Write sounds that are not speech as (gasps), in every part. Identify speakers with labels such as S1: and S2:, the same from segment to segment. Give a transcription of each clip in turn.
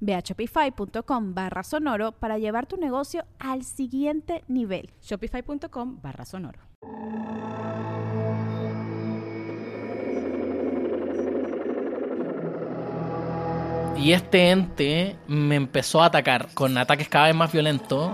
S1: Ve a shopify.com barra sonoro para llevar tu negocio al siguiente nivel.
S2: Shopify.com barra sonoro.
S3: Y este ente me empezó a atacar con ataques cada vez más violentos.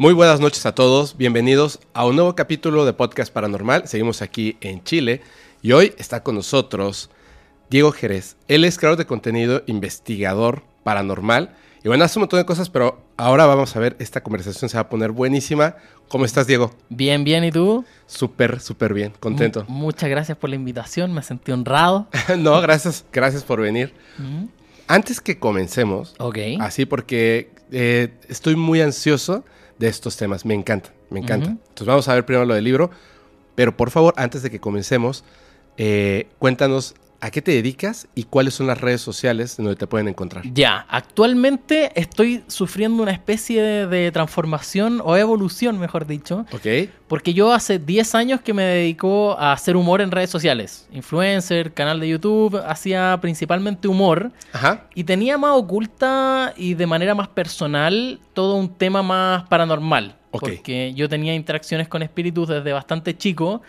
S4: Muy buenas noches a todos, bienvenidos a un nuevo capítulo de Podcast Paranormal. Seguimos aquí en Chile y hoy está con nosotros Diego Jerez. Él es creador de contenido, investigador paranormal y bueno, hace un montón de cosas, pero ahora vamos a ver, esta conversación se va a poner buenísima. ¿Cómo estás, Diego?
S3: Bien, bien, ¿y tú?
S4: Súper, súper bien, contento.
S3: M muchas gracias por la invitación, me sentí honrado. (laughs)
S4: no, gracias, gracias por venir. Antes que comencemos,
S3: okay.
S4: así porque eh, estoy muy ansioso de estos temas. Me encanta, me encanta. Uh -huh. Entonces vamos a ver primero lo del libro, pero por favor, antes de que comencemos, eh, cuéntanos a qué te dedicas y cuáles son las redes sociales donde te pueden encontrar.
S3: Ya, actualmente estoy sufriendo una especie de, de transformación o evolución, mejor dicho.
S4: Ok.
S3: Porque yo hace 10 años que me dedico a hacer humor en redes sociales. Influencer, canal de YouTube, hacía principalmente humor.
S4: Ajá.
S3: Y tenía más oculta y de manera más personal todo un tema más paranormal.
S4: Okay.
S3: Porque yo tenía interacciones con espíritus desde bastante chico.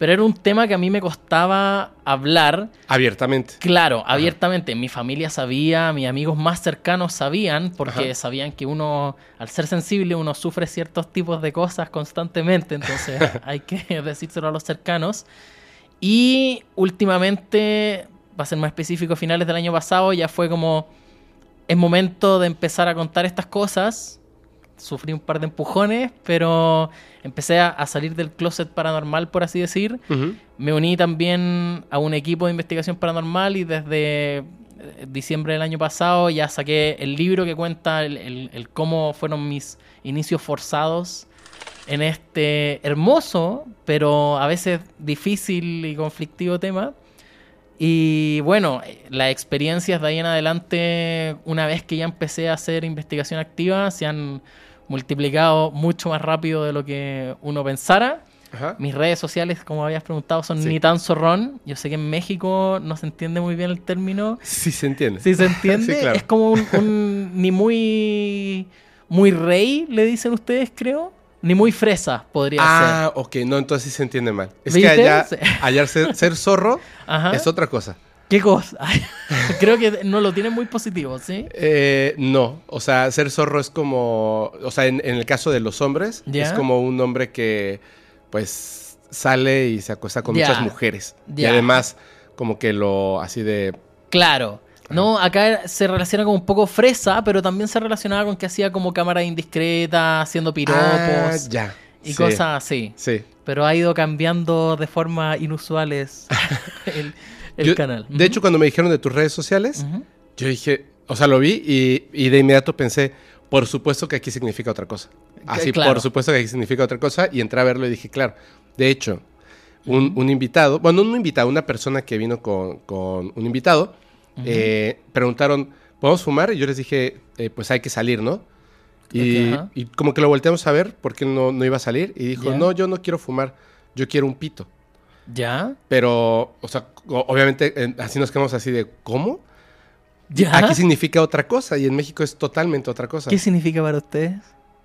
S3: Pero era un tema que a mí me costaba hablar.
S4: Abiertamente.
S3: Claro, Ajá. abiertamente. Mi familia sabía, mis amigos más cercanos sabían, porque Ajá. sabían que uno, al ser sensible, uno sufre ciertos tipos de cosas constantemente. Entonces (laughs) hay que (laughs) decírselo a los cercanos. Y últimamente, va a ser más específico, finales del año pasado, ya fue como. Es momento de empezar a contar estas cosas sufrí un par de empujones, pero empecé a, a, salir del closet paranormal, por así decir.
S4: Uh -huh.
S3: Me uní también a un equipo de investigación paranormal y desde diciembre del año pasado ya saqué el libro que cuenta el, el, el cómo fueron mis inicios forzados en este hermoso, pero a veces difícil y conflictivo tema. Y bueno, las experiencias de ahí en adelante, una vez que ya empecé a hacer investigación activa, se han multiplicado mucho más rápido de lo que uno pensara.
S4: Ajá.
S3: Mis redes sociales, como habías preguntado, son sí. ni tan zorrón. Yo sé que en México no se entiende muy bien el término.
S4: Sí se entiende.
S3: Sí se entiende. (laughs)
S4: sí, claro.
S3: Es como un, un, ni muy muy rey, le dicen ustedes, creo. Ni muy fresa podría
S4: ah,
S3: ser.
S4: Ah, ok, no, entonces sí se entiende mal. Es
S3: ¿Viste?
S4: que allá, allá ser, ser, zorro (laughs)
S3: Ajá.
S4: es otra cosa.
S3: ¿Qué cosa? (laughs) Creo que no lo tienen muy positivo, ¿sí?
S4: Eh, no, o sea, ser zorro es como, o sea, en, en el caso de los hombres, es como un hombre que, pues, sale y se acuesta con muchas mujeres. Y además, como que lo, así de...
S3: Claro. No, acá se relaciona con un poco fresa, pero también se relacionaba con que hacía como cámara indiscreta, haciendo piropos
S4: Ah, ya.
S3: y
S4: Sí,
S3: cosas así.
S4: Sí.
S3: Pero ha ido cambiando de forma inusuales (laughs) el, el
S4: Yo-
S3: canal.
S4: De hecho, cuando me dijeron de tus redes sociales, yo dije, o sea, lo vi y, y de inmediato pensé, por supuesto que aquí significa otra cosa. Así,
S3: claro.
S4: por supuesto que aquí significa otra cosa. Y entré a verlo y dije, claro. De hecho, un, un invitado, bueno, no un invitado, una persona que vino con, con un invitado, eh, preguntaron, ¿podemos fumar? Y yo les dije, eh, pues hay que salir, ¿no? Y, como que lo volteamos a ver porque no, no iba a salir. Y dijo, no, yo no quiero fumar, yo quiero un pito.
S3: ¿Ya?
S4: Pero, o sea, obviamente, eh, así nos quedamos así de, ¿cómo?
S3: ¿Ya?
S4: Aquí significa otra cosa y en México es totalmente otra cosa.
S3: ¿Qué significa para ustedes?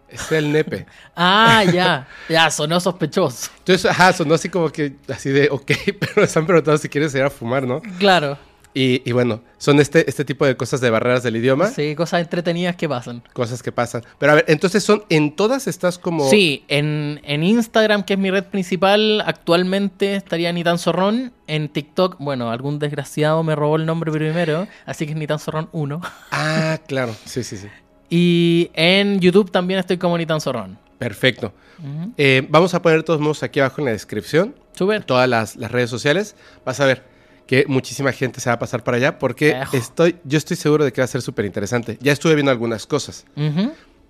S4: Es el nepe. (laughs)
S3: Ah, ya. Ya, sonó sospechoso.
S4: Entonces, ajá, sonó así como que, así de, ok, (laughs) pero están preguntando si quieres ir a fumar, ¿no?
S3: Claro.
S4: Y, y bueno, son este, este tipo de cosas de barreras del idioma,
S3: Sí, cosas entretenidas que pasan.
S4: cosas que pasan. Pero a ver, entonces son, en todas estás como...
S3: Sí, en, en Instagram, que es mi red principal, actualmente estaría ni tan zorrón. En TikTok, bueno, algún desgraciado me robó el nombre primero, así que es ni tan zorrón 1.
S4: Ah, (laughs) claro, sí, sí, sí.
S3: Y en YouTube también estoy como ni tan zorrón.
S4: Perfecto. Eh, vamos a poner todos modos aquí abajo en la descripción
S3: Súper.
S4: todas las, las redes sociales. Vas a ver que muchísima gente se va a pasar para allá porque
S3: Ejo.
S4: estoy, yo estoy seguro de que va a ser súper interesante. Ya estuve viendo algunas cosas.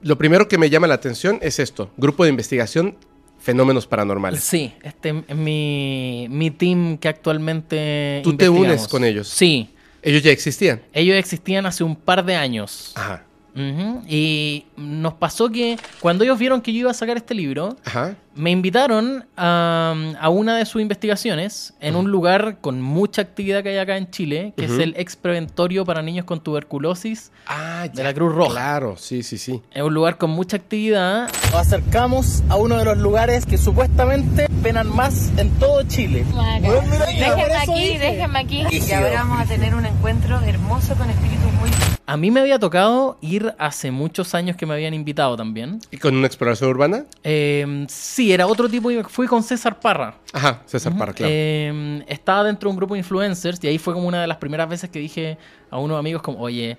S4: Lo primero que me llama la atención es esto, grupo de investigación, fenómenos paranormales.
S3: Sí, este es mi, mi team que actualmente.
S4: ¿Tú te unes con ellos?
S3: Sí.
S4: Ellos ya existían.
S3: Ellos existían hace un par de años.
S4: Ajá,
S3: Ujú. Y nos pasó que cuando ellos vieron que yo iba a sacar este libro,
S4: ajá.
S3: me invitaron a, a una de sus investigaciones en un lugar con mucha actividad que hay acá en Chile, que es el ex preventorio para niños con tuberculosis.
S4: Ah,
S3: De la Cruz Roja.
S4: Claro, sí, sí, sí.
S3: Es un lugar con mucha actividad. Nos acercamos a uno de los lugares que supuestamente penan más en todo Chile.
S5: Déjenme aquí, déjenme aquí. Y ahora vamos a tener un encuentro hermoso con espíritus muy...
S3: A mí me había tocado ir hace muchos años que me habían invitado también.
S4: ¿Y con una exploración urbana?
S3: Eh, sí, era otro tipo. Fui con César Parra.
S4: Ajá, César Parra, claro.
S3: Eh, estaba dentro de un grupo de influencers y ahí fue como una de las primeras veces que dije a unos amigos como, oye,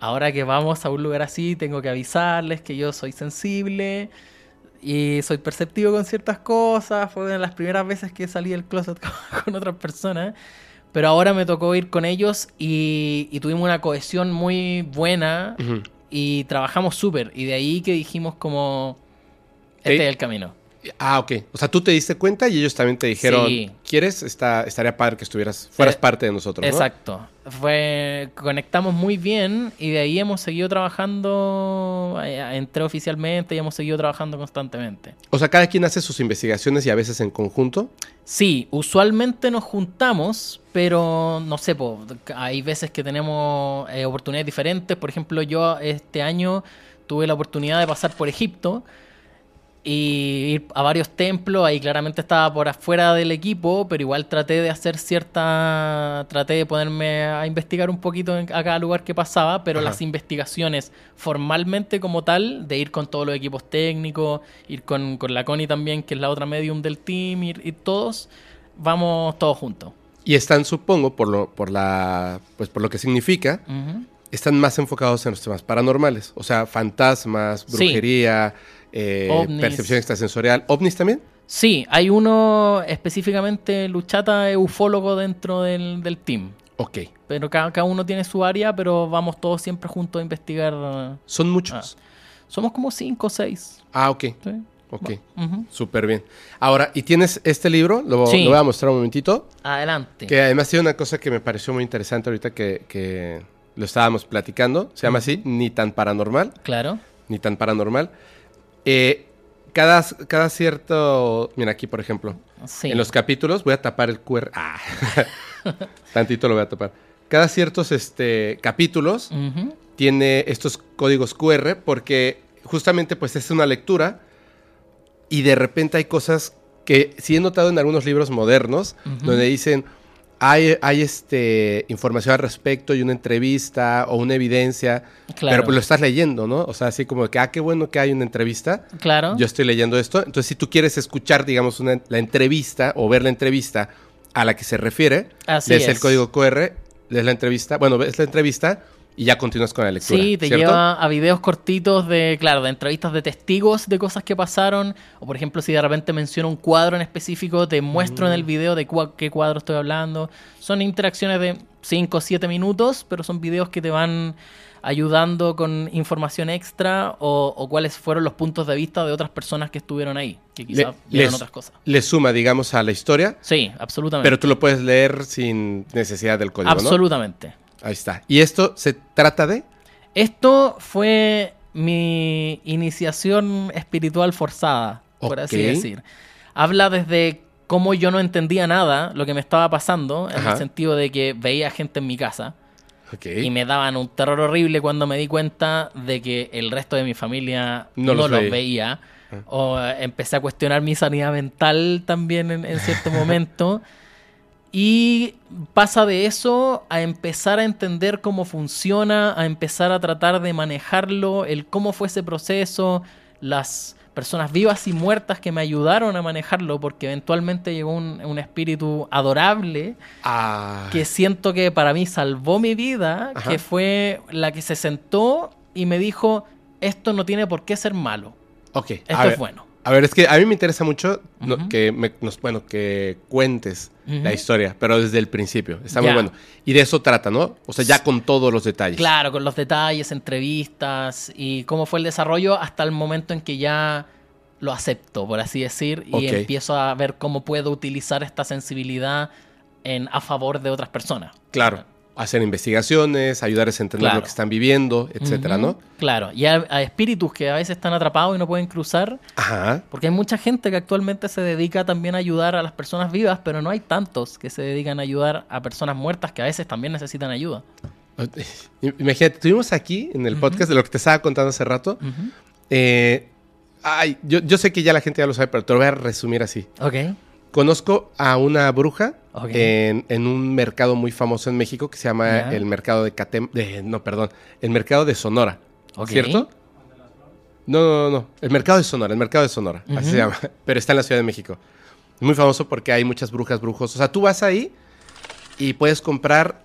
S3: ahora que vamos a un lugar así, tengo que avisarles que yo soy sensible y soy perceptivo con ciertas cosas. Fue una de las primeras veces que salí del closet con, (laughs) con otras personas. Pero ahora me tocó ir con ellos y, y tuvimos una cohesión muy buena y trabajamos súper. Y de ahí que dijimos como, este es el camino.
S4: Ah, ok. O sea, tú te diste cuenta y ellos también te dijeron,
S3: Sí.
S4: ¿quieres? Está, estaría padre que estuvieras, fueras
S3: Eh,
S4: parte de nosotros, ¿no?
S3: Exacto. Fue, conectamos muy bien y de ahí hemos seguido trabajando, eh, entré oficialmente y hemos seguido trabajando constantemente.
S4: O sea, cada quien hace sus investigaciones y a veces en conjunto.
S3: Sí, usualmente nos juntamos, pero no sé, po, hay veces que tenemos eh, oportunidades diferentes. Por ejemplo, yo este año tuve la oportunidad de pasar por Egipto y ir a varios templos. Ahí claramente estaba por afuera del equipo, pero igual traté de hacer cierta. Traté de ponerme a investigar un poquito en, a cada lugar que pasaba, pero
S4: Ajá.
S3: las investigaciones formalmente como tal, de ir con todos los equipos técnicos, ir con, con la Connie también, que es la otra medium del team, ir, ir todos, vamos todos juntos.
S4: Y están, supongo, por lo, por la, pues por lo que significa, están más enfocados en los temas paranormales. O sea, fantasmas,
S3: Sí.
S4: Eh, percepción extrasensorial. ¿Ovnis también?
S3: Sí, hay uno específicamente, Luchata, es ufólogo dentro del, del team.
S4: Ok.
S3: Pero cada, cada uno tiene su área, pero vamos todos siempre juntos a investigar. uh,
S4: Son muchos.
S3: Somos como cinco o seis.
S4: Ah, ok.
S3: ¿sí?
S4: Ok. Súper bien. Ahora, ¿y tienes este libro? Lo,
S3: Sí.
S4: lo voy a mostrar un momentito.
S3: Adelante.
S4: Que además tiene una cosa que me pareció muy interesante ahorita que, que lo estábamos platicando. Se llama así, Ni tan paranormal.
S3: Claro.
S4: Ni tan paranormal. Eh, cada, cada cierto... Mira aquí, por ejemplo.
S3: Sí.
S4: En los capítulos voy a tapar el QR. Ah. (laughs) Tantito lo voy a tapar. Cada ciertos este, capítulos tiene estos códigos QR porque justamente pues es una lectura y de repente hay cosas que sí he notado en algunos libros modernos donde dicen hay, hay este, información al respecto y una entrevista o una evidencia,
S3: Claro.
S4: pero pues lo estás leyendo, ¿no? O sea, así como que, ah, qué bueno que hay una entrevista,
S3: Claro.
S4: yo estoy leyendo esto, entonces si tú quieres escuchar, digamos, una- la entrevista o ver la entrevista a la que se refiere,
S3: Así
S4: lees el
S3: es.
S4: código QR, lees la entrevista, bueno, ves la entrevista y ya continúas con la lectura.
S3: Sí, te
S4: ¿cierto?
S3: lleva a videos cortitos de, claro, de entrevistas de testigos de cosas que pasaron. O por ejemplo, si de repente menciono un cuadro en específico, te muestro
S4: Mm.
S3: en el video de cua- qué cuadro estoy hablando. Son interacciones de 5 o 7 minutos, pero son videos que te van ayudando con información extra o, o cuáles fueron los puntos de vista de otras personas que estuvieron ahí, que quizás vieron otras cosas.
S4: Le suma, digamos, a la historia,
S3: Sí, absolutamente.
S4: pero tú lo puedes leer sin necesidad del código, ¿no? Ahí está. ¿Y esto se trata de?
S3: Esto fue mi iniciación espiritual forzada, por así decir. Habla desde cómo yo no entendía nada lo que me estaba pasando, en
S4: Ajá.
S3: el sentido de que veía gente en mi casa. Y me daban un terror horrible cuando me di cuenta de que el resto de mi familia
S4: No
S3: no,
S4: los
S3: los,
S4: veía.
S3: veía. O eh, empecé a cuestionar mi sanidad mental también en, en cierto momento. (laughs) Y pasa de eso a empezar a entender cómo funciona, a empezar a tratar de manejarlo, el cómo fue ese proceso, las personas vivas y muertas que me ayudaron a manejarlo, porque eventualmente llegó un, un espíritu adorable
S4: Ah,
S3: que siento que para mí salvó mi vida,
S4: Ajá.
S3: que fue la que se sentó y me dijo, esto no tiene por qué ser malo, esto
S4: a ver,
S3: es bueno.
S4: A ver, es que a mí me interesa mucho no, que me, nos- bueno, que cuentes la historia, pero desde el principio. Está muy bueno. Y de eso trata, ¿no? O sea, ya con todos los detalles.
S3: Claro, con los detalles, entrevistas y cómo fue el desarrollo hasta el momento en que ya lo acepto, por así decir, y empiezo a ver cómo puedo utilizar esta sensibilidad en, a favor de otras personas.
S4: Claro. Hacer investigaciones, ayudarles a entender
S3: Claro.
S4: lo que están viviendo, etcétera. ¿no?
S3: Claro, y a, a espíritus que a veces están atrapados y no pueden cruzar,
S4: Ajá.
S3: Porque hay mucha gente que actualmente se dedica también a ayudar a las personas vivas, pero no hay tantos que se dedican a ayudar a personas muertas que a veces también necesitan ayuda. (laughs)
S4: Imagínate, tuvimos aquí en el podcast de lo que te estaba contando hace rato. Eh, ay, yo, yo sé que ya la gente ya lo sabe, pero te lo voy a resumir así.
S3: Ok.
S4: Conozco a una bruja en, en un mercado muy famoso en México que se llama el mercado de Catem... de- no, perdón. El mercado de Sonora. ¿Cierto? No, no, no, no. El mercado de Sonora, el mercado de Sonora. Así se llama. (laughs) Pero está en la Ciudad de México. Muy famoso porque hay muchas brujas, brujos. O sea, tú vas ahí y puedes comprar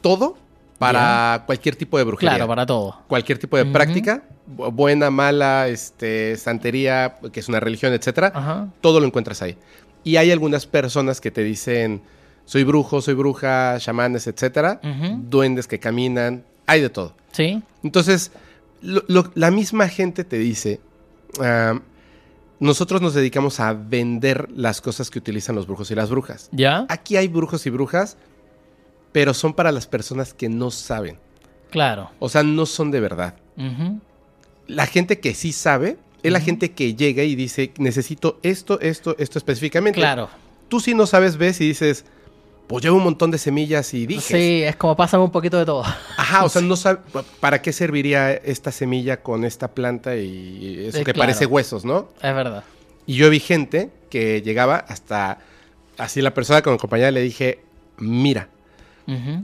S4: todo para cualquier tipo de brujería.
S3: Claro, para todo.
S4: Cualquier tipo de práctica, bu- buena, mala, este, santería, que es una religión, etcétera todo lo encuentras ahí. Y hay algunas personas que te dicen, soy brujo, soy bruja, chamanes, etcétera, duendes que caminan, hay de todo.
S3: Sí.
S4: Entonces, lo- lo- la misma gente te dice, ah, nosotros nos dedicamos a vender las cosas que utilizan los brujos y las brujas.
S3: ¿Ya?
S4: Aquí hay brujos y brujas, pero son para las personas que no saben.
S3: Claro.
S4: O sea, no son de verdad. La gente que sí sabe es la gente que llega y dice, necesito esto, esto, esto específicamente.
S3: Claro.
S4: tú si no sabes, ves y dices, pues llevo un montón de semillas y dije.
S3: Sí, es como pásame un poquito de todo.
S4: Ajá, o sea, (laughs) no sabes para qué serviría esta semilla con esta planta y eso
S3: Eh,
S4: que
S3: claro.
S4: parece huesos, ¿no?
S3: Es verdad.
S4: Y yo vi gente que llegaba hasta, así la persona con compañía le dije, mira,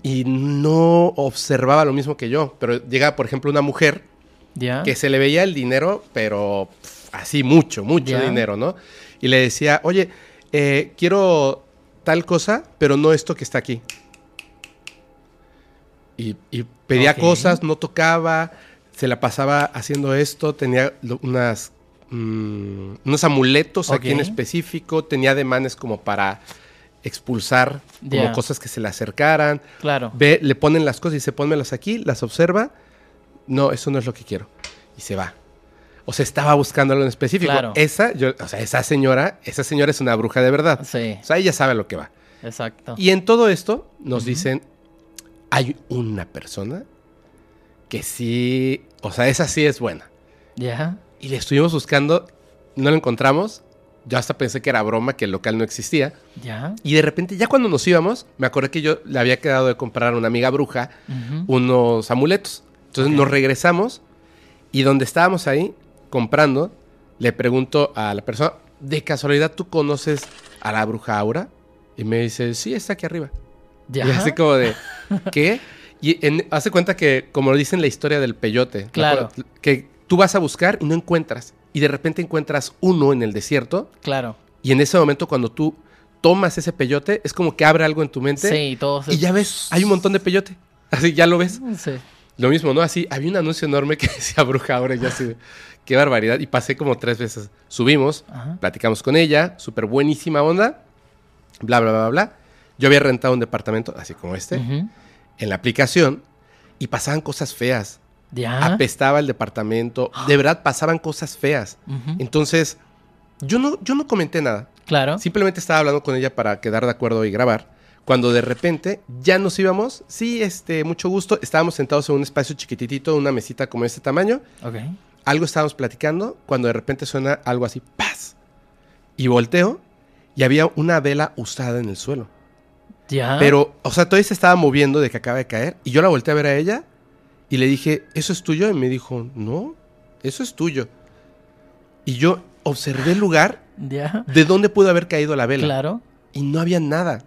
S4: y no observaba lo mismo que yo, pero llega, por ejemplo, una mujer Que se le veía el dinero, pero así mucho, mucho dinero, ¿no? Y le decía, oye, eh, quiero tal cosa, pero no esto que está aquí. Y, y pedía cosas, no tocaba, se la pasaba haciendo esto, tenía unas, mm, unos amuletos aquí en específico, tenía ademanes como para expulsar como cosas que se le acercaran.
S3: Claro.
S4: Ve, le ponen las cosas y dice, pónmelas aquí, las observa. No, eso no es lo que quiero. Y se va. O sea, estaba buscando algo en específico.
S3: Claro.
S4: Esa, yo, o sea, esa señora, esa señora es una bruja de verdad.
S3: Sí,
S4: O sea, ella sabe lo que va.
S3: exacto.
S4: Y en todo esto nos dicen, hay una persona que sí, o sea, esa sí es buena.
S3: ¿Ya?
S4: Y le estuvimos buscando, no lo encontramos. Yo hasta pensé que era broma, que el local no existía.
S3: ¿Ya?
S4: Y de repente, ya cuando nos íbamos, me acordé que yo le había quedado de comprar a una amiga bruja unos amuletos. Entonces nos regresamos y donde estábamos ahí comprando, le pregunto a la persona, ¿de casualidad tú conoces a la bruja Aura? Y me dice, sí, está aquí arriba.
S3: ¿Ya?
S4: Y así como de, (laughs) ¿qué? Y en- hace cuenta que, como lo dice en la historia del peyote, ¿me
S3: Claro.
S4: acuerdo? que tú vas a buscar y no encuentras. Y de repente encuentras uno en el desierto
S3: Claro.
S4: y en ese momento cuando tú tomas ese peyote, es como que abre algo en tu mente
S3: Sí, todos.
S4: y ya ves, hay un montón de peyote. Así, ya lo ves.
S3: Sí.
S4: Lo mismo, ¿no? Así, había un anuncio enorme que (laughs) decía bruja ahora y yo así, de, qué barbaridad. Y pasé como tres veces. Subimos,
S3: Ajá.
S4: platicamos con ella, súper buenísima onda, bla, bla, bla, bla. Yo había rentado un departamento, así como este,
S3: Ujú.
S4: en la aplicación y pasaban cosas feas.
S3: ¿Ya?
S4: Apestaba el departamento, (gasps) de verdad pasaban cosas feas. Entonces, yo no, yo no comenté nada.
S3: Claro.
S4: Simplemente estaba hablando con ella para quedar de acuerdo y grabar. Cuando de repente ya nos íbamos, sí, este, mucho gusto. Estábamos sentados en un espacio chiquititito, una mesita como este tamaño.
S3: Ok.
S4: Algo estábamos platicando, cuando de repente suena algo así, ¡paz! Y volteo y había una vela usada en el suelo.
S3: Ya.
S4: Pero, o sea, todavía se estaba moviendo de que acaba de caer. Y yo la volteé a ver a ella y le dije, ¿eso es tuyo? Y me dijo, no, eso es tuyo. Y yo observé el lugar
S3: Ya.
S4: de donde pudo haber caído la vela.
S3: Claro.
S4: Y no había nada.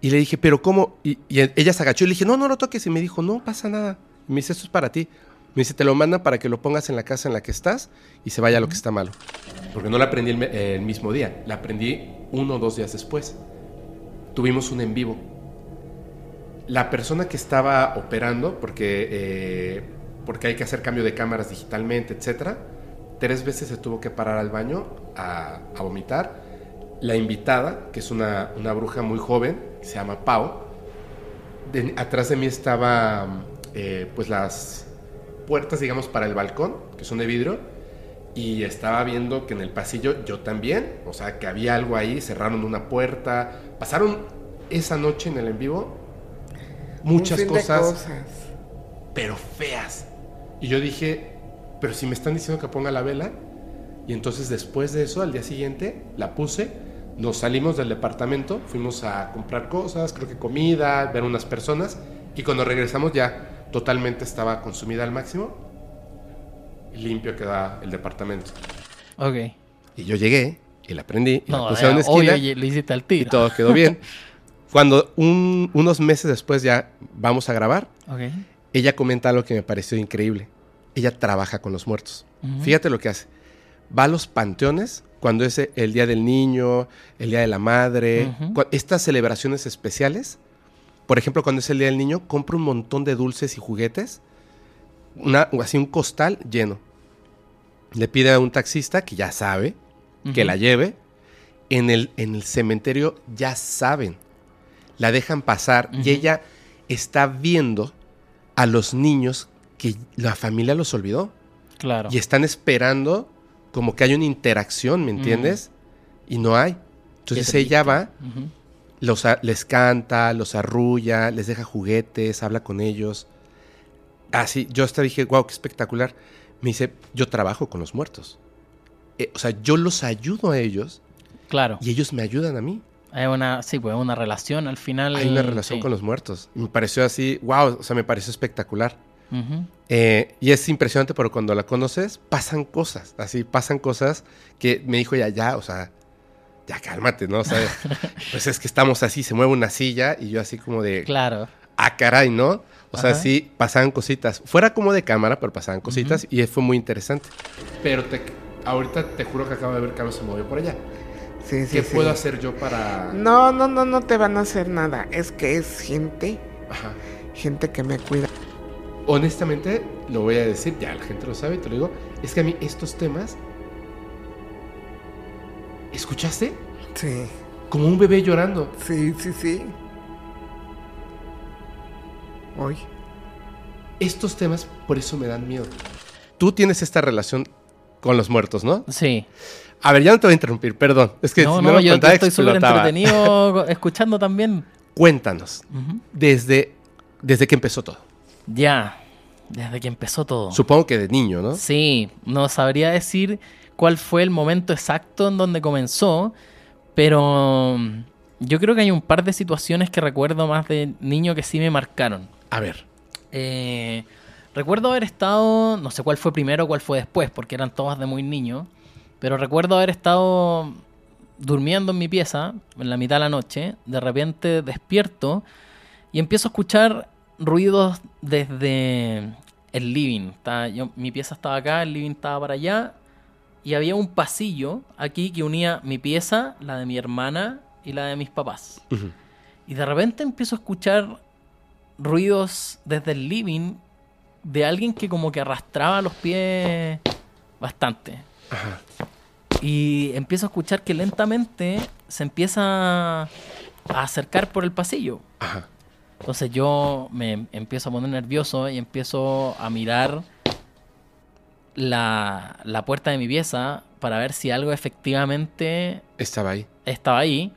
S4: Y le dije, ¿pero cómo? Y, y ella se agachó y le dije, no, no lo toques. Y me dijo, no pasa nada. Y me dice, esto es para ti. Me dice, te lo mandan para que lo pongas en la casa en la que estás y se vaya lo que está malo. Porque no la aprendí el, eh, mismo día, la aprendí uno o dos días después. Tuvimos un en vivo. La persona que estaba operando, porque, eh, porque hay que hacer cambio de cámaras digitalmente, etcétera, tres veces se tuvo que parar al baño a, a vomitar. La invitada, que es una, una bruja muy joven, que se llama Pau, de- atrás de mí estaba eh, pues las puertas, digamos, para el balcón, que son de vidrio, y estaba viendo que en el pasillo yo también, o sea, que había algo ahí, cerraron una puerta, pasaron esa noche en el en vivo muchas
S6: de
S4: cosas, pero feas. Y yo dije, pero si me están diciendo que ponga la vela, y entonces después de eso, al día siguiente, la puse, nos salimos del departamento, fuimos a comprar cosas, creo que comida, ver unas personas, y cuando regresamos ya totalmente estaba consumida al máximo, y limpio quedaba el departamento.
S3: Ok.
S4: Y yo llegué, y la prendí, y la
S3: No,
S4: puse en
S3: eh,
S4: una esquina,
S3: obvio, lo hiciste al
S4: y
S3: tiro.
S4: todo quedó bien. (laughs) Cuando un- unos meses después ya vamos a grabar,
S3: Ok.
S4: ella comenta algo que me pareció increíble. Ella trabaja con los muertos.
S3: Ujú.
S4: Fíjate lo que hace. Va a los panteones cuando es el Día del Niño, el Día de la Madre, estas celebraciones especiales. Por ejemplo, cuando es el Día del Niño, compra un montón de dulces y juguetes, una, así un costal lleno. Le pide a un taxista que ya sabe que la lleve. En el, en el cementerio ya saben. La dejan pasar y ella está viendo a los niños que la familia los olvidó.
S3: Claro.
S4: Y están esperando como que hay una interacción, ¿me entiendes? Y no hay. Entonces ella va, los, les canta, los arrulla, les deja juguetes, habla con ellos. Así, yo hasta dije, wow, qué espectacular. Me dice, yo trabajo con los muertos. Eh, o sea, yo los ayudo a ellos
S3: Claro.
S4: y ellos me ayudan a mí.
S3: Hay una, sí, pues una relación al final.
S4: Hay una relación
S3: sí.
S4: con los muertos. Me pareció así, wow, o sea, me pareció espectacular. Eh, y es impresionante, pero cuando la conoces, pasan cosas, así, pasan cosas que me dijo ya, ya, o sea, ya cálmate, ¿no? O sea, (laughs) pues es que estamos así, se mueve una silla y yo así como de,
S3: Claro.
S4: ah, caray, ¿no? O sea, sí, pasaban cositas. Fuera como de cámara, pero pasaban cositas y fue muy interesante. Pero te, ahorita te juro que acabo de ver que algo se movió por allá.
S6: Sí, sí,
S4: ¿Qué
S6: sí.
S4: puedo hacer yo para...?
S6: No, no, no, no te van a hacer nada. Es que es gente,
S4: Ajá.
S6: gente que me cuida.
S4: Honestamente, lo voy a decir, ya la gente lo sabe, te lo digo, es que a mí estos temas... ¿Escuchaste?
S6: Sí,
S4: Como un bebé llorando.
S6: sí, sí, sí. Hoy.
S4: Estos temas por eso me dan miedo. Tú tienes esta relación con los muertos, ¿no?
S3: Sí.
S4: A ver, ya no te voy a interrumpir, perdón. Es que
S3: no,
S4: si
S3: no,
S4: lo
S3: yo,
S4: contaba,
S3: estoy súper entretenido escuchando también.
S4: Cuéntanos,
S3: Ujú.
S4: desde, desde que empezó todo.
S3: Ya. Desde que empezó todo.
S4: Supongo que de niño, ¿no?
S3: Sí, no sabría decir cuál fue el momento exacto en donde comenzó, pero mm, yo creo que hay un par de situaciones que recuerdo más de niño que sí me marcaron.
S4: A ver.
S3: Eh, recuerdo haber estado, no sé cuál fue primero o cuál fue después, porque eran todas de muy niño, pero recuerdo haber estado durmiendo en mi pieza en la mitad de la noche, de repente despierto y empiezo a escuchar ruidos desde el living. Estaba- yo, mi pieza estaba acá, el living estaba para allá y había un pasillo aquí que unía mi pieza, la de mi hermana y la de mis papás. Y de repente empiezo a escuchar ruidos desde el living de alguien que como que arrastraba los pies bastante.
S4: Ajá.
S3: Y empiezo a escuchar que lentamente se empieza a acercar por el pasillo.
S4: Ajá.
S3: Entonces yo me empiezo a poner nervioso y empiezo a mirar la, la puerta de mi pieza para ver si algo efectivamente
S4: Estaba ahí.
S3: estaba ahí.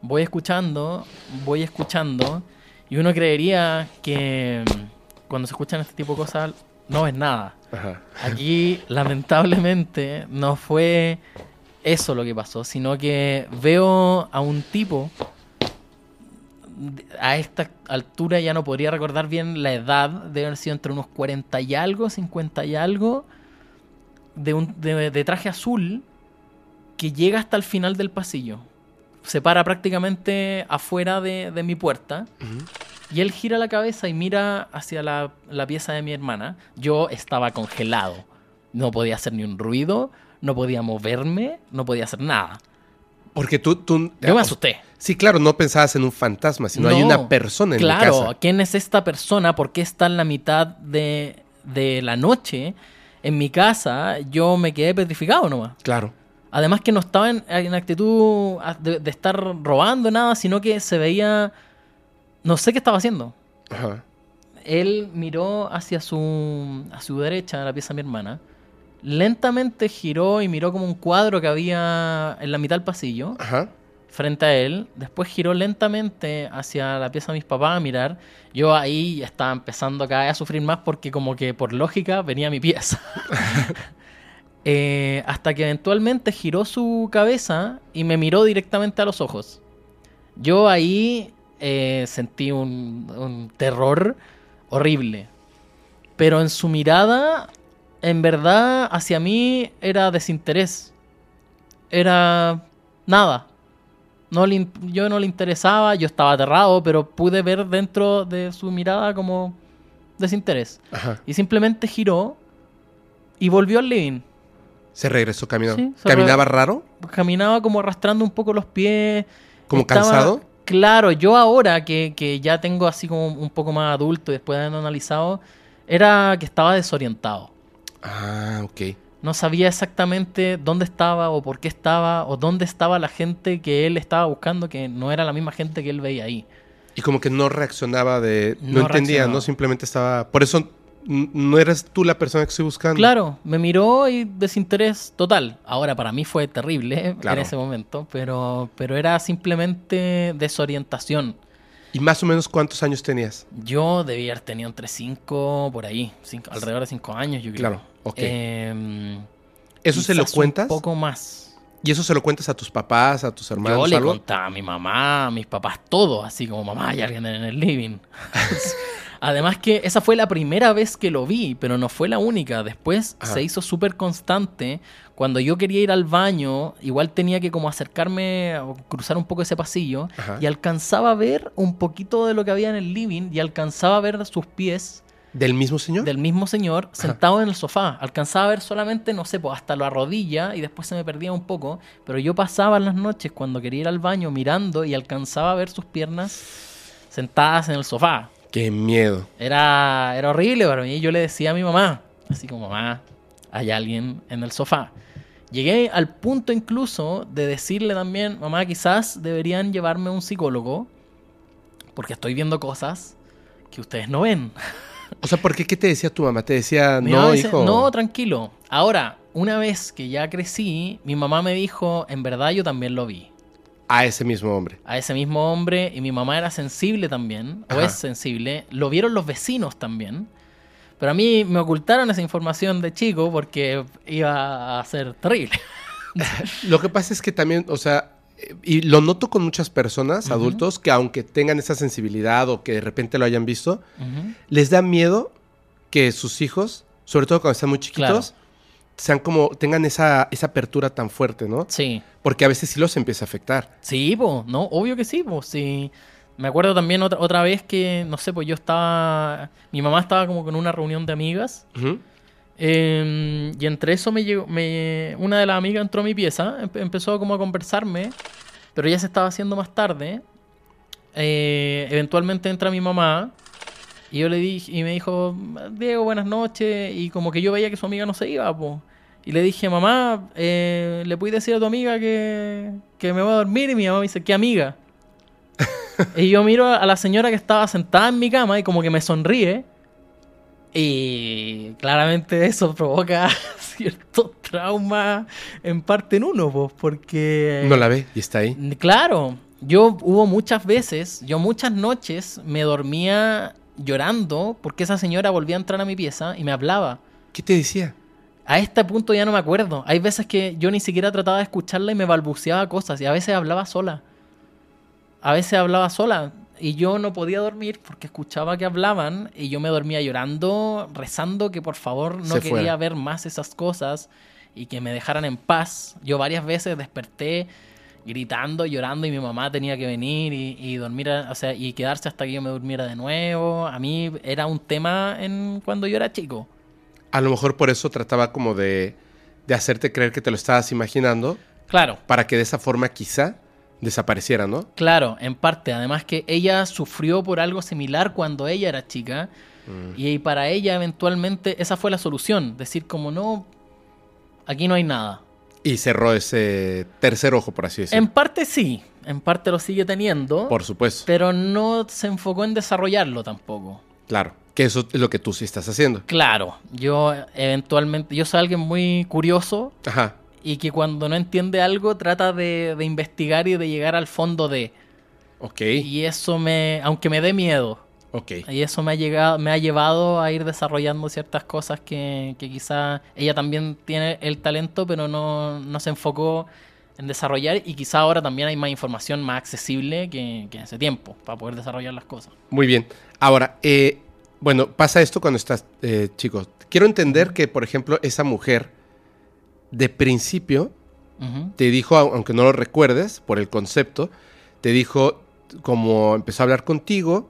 S3: Voy escuchando, voy escuchando. Y uno creería que mm, cuando se escuchan este tipo de cosas no ves nada.
S4: Ajá.
S3: Aquí, lamentablemente, no fue eso lo que pasó, sino que veo a un tipo a esta altura ya no podría recordar bien la edad, debe haber sido entre unos 40 y algo, 50 y algo, de, un, de, de traje azul que llega hasta el final del pasillo. Se para prácticamente afuera de, de mi puerta. Y él gira la cabeza y mira hacia la, la pieza de mi hermana. Yo estaba congelado. No podía hacer ni un ruido, no podía moverme, no podía hacer nada.
S4: Porque tú... tú
S3: Yo me asusté.
S4: Sí, claro, no pensabas en un fantasma, sino hay una persona en
S3: claro,
S4: mi casa.
S3: ¿quién es esta persona? ¿Por qué está en la mitad de, de la noche en mi casa? Yo me quedé petrificado nomás.
S4: Claro.
S3: Además que no estaba en, en actitud de, de estar robando nada, sino que se veía... No sé qué estaba haciendo.
S4: Ajá.
S3: Él miró hacia su, a su derecha, la pieza de mi hermana. Lentamente giró y miró como un cuadro que había en la mitad del pasillo
S4: Ajá.
S3: frente a él. Después giró lentamente hacia la pieza de mis papás a mirar. Yo ahí estaba empezando cada vez a sufrir más porque como que por lógica venía mi pieza. (laughs) Eh, hasta que eventualmente giró su cabeza y me miró directamente a los ojos. Yo ahí eh, sentí un, un terror horrible. Pero en su mirada, en verdad, hacia mí era desinterés. Era nada. No le yo no le interesaba, yo estaba aterrado, pero pude ver dentro de su mirada como desinterés.
S4: Ajá.
S3: Y simplemente giró y volvió al living.
S4: Se regresó caminando.
S3: Sí,
S4: ¿Caminaba raro?
S3: Caminaba como arrastrando un poco los pies.
S4: ¿Como cansado?
S3: Claro, yo ahora que, que ya tengo así como un poco más adulto y después de haberlo analizado, era que estaba desorientado.
S4: Ah, ok.
S3: No sabía exactamente dónde estaba o por qué estaba o dónde estaba la gente que él estaba buscando, que no era la misma gente que él veía ahí.
S4: Y como que no reaccionaba de... No,
S3: No
S4: entendía,
S3: reaccionaba.
S4: ¿no? Simplemente estaba... Por eso no eres tú la persona que estoy buscando.
S3: Claro, me miró y desinterés total. Ahora para mí fue terrible (laughs)
S4: Claro.
S3: en ese momento, pero, pero era simplemente desorientación.
S4: ¿Y más o menos cuántos años tenías?
S3: Yo debía haber tenido entre 5 por ahí, cinco- alrededor de 5 años, yo creo.
S4: Claro, ok.
S3: Em,
S4: ¿Eso se lo cuentas?
S3: Un poco más.
S4: ¿Y eso se lo cuentas a tus papás, a tus hermanos?
S3: Yo le
S4: algo?
S3: contaba a mi mamá, a mis papás, todo, así como mamá, hay alguien en el living. (laughs) Además que esa fue la primera vez que lo vi, pero no fue la única. Después
S4: Ajá.
S3: se hizo súper constante. Cuando yo quería ir al baño, igual tenía que como acercarme o cruzar un poco ese pasillo
S4: Ajá.
S3: y alcanzaba a ver un poquito de lo que había en el living y alcanzaba a ver sus pies
S4: ¿Del mismo señor?
S3: del mismo señor sentado en el sofá. Alcanzaba a ver solamente, no sé, pues hasta la rodilla y después se me perdía un poco. Pero yo pasaba en las noches cuando quería ir al baño mirando y alcanzaba a ver sus piernas sentadas en el sofá.
S4: Qué miedo.
S3: Era, era horrible para mí. Yo le decía a mi mamá, así como, mamá, hay alguien en el sofá. Llegué al punto incluso de decirle también, mamá, quizás deberían llevarme a un psicólogo porque estoy viendo cosas que ustedes no ven. (laughs)
S4: O sea, ¿por qué? ¿Qué te decía tu mamá? Te decía,
S3: Mi
S4: no, hijo.
S3: No, tranquilo. Ahora, una vez que ya crecí, mi mamá me dijo, en verdad yo también lo vi.
S4: A ese mismo hombre.
S3: A ese mismo hombre, y mi mamá era sensible también, o es sensible. Lo vieron los vecinos también. Pero a mí me ocultaron esa información de chico porque iba a ser terrible. (laughs)
S4: Lo que pasa es que también, o sea, y lo noto con muchas personas, adultos, que aunque tengan esa sensibilidad o que de repente lo hayan visto, les da miedo que sus hijos, sobre todo cuando están muy chiquitos, sean como, tengan esa, esa apertura tan fuerte, ¿no?
S3: Sí.
S4: Porque a veces sí los empieza a afectar.
S3: Sí, pues, no, obvio que sí, pues, sí. Me acuerdo también otra, otra vez que, no sé, pues yo estaba, mi mamá estaba como con una reunión de amigas
S4: Ujú.
S3: Eh, y entre eso me llegó, me, una de las amigas entró a mi pieza, empe- empezó como a conversarme, pero ya se estaba haciendo más tarde. Eh, eventualmente entra mi mamá y yo le dije y me dijo, Diego, buenas noches, y como que yo veía que su amiga no se iba, po. Y le dije, mamá, eh, ¿le puedes decir a tu amiga que, que me voy a dormir? Y mi mamá me dice, ¿qué amiga? (laughs) y yo miro a la señora que estaba sentada en mi cama y como que me sonríe. Y claramente eso provoca (laughs) cierto trauma en parte en uno, pues, porque...
S4: No la ve y está ahí.
S3: Claro, yo hubo muchas veces, yo muchas noches me dormía llorando porque esa señora volvía a entrar a mi pieza y me hablaba.
S4: ¿Qué te decía?
S3: A este punto ya no me acuerdo. Hay veces que yo ni siquiera trataba de escucharla y me balbuceaba cosas y a veces hablaba sola. A veces hablaba sola. Y yo no podía dormir porque escuchaba que hablaban y yo me dormía llorando, rezando que por favor no
S4: Se
S3: quería ver más esas cosas y que me dejaran en paz. Yo varias veces desperté gritando, llorando y mi mamá tenía que venir y, y dormir, o sea, y quedarse hasta que yo me durmiera de nuevo. A mí era un tema en cuando yo era chico.
S4: A lo mejor por eso trataba como de, de hacerte creer que te lo estabas imaginando
S3: Claro,
S4: para que de esa forma quizá desapareciera, ¿no?
S3: Claro, en parte. Además que ella sufrió por algo similar cuando ella era chica. Y para ella eventualmente esa fue la solución. Decir como no, aquí no hay nada.
S4: Y cerró ese tercer ojo, por así decirlo.
S3: En parte sí, en parte lo sigue teniendo.
S4: Por supuesto.
S3: Pero no se enfocó en desarrollarlo tampoco.
S4: Claro. Que eso es lo que tú sí estás haciendo.
S3: Claro, yo eventualmente, yo soy alguien muy curioso
S4: Ajá.
S3: Y que cuando no entiende algo trata de, de investigar y de llegar al fondo de...
S4: Ok.
S3: Y eso me, aunque me dé miedo,
S4: Ok.
S3: Y eso me ha, llegado, me ha llevado a ir desarrollando ciertas cosas que, que quizá ella también tiene el talento, pero no, no se enfocó en desarrollar y quizá ahora también hay más información más accesible que, que hace tiempo para poder desarrollar las cosas.
S4: Muy bien. Ahora, eh, bueno, pasa esto cuando estás, eh, chicos. Quiero entender que, por ejemplo, esa mujer de principio te dijo, au- aunque no lo recuerdes por el concepto, te dijo, como empezó a hablar contigo,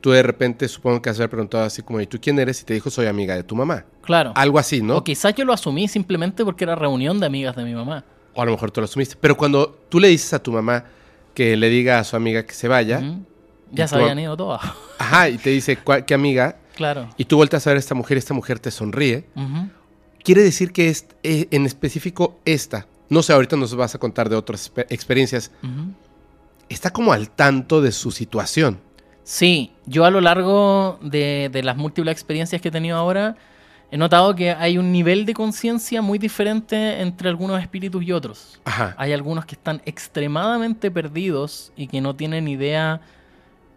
S4: tú de repente supongo que has preguntado así como, ¿y tú quién eres? Y te dijo, soy amiga de tu mamá.
S3: Claro.
S4: Algo así, ¿no?
S3: O quizás yo lo asumí simplemente porque era reunión de amigas de mi mamá.
S4: O a lo mejor tú lo asumiste. Pero cuando tú le dices a tu mamá que le diga a su amiga que se vaya.
S3: Ya se habían ido todas.
S4: ajá, y te dice, "¿Cuál- ¿qué amiga?
S3: claro.
S4: Y tú vueltas a ver a esta mujer y esta mujer te sonríe.
S3: Ujú.
S4: Quiere decir que es, eh, en específico esta, no sé, ahorita nos vas a contar de otras exper- experiencias, está como al tanto de su situación.
S3: Sí, yo a lo largo de, de las múltiples experiencias que he tenido ahora, he notado que hay un nivel de conciencia muy diferente entre algunos espíritus y otros.
S4: Ajá.
S3: Hay algunos que están extremadamente perdidos y que no tienen idea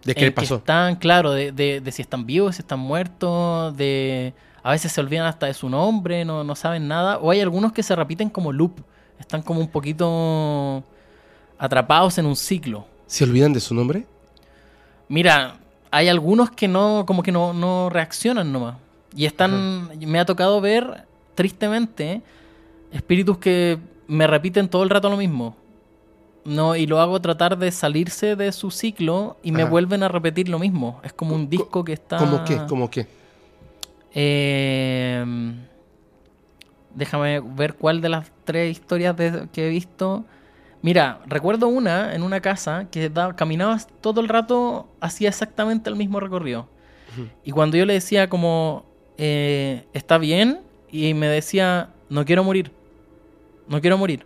S4: ¿De qué pasó?
S3: están, claro, de, de- de si están vivos, si están muertos, de a veces se olvidan hasta de su nombre, no, no saben nada. O hay algunos que se repiten como loop, están como un poquito atrapados en un ciclo.
S4: ¿Se olvidan de su nombre?
S3: Mira, hay algunos que no, como que no, no reaccionan nomás. Y están, me ha tocado ver, tristemente, espíritus que me repiten todo el rato lo mismo. No, y lo hago tratar de salirse de su ciclo y me vuelven a repetir lo mismo. Es como un
S4: Co-
S3: disco que está.
S4: ¿Cómo qué? ¿Cómo qué?
S3: Eh, déjame ver cuál de las tres historias de- que he visto. Mira, recuerdo una en una casa que da- caminabas todo el rato, hacía exactamente el mismo recorrido. Y cuando yo le decía como, eh, está bien, y me decía, no quiero morir, no quiero morir.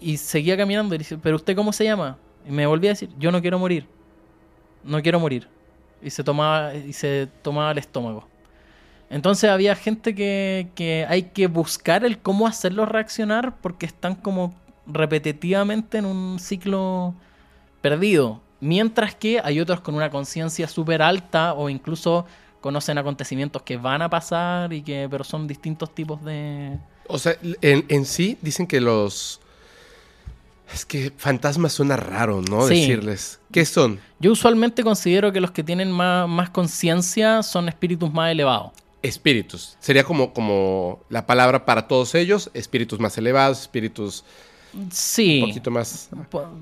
S3: Y seguía caminando y dice, pero usted cómo se llama? Y me volvía a decir, yo no quiero morir, no quiero morir. Y se tomaba, y se tomaba el estómago. Entonces había gente que, que hay que buscar el cómo hacerlos reaccionar porque están como repetitivamente en un ciclo perdido. Mientras que hay otros con una conciencia súper alta o incluso conocen acontecimientos que van a pasar y que pero son distintos tipos de...
S4: O sea, en, en sí dicen que los... Es que fantasmas suena raro, ¿no?
S3: Sí.
S4: Decirles. ¿Qué son?
S3: Yo usualmente considero que los que tienen más, más conciencia son espíritus más elevados.
S4: Espíritus. Sería como, como la palabra para todos ellos. Espíritus más elevados, espíritus
S3: Sí,
S4: un poquito más...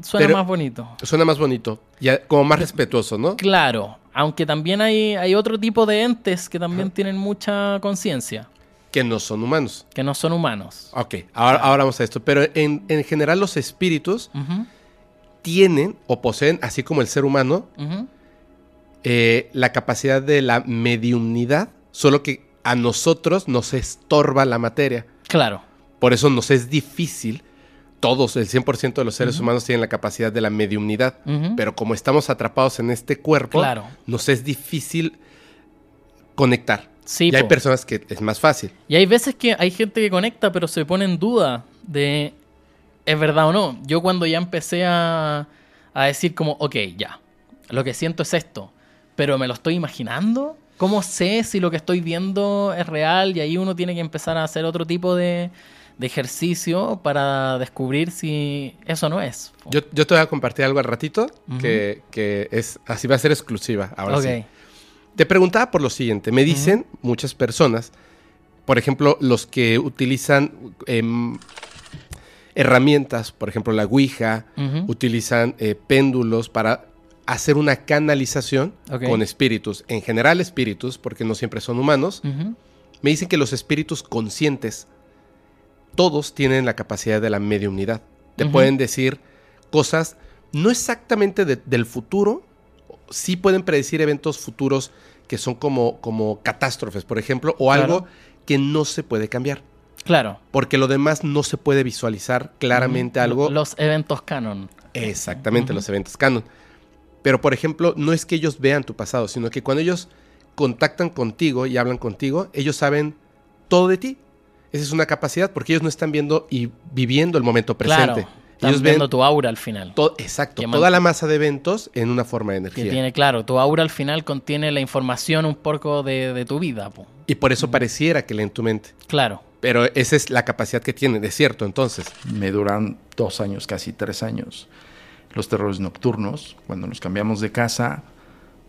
S3: suena más bonito.
S4: Suena más bonito. Ya, como más respetuoso, ¿no?
S3: Claro, aunque también hay, hay otro tipo de entes que también tienen mucha conciencia,
S4: Que no son humanos.
S3: que no son humanos.
S4: Ok, ahora, ahora vamos a esto. Pero en, en general los espíritus tienen o poseen, así como el ser humano, eh, la capacidad de la mediumnidad, solo que a nosotros nos estorba la materia.
S3: Claro,
S4: Por eso nos es difícil, todos, el 100% de los seres humanos tienen la capacidad de la mediumnidad, pero como estamos atrapados en este cuerpo,
S3: Claro.
S4: nos es difícil conectar.
S3: Sí,
S4: y hay personas que es más fácil.
S3: Y hay veces que hay gente que conecta, pero se pone en duda de es verdad o no. Yo cuando ya empecé a, a decir como, ok, ya, lo que siento es esto, pero me lo estoy imaginando. ¿Cómo sé si lo que estoy viendo es real? Y ahí uno tiene que empezar a hacer otro tipo de, de ejercicio para descubrir si eso no es.
S4: Yo, yo te voy a compartir algo al ratito que, que es así va a ser exclusiva. Ahora
S3: Ok.
S4: sí. Te preguntaba por lo siguiente. Me dicen muchas personas, por ejemplo, los que utilizan em, herramientas, por ejemplo, la Ouija, utilizan eh, péndulos para hacer una canalización con espíritus. En general, espíritus, porque no siempre son humanos. Me dicen que los espíritus conscientes, todos tienen la capacidad de la mediunidad. Te pueden decir cosas, no exactamente de- del futuro, sí pueden predecir eventos futuros que son como, como catástrofes, por ejemplo, o
S3: Claro.
S4: algo que no se puede cambiar.
S3: Claro.
S4: Porque lo demás no se puede visualizar claramente algo.
S3: Los eventos canon.
S4: Exactamente, los eventos canon. Pero, por ejemplo, no es que ellos vean tu pasado, sino que cuando ellos contactan contigo y hablan contigo, ellos saben todo de ti. Esa es una capacidad porque ellos no están viendo y viviendo el momento presente.
S3: Claro. Están
S4: ellos ven
S3: viendo tu aura al final.
S4: to- exacto,
S3: que
S4: toda la masa de eventos en una forma de
S3: Que
S4: energía.
S3: tiene, claro, tu aura al final contiene la información un poco de, de tu vida. po.
S4: Y por eso pareciera que leen tu mente.
S3: Claro.
S4: Pero esa es la capacidad que tienen, es cierto, entonces.
S7: Me duran dos años, casi tres años. Los terrores nocturnos, cuando nos cambiamos de casa,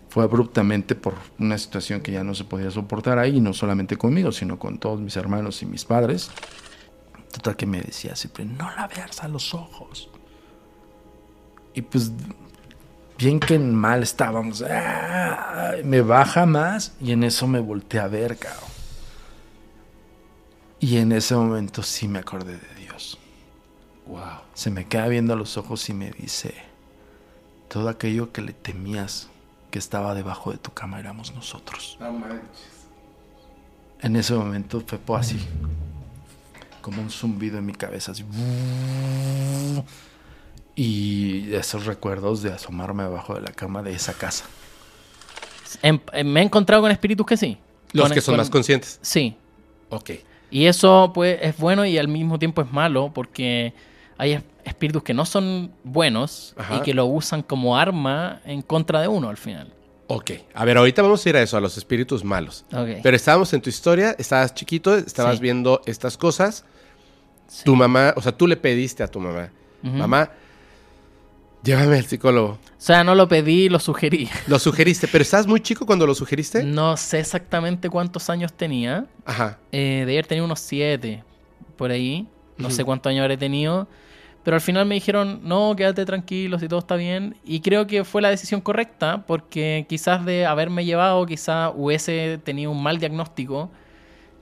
S7: fue abruptamente por una situación que ya no se podía soportar ahí, no solamente conmigo, sino con todos mis hermanos y mis padres. Total que me decía siempre, no la veas a los ojos. Y pues, bien que mal estábamos, ¡ah! me baja más y en eso me volteé a ver, cabrón. Y en ese momento sí me acordé de Dios.
S4: Wow.
S7: Se me queda viendo a los ojos y me dice, todo aquello que le temías que estaba debajo de tu cama éramos nosotros. En ese momento fue así, como un zumbido en mi cabeza, así. Y esos recuerdos de asomarme abajo de la cama de esa casa.
S3: Em- em, me he encontrado con espíritus que sí.
S4: Los
S3: Con-
S4: que son
S3: con-
S4: más conscientes.
S3: Sí.
S4: Ok.
S3: Y eso pues es bueno y al mismo tiempo es malo porque hay es- espíritus que no son buenos
S4: Ajá.
S3: y que lo usan como arma en contra de uno al final.
S4: Ok. A ver, ahorita vamos a ir a eso, a los espíritus malos.
S3: Ok.
S4: Pero estábamos en tu historia, estabas chiquito, estabas
S3: Sí.
S4: viendo estas cosas.
S3: Sí.
S4: Tu mamá, o sea, tú le pediste a tu mamá, mamá, llévame al psicólogo.
S3: O sea, no lo pedí, lo sugerí. (laughs)
S4: Lo sugeriste, pero estabas muy chico cuando lo sugeriste.
S3: No sé exactamente cuántos años tenía.
S4: Ajá.
S3: Eh, de haber tenido unos siete por ahí. No sé cuántos años habré tenido. Pero al final me dijeron, no, quédate tranquilo si todo está bien. Y creo que fue la decisión correcta porque quizás de haberme llevado, quizás hubiese tenido un mal diagnóstico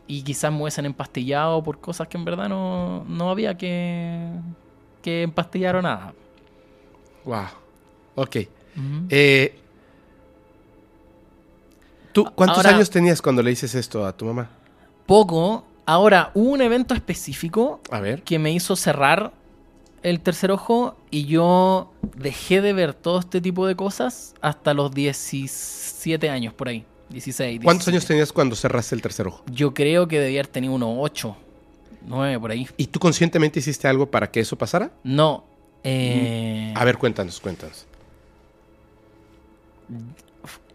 S3: y quizás me hubiesen empastillado por cosas que en verdad no, no había que, que empastillar o nada.
S4: Wow. Ok. Eh, ¿Tú cuántos
S3: Ahora-
S4: años tenías cuando le dices esto a tu mamá?
S3: Poco. Ahora, hubo un evento específico
S4: A ver.
S3: que me hizo cerrar el tercer ojo y yo dejé de ver todo este tipo de cosas hasta los 17 años por ahí. 16.
S4: ¿Cuántos
S3: 17.
S4: años tenías cuando cerraste el tercer ojo?
S3: Yo creo que debía haber tenido unos 8, 9 por ahí.
S4: ¿Y tú conscientemente hiciste algo para que eso pasara?
S3: No. eh,
S4: A ver, cuéntanos, cuéntanos.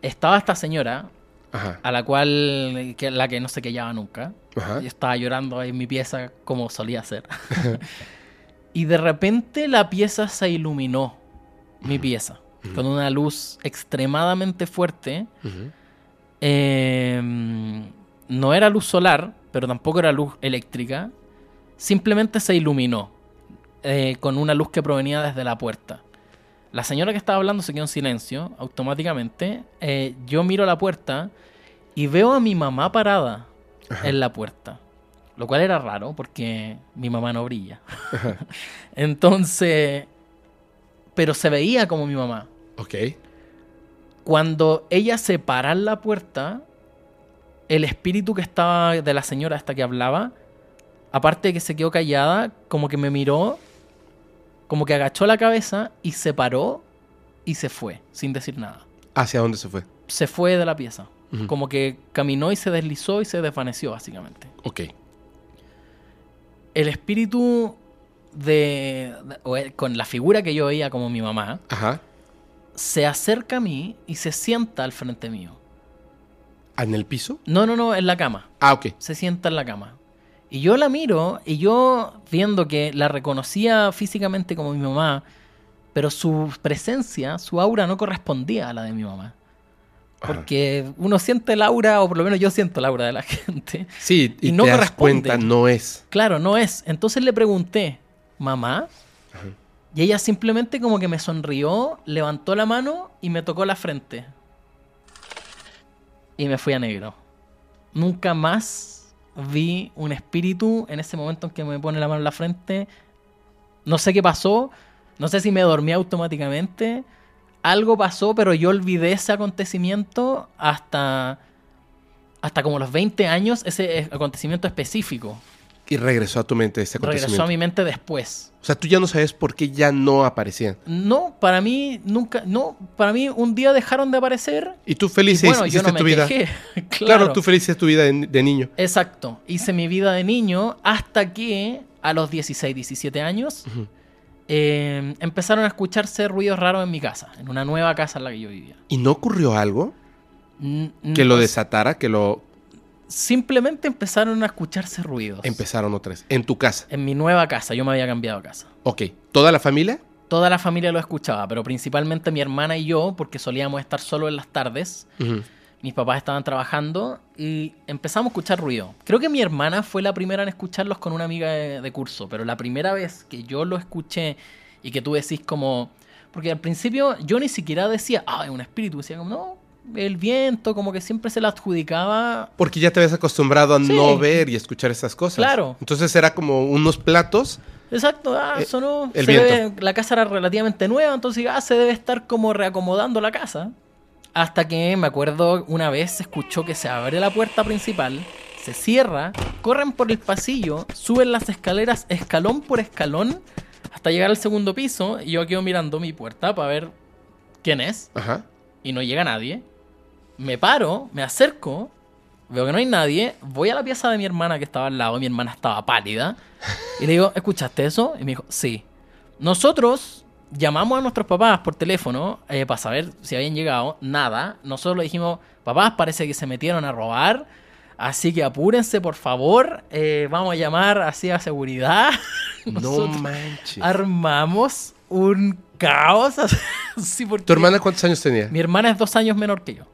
S3: Estaba esta señora
S4: Ajá.
S3: a la cual, que, la que no se callaba nunca.
S4: Ajá.
S3: Yo estaba llorando ahí en mi pieza como solía hacer. (laughs) y de repente la pieza se iluminó, mi pieza, con una luz extremadamente fuerte. Eh, no era luz solar, pero tampoco era luz eléctrica. Simplemente se iluminó eh, con una luz que provenía desde la puerta. La señora que estaba hablando se quedó en silencio automáticamente. Eh, yo miro la puerta y veo a mi mamá parada en la puerta. Lo cual era raro porque mi mamá no brilla. (laughs) Entonces, pero se veía como mi mamá.
S4: Ok.
S3: Cuando ella se para en la puerta, el espíritu que estaba de la señora esta que hablaba, aparte de que se quedó callada, como que me miró, como que agachó la cabeza y se paró y se fue, sin decir nada.
S4: ¿Hacia dónde se fue?
S3: Se fue de la pieza. Como que caminó y se deslizó y se desvaneció, básicamente.
S4: Ok.
S3: El espíritu de, con la figura que yo veía como mi mamá,
S4: Ajá.
S3: se acerca a mí y se sienta al frente mío.
S4: ¿En el piso?
S3: No, no, no, en la cama.
S4: Ah, ok.
S3: Se sienta en la cama. Y yo la miro y yo viendo que la reconocía físicamente como mi mamá, pero su presencia, su aura no correspondía a la de mi mamá.
S4: Ajá.
S3: Porque uno siente el aura, o por lo menos yo siento el aura de la (laughs) gente.
S4: Sí, y,
S3: Y no
S4: te das cuenta, no es.
S3: Claro, no es. Entonces le pregunté, mamá. Y ella simplemente como que me sonrió, levantó la mano y me tocó la frente. Y me fui a negro. Nunca más vi un espíritu en ese momento en que me pone la mano en la frente. No sé qué pasó. No sé si me dormí automáticamente. Algo pasó, pero yo olvidé ese acontecimiento hasta, hasta como los 20 años, ese acontecimiento específico.
S4: Y regresó a tu mente
S3: Regresó
S4: acontecimiento.
S3: a mi mente después.
S4: O sea, tú ya no sabes por qué ya no aparecían.
S3: No, para mí nunca, no, para mí un día dejaron de aparecer.
S4: Y tú
S3: Y
S4: feliz
S3: bueno, yo
S4: hiciste
S3: no me
S4: tu vida.
S3: quejé. (laughs)
S4: Claro.
S3: claro,
S4: tú feliz tu vida de, de niño.
S3: Exacto. Hice mi vida de niño hasta que a los 16, 17 años eh, empezaron a escucharse ruidos raros en mi casa, en una nueva casa en la que yo vivía.
S4: ¿Y no ocurrió algo
S3: N-
S4: que lo desatara, que lo
S3: Simplemente empezaron a escucharse ruidos.
S4: empezaron otra vez? En tu casa.
S3: En mi nueva casa, yo me había cambiado de casa.
S4: Ok. ¿Toda la familia?
S3: Toda la familia lo escuchaba, pero principalmente mi hermana y yo, porque solíamos estar solo en las tardes. Mis papás estaban trabajando y empezamos a escuchar ruido. Creo que mi hermana fue la primera en escucharlos con una amiga de, de curso, pero la primera vez que yo lo escuché y que tú decís como... Porque al principio yo ni siquiera decía, ah, es un espíritu, decía como, no, el viento, como que siempre se la adjudicaba.
S4: Porque ya te habías acostumbrado a
S3: Sí.
S4: no ver y escuchar estas cosas.
S3: Claro.
S4: Entonces era como unos platos.
S3: Exacto, ah,
S4: Eh,
S3: sonó.
S4: el
S3: se
S4: viento.
S3: la casa era relativamente nueva, entonces ah, se debe estar como reacomodando la casa. Hasta que me acuerdo una vez se escuchó que se abre la puerta principal, se cierra, corren por el pasillo, suben las escaleras escalón por escalón hasta llegar al segundo piso y yo quedo mirando mi puerta para ver quién es
S4: Ajá.
S3: y no llega nadie. Me paro, me acerco, veo que no hay nadie, voy a la pieza de mi hermana que estaba al lado, mi hermana estaba pálida, y le digo, ¿escuchaste eso? Y me dijo, sí. Nosotros llamamos a nuestros papás por teléfono eh, para saber si habían llegado, nada. Nosotros le dijimos, papás, parece que se metieron a robar, así que apúrense, por favor, eh, vamos a llamar así a seguridad. (laughs)
S4: No
S3: Nosotros
S4: manches.
S3: armamos un caos. (laughs) porque
S4: ¿Tu hermana cuántos años tenía?
S3: mi hermana es dos años menor que yo.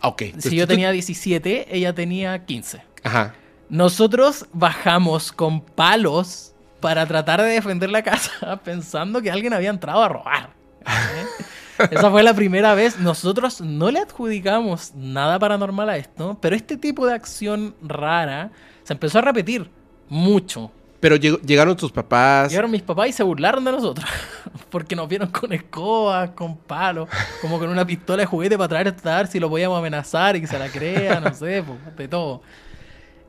S4: Ah, ok.
S3: Si yo tenía 17, ella tenía 15.
S4: Ajá.
S3: Nosotros bajamos con palos para tratar de defender la casa (laughs) pensando que alguien había entrado a robar. ¿eh? Esa fue la primera vez. Nosotros no le adjudicamos nada paranormal a esto, pero este tipo de acción rara se empezó a repetir mucho.
S4: Pero llegaron tus papás.
S3: Llegaron mis papás y se burlaron de nosotros. (laughs) Porque nos vieron con escobas, con palos, como con una pistola de juguete para de estar si lo podíamos amenazar y que se la crea, no sé, pues, de todo.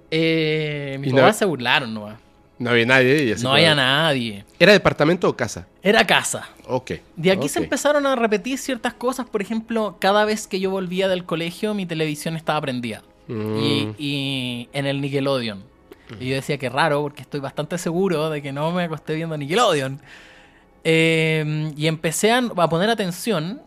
S3: Eh, mis
S4: Y no-
S3: papás se burlaron nomás.
S4: No había nadie. Y así
S3: No había nadie.
S4: ¿Era departamento o casa?
S3: Era casa.
S4: Ok.
S3: De aquí se empezaron a repetir ciertas cosas. Por ejemplo, cada vez que yo volvía del colegio, mi televisión estaba prendida.
S4: Mm.
S3: Y, y en el Nickelodeon. Y yo decía que raro, porque estoy bastante seguro de que no me acosté viendo Nickelodeon. Eh, y empecé a, a poner atención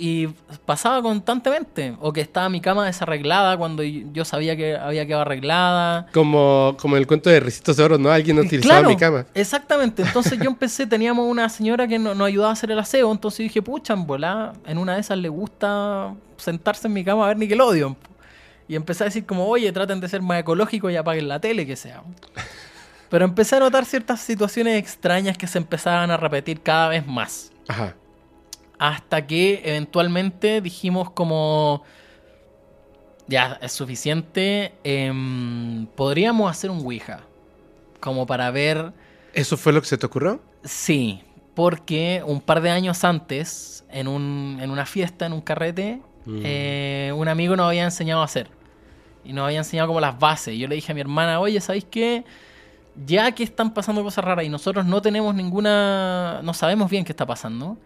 S3: y pasaba constantemente. O que estaba mi cama desarreglada cuando yo sabía que había quedado arreglada.
S4: Como, como el cuento de Ricitos de Oro, ¿no? Alguien utilizaba mi cama.
S3: Exactamente. Entonces yo empecé, teníamos una señora que no- nos ayudaba a hacer el aseo, entonces dije, pucha, en volá, en una de esas le gusta sentarse en mi cama a ver Nickelodeon. Y empecé a decir como, oye, traten de ser más ecológicos y apaguen la tele, que sea. Pero empecé a notar ciertas situaciones extrañas que se empezaban a repetir cada vez más.
S4: Ajá.
S3: Hasta que eventualmente dijimos como... Ya, es suficiente. em, podríamos hacer un Ouija. Como para ver...
S4: ¿Eso fue lo que se te ocurrió?
S3: Sí, porque un par de años antes, en, un, en una fiesta, en un carrete,
S4: Mm.
S3: eh, un amigo nos había enseñado a hacer. Y nos había enseñado como las bases. Yo le dije a mi hermana, oye, ¿sabéis qué? Ya que están pasando cosas raras y nosotros no tenemos ninguna... No sabemos bien qué está pasando.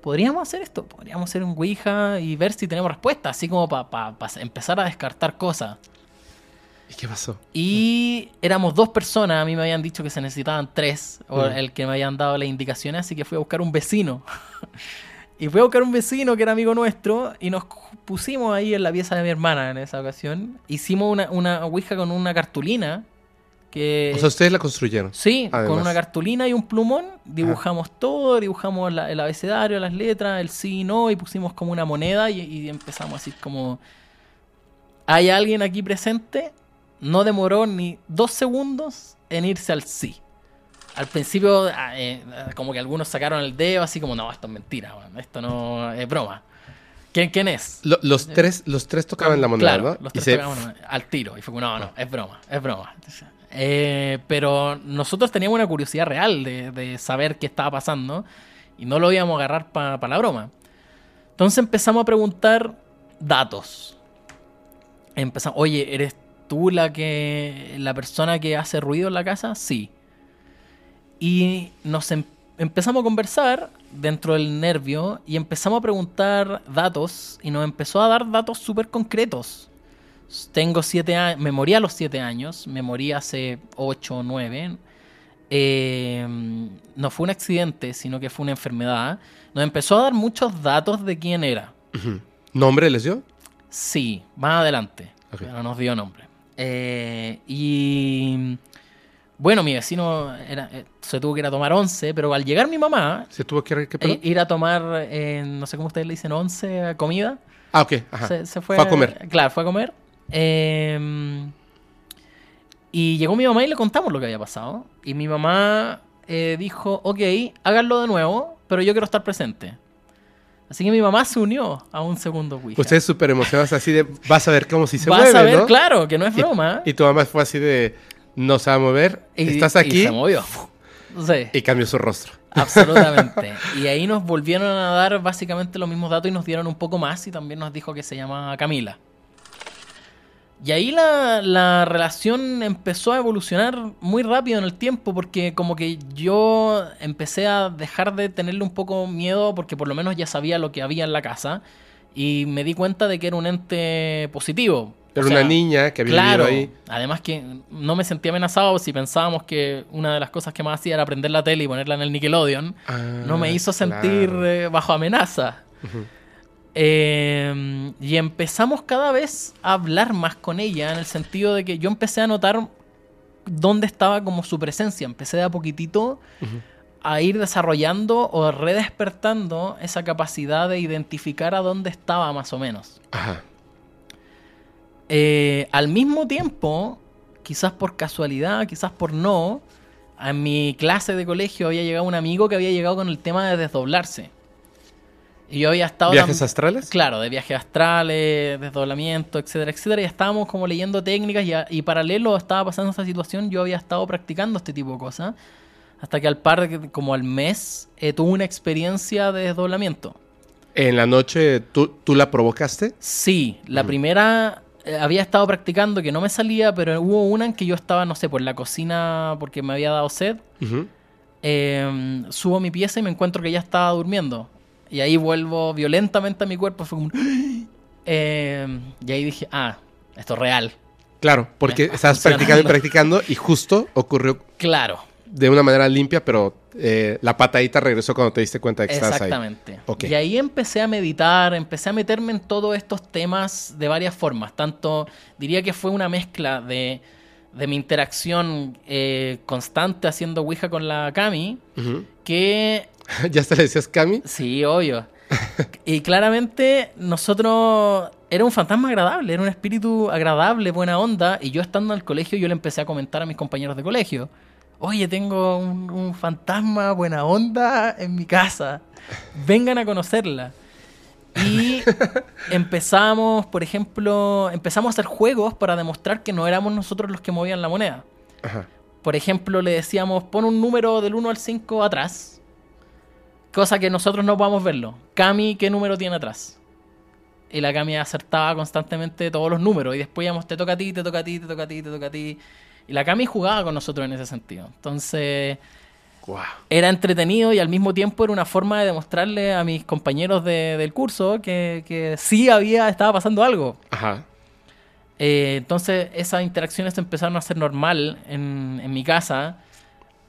S3: Podríamos hacer esto. Podríamos hacer un Ouija y ver si tenemos respuesta. Así como para empezar a descartar cosas.
S4: ¿Y qué pasó?
S3: Y éramos dos personas, a mí me habían dicho que se necesitaban tres, o
S4: Mm.
S3: el que me habían dado las indicaciones, así que fui a buscar un vecino. (laughs) y fui a buscar un vecino que era amigo nuestro y nos pusimos ahí en la pieza de mi hermana en esa ocasión. Hicimos una, una ouija con una cartulina Que,
S4: O sea, ustedes la construyeron.
S3: Sí,
S4: Además.
S3: con una cartulina y un plumón dibujamos todo, dibujamos la- el abecedario, las letras, el sí y no, y pusimos como una moneda y, y empezamos así como... ¿Hay alguien aquí presente? No demoró ni dos segundos en irse al sí. Al principio, ah, eh, como que algunos sacaron el dedo, así como, no, esto es mentira, esto no es broma. ¿Quién, quién es?
S4: Lo- los, tres, los tres tocaban la moneda,
S3: Claro,
S4: ¿no?
S3: los
S4: Y
S3: tres
S4: se-
S3: tocaban una- al tiro. Y fue como, no, no, es broma, es broma. Eh, pero nosotros teníamos una curiosidad real de, saber qué estaba pasando y no lo íbamos a agarrar para la broma. Entonces empezamos a preguntar datos. Empezamos, oye, ¿eres tú la que la persona que hace ruido en la casa? Sí. Y nos em- empezamos a conversar dentro del nervio y empezamos a preguntar datos y nos empezó a dar datos súper concretos. Tengo siete años, me morí a los siete años, me morí hace ocho o nueve. Eh, no fue un accidente, sino que fue una enfermedad. Nos empezó a dar muchos datos de quién era.
S4: ¿Nombre les dio?
S3: Sí, más adelante.
S4: Ok.
S3: Pero nos dio nombre. Eh, y bueno, mi vecino era- eh, se tuvo que ir a tomar once, pero al llegar mi mamá,
S4: ¿Se tuvo que ir? ¿Qué
S3: eh, ir a tomar, eh, no sé cómo ustedes le dicen, once, comida.
S4: Ah, ok. Ajá.
S3: Se, se fue,
S4: Fue a comer.
S3: Claro, fue a comer. Eh, y llegó mi mamá y le contamos lo que había pasado. Y mi mamá eh, dijo, ok, háganlo de nuevo, pero yo quiero estar presente. Así que mi mamá se unió a un segundo Ouija.
S4: Ustedes súper emocionados así de, vas a ver cómo si se
S3: Vas
S4: mueve,
S3: a ver,
S4: ¿no?
S3: claro, que no es broma.
S4: Y, tu mamá fue así de, no se va a mover,
S3: Y-
S4: estás
S3: y
S4: aquí
S3: se movió. Sí.
S4: y cambió su rostro.
S3: Absolutamente. (laughs) Y ahí nos volvieron a dar básicamente los mismos datos y nos dieron un poco más y también nos dijo que se llama Camila. Y ahí la, la relación empezó a evolucionar muy rápido en el tiempo porque como que yo empecé a dejar de tenerle un poco miedo porque por lo menos ya sabía lo que había en la casa y me di cuenta de que era un ente positivo.
S4: Era
S3: O sea,
S4: una niña que había
S3: Claro,
S4: vivido ahí.
S3: además que no me sentía amenazado si pensábamos que una de las cosas que más hacía era prender la tele y ponerla en el Nickelodeon.
S4: Ah,
S3: no me hizo sentir
S4: claro.
S3: eh, bajo amenaza. Eh, y empezamos cada vez a hablar más con ella en el sentido de que yo empecé a notar dónde estaba como su presencia. Empecé de a poquitito a ir desarrollando o redespertando esa capacidad de identificar a dónde estaba más o menos.
S4: Ajá.
S3: Eh, al mismo tiempo, quizás por casualidad, quizás por no, a mi clase de colegio había llegado un amigo que había llegado con el tema de desdoblarse. Y yo había estado...
S4: ¿Viajes astrales?
S3: Claro, de viajes astrales, desdoblamiento, etcétera, etcétera. Y estábamos como leyendo técnicas y, a- y paralelo estaba pasando esta situación. Yo había estado practicando este tipo de cosas. Hasta que al par, de- como al mes, eh, tuve una experiencia de desdoblamiento.
S4: En la noche, ¿tú, tú la provocaste?
S3: Sí, la primera eh, había estado practicando que no me salía, pero hubo una en que yo estaba, no sé, por la cocina porque me había dado sed. Eh, subo a mi pieza y me encuentro que ella estaba durmiendo. Y ahí vuelvo violentamente a mi cuerpo. Fue como... un- Eh, y ahí dije, ah, esto es real.
S4: Claro, porque estabas (laughs) practicando y practicando y justo ocurrió
S3: Claro,
S4: de una manera limpia, pero eh, la patadita regresó cuando te diste cuenta de que estabas ahí.
S3: exactamente. Y ahí empecé a meditar, empecé a meterme en todos estos temas de varias formas. Tanto, diría que fue una mezcla de, de mi interacción eh, constante haciendo Ouija con la Cami, que (laughs)
S4: ¿Ya hasta le decías Cami?
S3: Sí, obvio. y claramente nosotros era un fantasma agradable, era un espíritu agradable, buena onda. Y yo estando en el colegio, yo le empecé a comentar a mis compañeros de colegio. Oye, tengo un, un fantasma buena onda en mi casa. Vengan a conocerla. Y (laughs) empezamos, por ejemplo, empezamos a hacer juegos para demostrar que no éramos nosotros los que movían la moneda.
S4: Ajá.
S3: Por ejemplo, le decíamos, pon un número del 1 al 5 atrás. Cosa que nosotros no podamos verlo. Cami, ¿qué número tiene atrás? Y la Cami acertaba constantemente todos los números. Y después íbamos, te toca a ti, te toca a ti, te toca a ti, te toca a ti. Y la Cami jugaba con nosotros en ese sentido. Entonces,
S4: Guau.
S3: era entretenido y al mismo tiempo era una forma de demostrarle a mis compañeros de- del curso que, que sí había, estaba pasando algo.
S4: Ajá.
S3: Eh, entonces esas interacciones empezaron a ser normal en, en mi casa.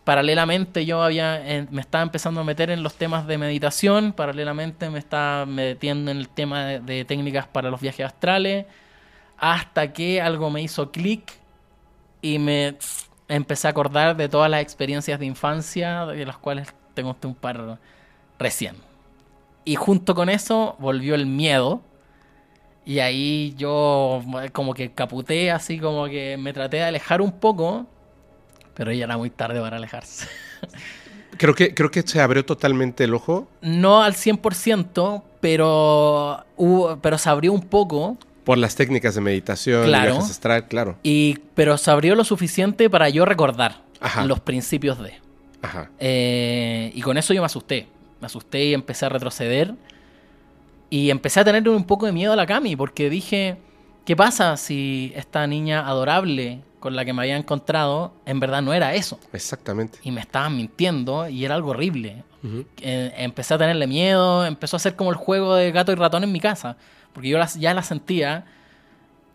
S3: Paralelamente yo había, me estaba empezando a meter en los temas de meditación, paralelamente me estaba metiendo en el tema de, de técnicas para los viajes astrales, hasta que algo me hizo clic y me empecé a acordar de todas las experiencias de infancia, de las cuales tengo un par recién. Y junto con eso volvió el miedo. Y ahí yo eh, como que caputé, así como que me traté de alejar un poco, pero ya era muy tarde para alejarse. (laughs)
S4: Creo que, creo que se abrió totalmente el ojo.
S3: No al 100%, pero, hubo, pero se abrió un poco.
S4: Por las técnicas de meditación,
S3: Claro.
S4: viajes astral, claro.
S3: Y, pero se abrió lo suficiente para yo recordar
S4: Ajá.
S3: los principios de.
S4: Ajá.
S3: Eh, y con eso yo me asusté. Me asusté y empecé a retroceder. Y empecé a tener un poco de miedo a la Cami, porque dije, ¿qué pasa si esta niña adorable con la que me había encontrado en verdad no era eso?
S4: Exactamente.
S3: Y me estaban mintiendo y era algo horrible.
S4: Ujú.
S3: Eh, empecé a tenerle miedo, empezó a ser como el juego de gato y ratón en mi casa, porque yo las- ya la sentía.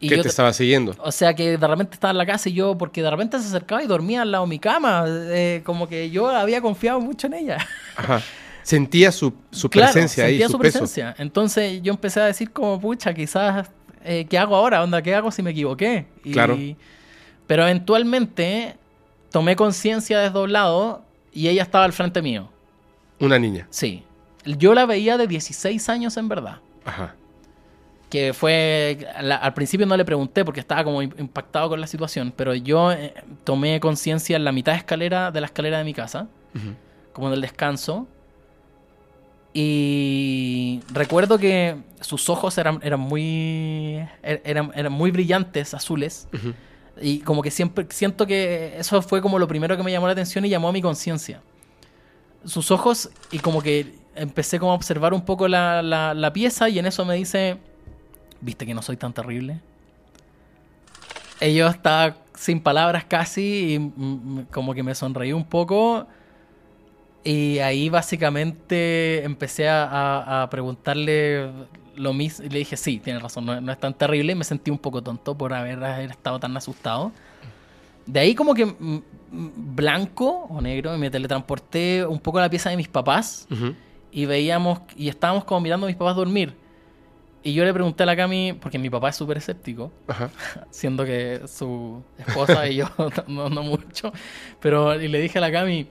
S3: Y
S4: ¿Qué
S3: yo
S4: te
S3: te-
S4: estaba siguiendo?
S3: o sea que de repente estaba en la casa y yo, porque de repente se acercaba y dormía al lado de mi cama, eh, como que yo había confiado mucho en ella.
S4: Ajá. Sentía su, su
S3: Claro,
S4: presencia ahí,
S3: sentía
S4: su,
S3: su
S4: peso.
S3: presencia. Entonces yo empecé a decir como, pucha, quizás, eh, ¿qué hago ahora? Onda, ¿qué hago si me equivoqué? Y-
S4: Claro.
S3: Pero eventualmente tomé conciencia desdoblado y ella estaba al frente mío.
S4: Una niña.
S3: Sí. Yo la veía de 16 años en verdad.
S4: Ajá.
S3: Que fue. la- al principio no le pregunté porque estaba como im- impactado con la situación. Pero yo eh, tomé conciencia en la mitad de escalera de la escalera de mi casa. Como en el descanso. Y recuerdo que sus ojos eran, eran muy. er- Eran, eran muy brillantes, azules.
S4: Ujú.
S3: Y como que siempre siento que eso fue como lo primero que me llamó la atención y llamó a mi conciencia. Sus ojos y como que empecé como a observar un poco la, la- pieza y en eso me dice, ¿viste que no soy tan terrible? Yo estaba sin palabras casi y como que me sonreí un poco y ahí básicamente empecé a- a preguntarle lo mismo le dije, sí, tienes razón, no, no es tan terrible y me sentí un poco tonto por haber, haber estado tan asustado. De ahí como que blanco o negro me teletransporté un poco a la pieza de mis papás
S4: Ujú.
S3: y veíamos y estábamos como mirando a mis papás dormir. Y yo le pregunté a la Cami, porque mi papá es súper escéptico,
S4: Ajá. (laughs)
S3: siendo que su esposa y yo (laughs) no, no mucho. Pero y le dije a la Cami,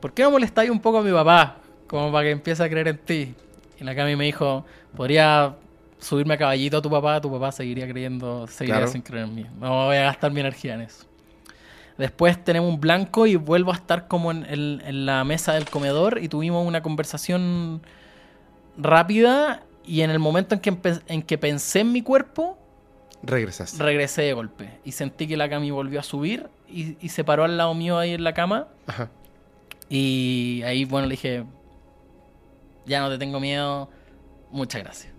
S3: ¿por qué no molestáis un poco a mi papá? Como para que empiece a creer en ti. Y la Cami me dijo, podría subirme a caballito a tu papá, tu papá seguiría creyendo, seguiría
S4: Claro.
S3: sin creer en mí. No voy a gastar mi energía en eso. Después tenemos un blanco y vuelvo a estar como en, el- en la mesa del comedor y tuvimos una conversación rápida y en el momento en que, empe- en que pensé en mi cuerpo,
S4: Regresaste.
S3: regresé de golpe y sentí que la Cami volvió a subir y, y se paró al lado mío ahí en la cama
S4: Ajá.
S3: y ahí bueno le dije ya no te tengo miedo muchas gracias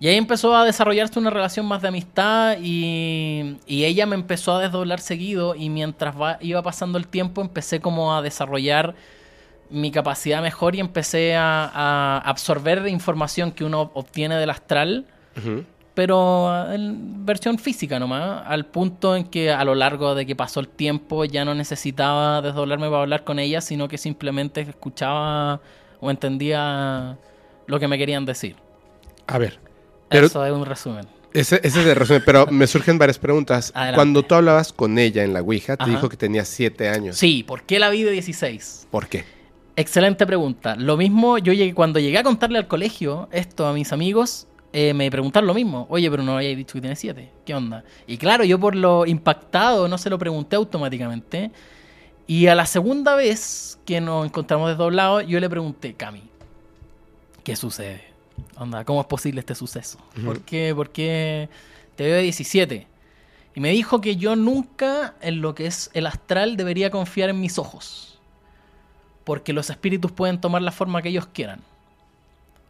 S3: y ahí empezó a desarrollarse una relación más de amistad y, y ella me empezó a desdoblar seguido y mientras va- iba pasando el tiempo empecé como a desarrollar mi capacidad mejor y empecé a, a absorber información que uno obtiene del astral
S4: Ujú.
S3: pero en versión física nomás, al punto en que a lo largo de que pasó el tiempo ya no necesitaba desdoblarme para hablar con ella, sino que simplemente escuchaba o entendía lo que me querían decir.
S4: A ver. Pero
S3: Eso es un resumen.
S4: ese, ese es el resumen, pero me surgen varias preguntas.
S3: Adelante.
S4: Cuando tú hablabas con ella en la Ouija, te
S3: Ajá.
S4: dijo que tenía siete años.
S3: Sí, ¿por qué la vi de 16?
S4: ¿Por qué?
S3: Excelente pregunta. Lo mismo, yo llegué, cuando llegué a contarle al colegio esto a mis amigos, eh, me preguntaron lo mismo. Oye, pero no habíais dicho que tiene siete. ¿Qué onda? Y claro, yo por lo impactado no se lo pregunté automáticamente. Y a la segunda vez que nos encontramos desdoblados, yo le pregunté, Cami, ¿qué sucede? Onda, ¿cómo es posible este suceso? ¿Por qué? ¿Por qué te veo de 17? Y me dijo que yo nunca en lo que es el astral debería confiar en mis ojos porque los espíritus pueden tomar la forma que ellos quieran,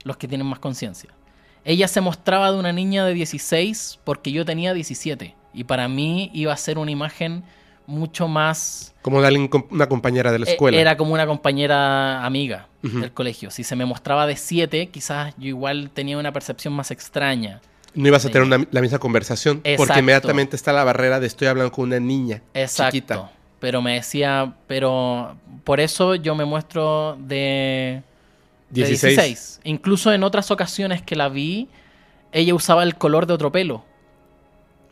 S3: los que tienen más conciencia. Ella se mostraba de una niña de 16 porque yo tenía 17 y para mí iba a ser una imagen mucho más...
S4: Como com- una compañera de la
S3: eh,
S4: escuela.
S3: Era como una compañera amiga del colegio. Si se me mostraba de 7, quizás yo igual tenía una percepción más extraña.
S4: No ibas a tener una- la misma conversación. Porque
S3: Exacto.
S4: inmediatamente está la barrera de estoy hablando con una niña
S3: Exacto.
S4: chiquita.
S3: Pero me decía, pero por eso yo me muestro de, de
S4: 16.
S3: 16. Incluso en otras ocasiones que la vi, ella usaba el color de otro pelo.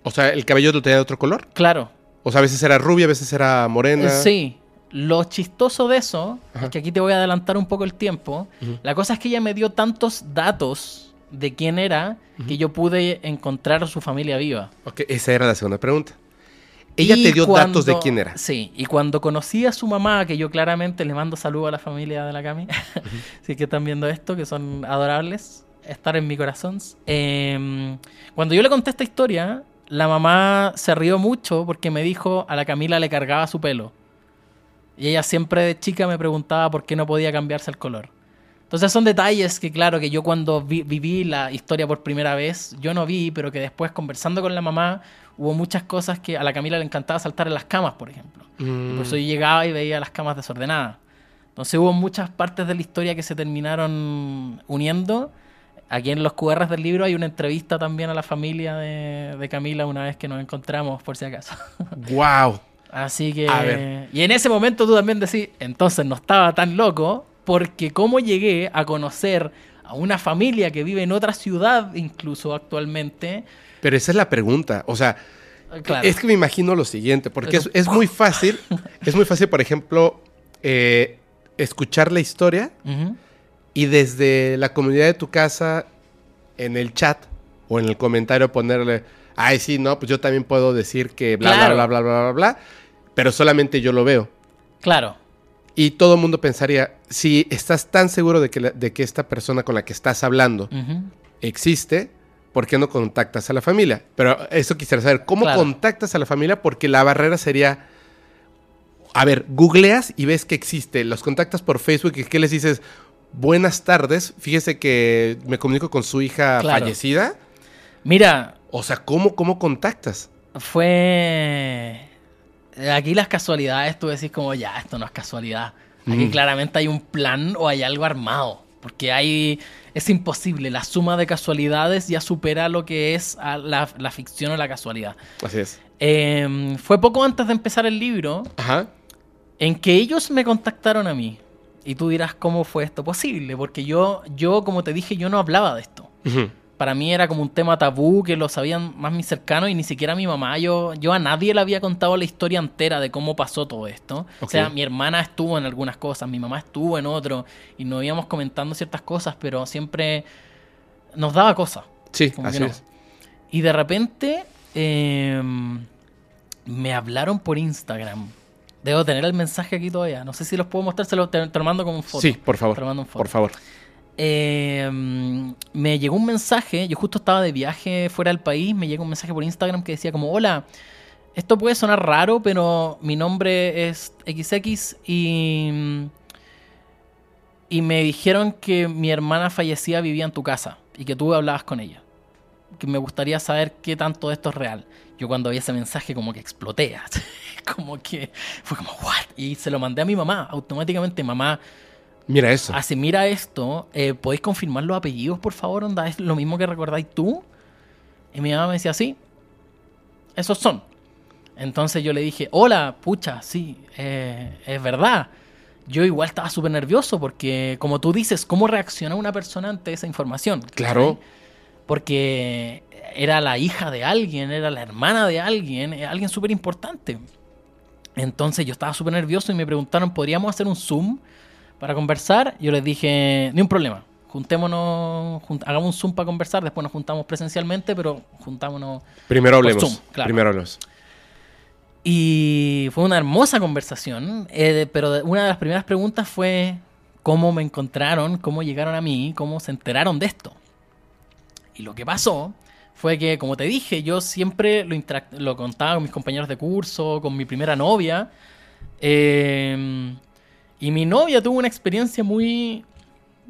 S4: O sea, el cabello lo tenía de otro color.
S3: Claro.
S4: O sea, a veces era rubia, a veces era morena.
S3: Eh, Sí. Lo chistoso de eso,
S4: Ajá.
S3: es que aquí te voy a adelantar un poco el tiempo. La cosa es que ella me dio tantos datos de quién era que yo pude encontrar a su familia viva.
S4: Ok, esa era la segunda pregunta. Ella
S3: Y
S4: te dio datos de quién era.
S3: Sí, y cuando conocí a su mamá, que yo claramente le mando saludo a la familia de la Cami, (laughs) si es que están viendo esto, que son adorables, estar en mi corazón. Eh, cuando yo le conté esta historia, la mamá se rió mucho porque me dijo a la Camila le cargaba su pelo. Y ella siempre de chica me preguntaba por qué no podía cambiarse el color. Entonces son detalles que claro que yo cuando vi- viví la historia por primera vez, yo no vi, pero que después conversando con la mamá hubo muchas cosas que a la Camila le encantaba saltar en las camas, por ejemplo. Y
S4: Mm.
S3: por eso yo llegaba y veía las camas desordenadas. Entonces hubo muchas partes de la historia que se terminaron uniendo. Aquí en los QRs del libro hay una entrevista también a la familia de, de Camila una vez que nos encontramos, por si acaso. (laughs)
S4: ¡Wow!
S3: Así que...
S4: A ver.
S3: Y en ese momento tú también decís, entonces no estaba tan loco, porque cómo llegué a conocer a una familia que vive en otra ciudad incluso actualmente.
S4: Pero esa es la pregunta. O sea,
S3: Claro.
S4: es que me imagino lo siguiente, porque es, muy fácil, (laughs) es muy fácil, por ejemplo, eh, escuchar la historia. Y desde la comunidad de tu casa, en el chat o en el comentario ponerle, ay, sí, no, pues yo también puedo decir que bla,
S3: Claro.
S4: bla, bla, bla, bla, bla, bla, pero solamente yo lo veo.
S3: Claro.
S4: Y todo el mundo pensaría, si estás tan seguro de que, la- de que esta persona con la que estás hablando existe, ¿por qué no contactas a la familia? Pero eso quisiera saber, ¿cómo
S3: Claro.
S4: contactas a la familia? Porque la barrera sería, a ver, googleas y ves que existe, los contactas por Facebook y ¿qué les dices? Buenas tardes, fíjese que me comunico con su hija
S3: Claro.
S4: fallecida.
S3: Mira,
S4: O sea, ¿cómo, cómo contactas?
S3: fue... Aquí las casualidades, tú decís como, ya, esto no es casualidad. Aquí
S4: Mm.
S3: claramente hay un plan o hay algo armado. Porque hay... Es imposible. La suma de casualidades ya supera lo que es a la, la ficción o la casualidad.
S4: Así es.
S3: Eh, fue poco antes de empezar el libro
S4: Ajá.
S3: en que ellos me contactaron a mí. Y tú dirás, ¿cómo fue esto posible? Porque yo, yo como te dije, yo no hablaba de esto. Para mí era como un tema tabú que lo sabían más mis cercanos y ni siquiera mi mamá. Yo, yo a nadie le había contado la historia entera de cómo pasó todo esto. O sea, mi hermana estuvo en algunas cosas, mi mamá estuvo en otro y nos íbamos comentando ciertas cosas, pero siempre nos daba cosas.
S4: Sí,
S3: Como que
S4: así
S3: no.
S4: es.
S3: Y de repente eh, me hablaron por Instagram. Debo tener el mensaje aquí todavía. No sé si los puedo mostrar, se lo, te, te lo mando como foto.
S4: Sí, por favor.
S3: Te lo mando en foto.
S4: Por favor.
S3: Eh, me llegó un mensaje, yo justo estaba de viaje fuera del país, me llegó un mensaje por Instagram que decía como, hola, esto puede sonar raro, pero mi nombre es XX y, y me dijeron que mi hermana fallecida vivía en tu casa y que tú hablabas con ella. Que me gustaría saber qué tanto de esto es real. Yo cuando vi ese mensaje como que exploté, (laughs) (laughs) como que fue como, ¿what? Y se lo mandé a mi mamá, automáticamente, mamá,
S4: Mira eso.
S3: Así, mira esto, eh, ¿podéis confirmar los apellidos, por favor? Onda, ¿Es lo mismo que recordáis tú? Y mi mamá me decía, sí, esos son. Entonces yo le dije, hola, pucha, sí, eh, es verdad. Yo igual estaba súper nervioso porque, como tú dices, ¿cómo reacciona una persona ante esa información?
S4: Claro.
S3: Porque era la hija de alguien, era la hermana de alguien, eh, alguien súper importante. Entonces yo estaba súper nervioso y me preguntaron, ¿podríamos hacer un Zoom para conversar? Yo les dije, ni un problema. Juntémonos, jun- hagamos un Zoom para conversar, después nos juntamos presencialmente, pero juntámonos.
S4: Primero hablemos.
S3: Zoom, claro.
S4: Primero hablemos.
S3: Y fue una hermosa conversación, eh, pero una de las primeras preguntas fue cómo me encontraron, cómo llegaron a mí, cómo se enteraron de esto. Y lo que pasó fue que, como te dije, yo siempre lo, lo contaba con mis compañeros de curso, con mi primera novia. eh, y mi novia tuvo una experiencia muy.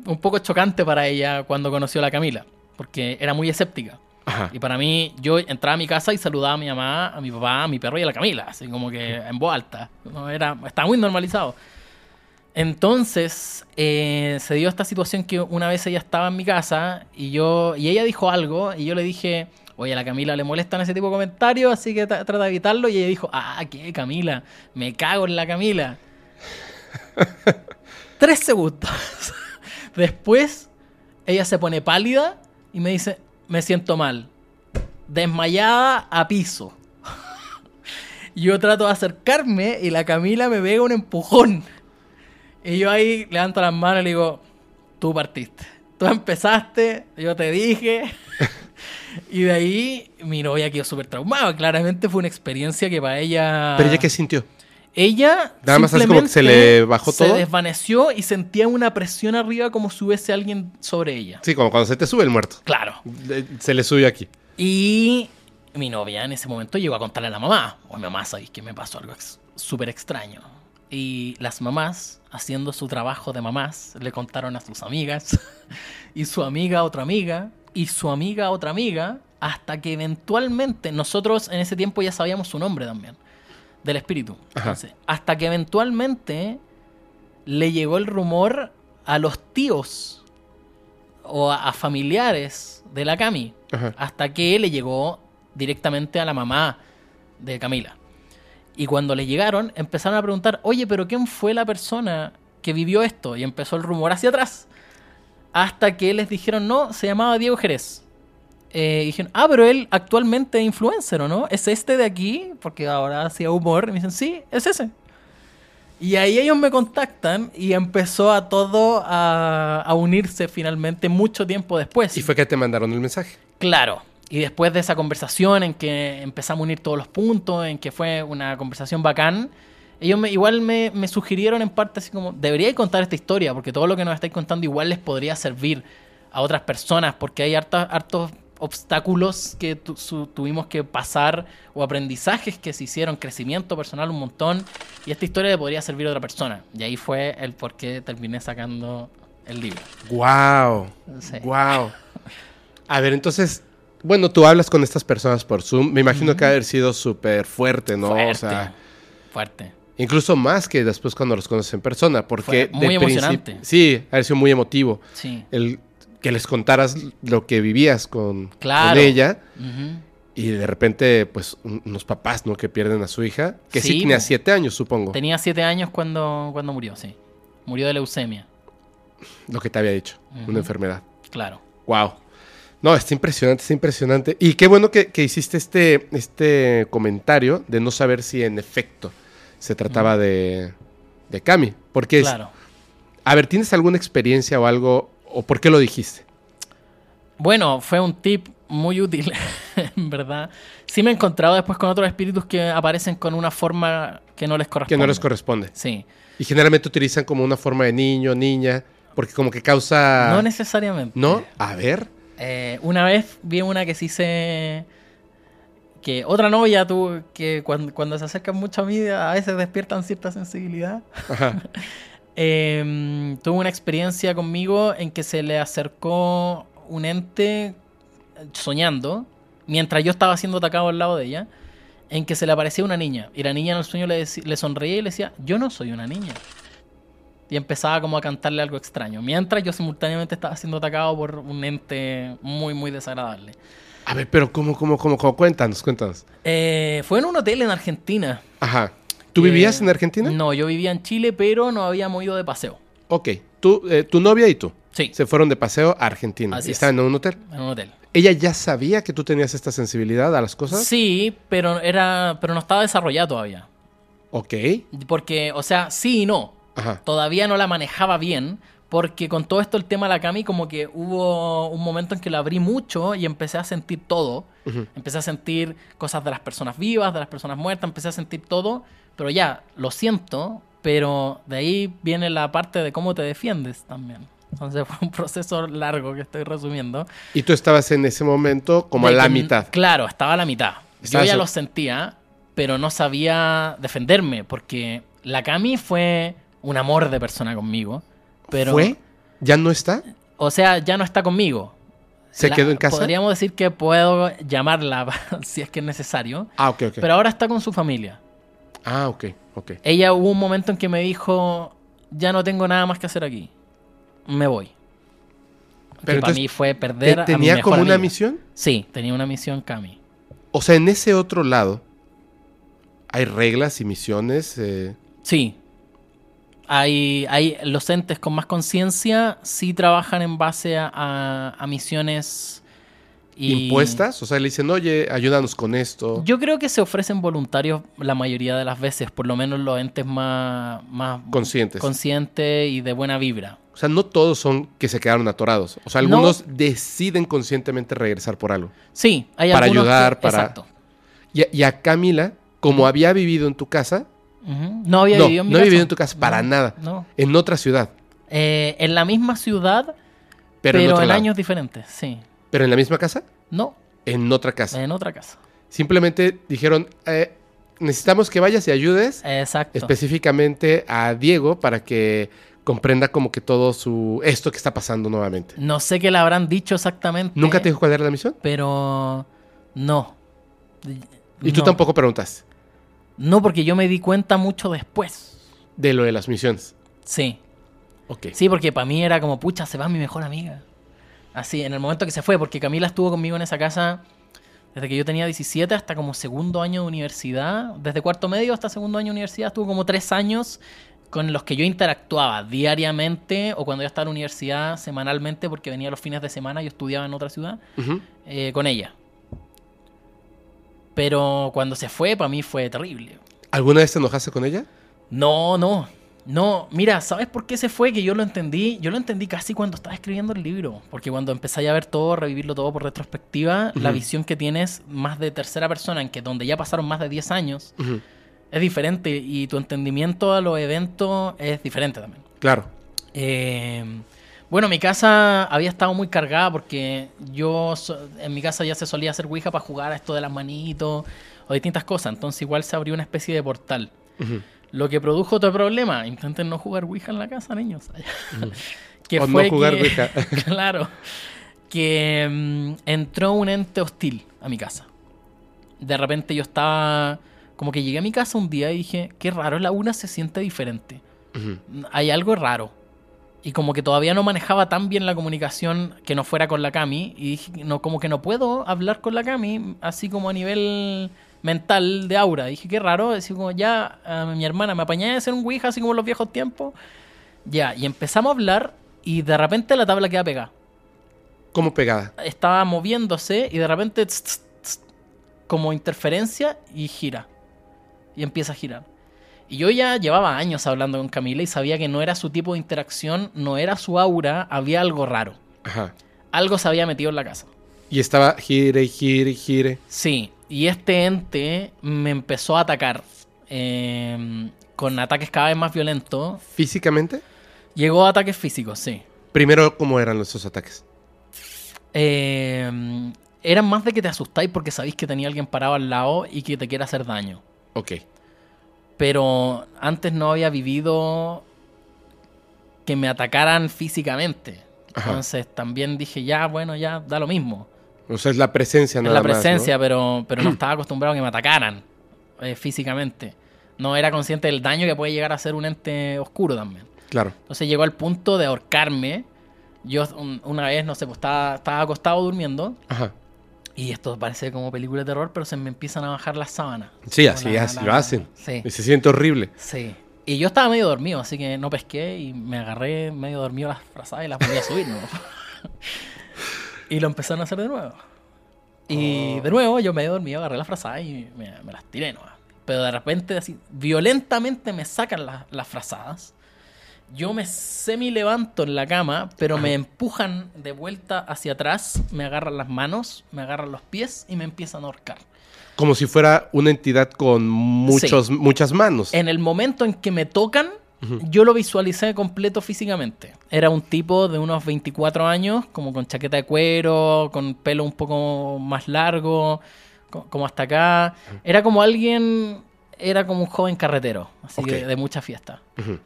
S3: un poco chocante para ella cuando conoció a la Camila, porque era muy escéptica.
S4: Ajá.
S3: Y para mí, yo entraba a mi casa y saludaba a mi mamá, a mi papá, a mi perro y a la Camila, así como que en voz alta. No, era, estaba muy normalizado. Entonces, eh, se dio esta situación que una vez ella estaba en mi casa y yo y ella dijo algo y yo le dije, oye, a la Camila le molestan ese tipo de comentarios, así que tra- trata de evitarlo. Y ella dijo, ah, ¿qué, Camila? Me cago en la Camila. (laughs) Tres segundos. Después, ella se pone pálida y me dice, me siento mal. Desmayada a piso. (laughs) Yo trato de acercarme y la Camila me pega un empujón. Y yo ahí levanto las manos y le digo, tú partiste. Tú empezaste, yo te dije. (laughs) y de ahí mi novia quedó súper traumada. Claramente fue una experiencia que para ella...
S4: ¿Pero ella qué sintió?
S3: Ella
S4: Nada más así como que se
S3: simplemente
S4: le bajó
S3: Se
S4: todo.
S3: desvaneció y sentía una presión arriba como si hubiese alguien sobre ella.
S4: Sí, como cuando se te sube el muerto.
S3: Claro.
S4: Se le subió aquí.
S3: Y mi novia en ese momento llegó a contarle a la mamá. O mi mamá, ¿sabéis que me pasó algo ex- súper extraño? Y las mamás, haciendo su trabajo de mamás, le contaron a sus amigas. (laughs) y su amiga a otra amiga. Y su amiga a otra amiga. Hasta que eventualmente, nosotros en ese tiempo ya sabíamos su nombre también. Del espíritu. Entonces, hasta que eventualmente le llegó el rumor a los tíos o a, a familiares de la Cami,
S4: Ajá.
S3: hasta que le llegó directamente a la mamá de Camila. Y cuando le llegaron, empezaron a preguntar, oye, pero ¿quién fue la persona que vivió esto? Y empezó el rumor hacia atrás. Hasta que les dijeron, no, se llamaba Diego Jerez. Eh, y dijeron, ah, pero él actualmente es influencer, ¿o no? ¿Es este de aquí? Porque ahora hacía humor. Y me dicen, sí, es ese. Y ahí ellos me contactan y empezó a todo a, a unirse finalmente mucho tiempo después.
S4: Y fue que te mandaron el mensaje.
S3: Claro. Y después de esa conversación en que empezamos a unir todos los puntos, en que fue una conversación bacán, ellos me, igual me, me sugirieron en parte así como, deberíais contar esta historia, porque todo lo que nos estáis contando igual les podría servir a otras personas, porque hay harta- hartos obstáculos que tu- su- tuvimos que pasar o aprendizajes que se hicieron, crecimiento personal un montón, y esta historia le podría servir a otra persona. Y ahí fue el por qué terminé sacando el libro.
S4: ¡Wow!
S3: Sí.
S4: ¡Wow! A ver, entonces, bueno, tú hablas con estas personas por Zoom. Me imagino que ha haber sido súper fuerte, ¿no?
S3: Fuerte.
S4: O sea,
S3: fuerte.
S4: incluso más que después cuando los conoces en persona, porque
S3: Fue muy emocionante.
S4: Sí, ha sido muy emotivo.
S3: Sí.
S4: El que les contaras lo que vivías con,
S3: Claro.
S4: con ella y de repente, pues, un- unos papás, ¿no? Que pierden a su hija, que sí,
S3: Sí,
S4: tenía
S3: po.
S4: siete años, supongo,
S3: Tenía siete años cuando, cuando murió, sí. Murió de leucemia,
S4: lo que te había dicho, una enfermedad.
S3: claro.
S4: Wow. No, está impresionante, está impresionante. Y qué bueno que, que hiciste este, este comentario de no saber si en efecto se trataba de, de Cami. Porque es,
S3: Claro.
S4: a ver, ¿tienes alguna experiencia o algo? ¿O por qué lo dijiste?
S3: Bueno, fue un tip muy útil, (laughs) en verdad. Sí me he encontrado después con otros espíritus que aparecen con una forma que no les corresponde.
S4: Que no les corresponde.
S3: Sí.
S4: Y generalmente utilizan como una forma de niño, niña, porque como que causa...
S3: No necesariamente.
S4: ¿No? A ver.
S3: Eh, una vez vi una que sí se... Que otra novia tuvo que cuando, cuando se acercan mucho a mí a veces despiertan cierta sensibilidad.
S4: Ajá. (laughs)
S3: Eh, tuvo una experiencia conmigo en que se le acercó un ente soñando, mientras yo estaba siendo atacado al lado de ella, en que se le aparecía una niña. Y la niña en el sueño le, le sonreía y le decía, yo no soy una niña. Y empezaba como a cantarle algo extraño, mientras yo simultáneamente estaba siendo atacado por un ente muy, muy desagradable.
S4: A ver, pero ¿cómo, cómo, cómo, cómo? Cuéntanos, cuéntanos.
S3: Eh, fue en un hotel en Argentina.
S4: Ajá. ¿Tú
S3: Eh,
S4: vivías en Argentina?
S3: No, yo vivía en Chile, pero no habíamos ido de paseo.
S4: Ok. Tú, eh, tu novia y tú
S3: Sí,
S4: se fueron de paseo a Argentina.
S3: Así es.
S4: estaban en un hotel.
S3: en un hotel.
S4: ¿Ella ya sabía que tú tenías esta sensibilidad a las cosas?
S3: Sí, pero era, pero no estaba desarrollado todavía.
S4: Ok.
S3: Porque, o sea, sí y no.
S4: Ajá.
S3: Todavía no la manejaba bien. Porque con todo esto el tema de la Cami, como que hubo un momento en que la abrí mucho y empecé a sentir todo. Empecé a sentir cosas de las personas vivas, de las personas muertas, empecé a sentir todo. Pero ya, lo siento, pero de ahí viene la parte de cómo te defiendes también. Entonces (laughs) fue un proceso largo que estoy resumiendo.
S4: Y tú estabas en ese momento como a
S3: De
S4: la
S3: que-
S4: mitad.
S3: Claro, estaba a la mitad. Yo ya
S4: en-
S3: lo sentía, pero no sabía defenderme, porque la Cami fue un amor de persona conmigo. Pero,
S4: ¿Fue? ¿Ya no está?
S3: O sea, ya no está conmigo.
S4: ¿Se
S3: La-
S4: quedó en casa?
S3: Podríamos decir que puedo llamarla (laughs) si es que es necesario.
S4: Ah, ok, ok.
S3: Pero ahora está con su familia.
S4: Ah, ok, ok.
S3: Ella hubo un momento en que me dijo, ya no tengo nada más que hacer aquí. Me voy.
S4: Pero
S3: que para mí fue
S4: ¿Te-
S3: perder a mi
S4: ¿Tenía
S3: mejor
S4: como una misión?
S3: Sí, tenía una misión Cami.
S4: O sea, en ese otro lado hay reglas y misiones. eh,
S3: Sí. Hay, hay los entes con más conciencia sí trabajan en base a, a- a misiones Y
S4: impuestas? O sea, le dicen, oye, ayúdanos con esto.
S3: Yo creo que se ofrecen voluntarios la mayoría de las veces, por lo menos los entes más, más
S4: Conscientes.
S3: conscientes y de buena vibra.
S4: O sea, no todos son que se quedaron atorados. O sea,
S3: No.
S4: algunos deciden conscientemente regresar por algo.
S3: Sí, hay
S4: Para
S3: algunos que-
S4: ayudar, para-
S3: Exacto.
S4: Y, a- y a Camila, como había vivido en tu casa,
S3: No había
S4: no,
S3: vivido en mi
S4: no
S3: casa.
S4: había vivido en tu casa para
S3: No,
S4: nada.
S3: No.
S4: En otra ciudad,
S3: Eh, en la misma ciudad,
S4: pero,
S3: pero,
S4: en
S3: en, años diferentes, sí.
S4: ¿Pero en la misma casa?
S3: No,
S4: En otra casa.
S3: en otra casa.
S4: Simplemente dijeron, eh, necesitamos que vayas y ayudes
S3: Exacto.
S4: específicamente a Diego para que comprenda como que todo su esto que está pasando nuevamente.
S3: No sé qué le habrán dicho exactamente.
S4: ¿Nunca te dijo cuál era la misión?
S3: Pero no.
S4: Y tú
S3: No.
S4: tampoco preguntaste
S3: No, porque yo me di cuenta mucho después.
S4: de lo de las misiones.
S3: Sí.
S4: Ok.
S3: Sí, porque para mí era como, pucha, se va mi mejor amiga. Así, en el momento que se fue, porque Camila estuvo conmigo en esa casa desde que yo tenía 17 hasta como segundo año de universidad. Desde cuarto medio hasta segundo año de universidad estuvo como tres años con los que yo interactuaba diariamente o cuando yo estaba en la universidad semanalmente porque venía los fines de semana, yo estudiaba en otra ciudad, eh, con ella. Pero cuando se fue, para mí fue terrible.
S4: ¿Alguna vez te enojaste con ella?
S3: No, no. No, mira, ¿sabes por qué se fue? Que yo lo entendí, yo lo entendí casi cuando estaba escribiendo el libro, porque cuando empecé a ver todo, revivirlo todo por retrospectiva, la visión que tienes más de tercera persona, en que donde ya pasaron más de 10 años, es diferente y tu entendimiento a los eventos es diferente también.
S4: Claro.
S3: Eh, bueno, mi casa había estado muy cargada porque yo en mi casa ya se solía hacer Ouija para jugar a esto de las manitos o distintas cosas. Entonces igual se abrió una especie de portal. Lo que produjo otro problema. Intenten no jugar Ouija en la casa, niños. (laughs) que
S4: O no jugar
S3: que-
S4: Ouija. (laughs)
S3: claro. Que mm, entró un ente hostil a mi casa. De repente yo estaba... Como que llegué a mi casa un día y dije, qué raro, la una se siente diferente hay algo raro. Y como que todavía no manejaba tan bien la comunicación que no fuera con la Cami. Y dije, no, como que no puedo hablar con la Cami, así como a nivel mental de aura. Dije, qué raro. Decía como, ya, a mi hermana, me apañé de hacer un Ouija, así como en los viejos tiempos. Ya, y empezamos a hablar y de repente la tabla queda pegada.
S4: ¿Cómo pegada?
S3: Estaba moviéndose y de repente, tss, tss, tss, como interferencia y gira. Y empieza a girar. Y yo ya llevaba años hablando con Camila y sabía que no era su tipo de interacción, no era su aura, había algo raro.
S4: Ajá.
S3: Algo se había metido en la casa.
S4: Y estaba gire, gire, gire.
S3: Sí, y este ente me empezó a atacar eh, con ataques cada vez más violentos.
S4: ¿Físicamente?
S3: Llegó a ataques físicos, sí.
S4: Primero, ¿cómo eran esos ataques?
S3: Eh, eran más de que te asustáis porque sabéis que tenía alguien parado al lado y que te quiere hacer daño.
S4: Ok.
S3: Pero antes no había vivido que me atacaran físicamente.
S4: Ajá.
S3: Entonces también dije, ya, bueno, ya da lo mismo.
S4: O sea, es la presencia
S3: Es
S4: nada
S3: la
S4: más, ¿no?
S3: presencia, pero, pero no (clears throat) estaba acostumbrado a que me atacaran eh, físicamente. No era consciente del daño que puede llegar a ser un ente oscuro también.
S4: Claro.
S3: Entonces llegó al punto de ahorcarme. Yo un- una vez, no sé, pues estaba, estaba acostado durmiendo.
S4: Ajá.
S3: Y esto parece como película de terror, pero se me empiezan a bajar las sábanas.
S4: Sí, así,
S3: la-
S4: así
S3: la-
S4: lo hacen.
S3: Sí.
S4: Y se siente horrible.
S3: Sí. Y yo estaba medio dormido, así que no pesqué y me agarré medio dormido las frazadas y las volví a subir, ¿no? (laughs) y lo empezaron a hacer de nuevo. Y
S4: Oh.
S3: de nuevo yo medio dormido, agarré las frazadas y me, me las tiré, ¿no? Pero de repente, así, violentamente me sacan las- las frazadas. Yo me semi levanto en la cama, pero me empujan de vuelta hacia atrás, me agarran las manos, me agarran los pies y me empiezan a ahorcar.
S4: Como si fuera una entidad con muchos, muchas manos.
S3: En el momento en que me tocan, yo lo visualicé completo físicamente. Era un tipo de unos 24 años, como con chaqueta de cuero, con pelo un poco más largo, co- como hasta acá. Era como alguien, era como un joven carretero, así que de mucha fiesta,
S4: Ujú.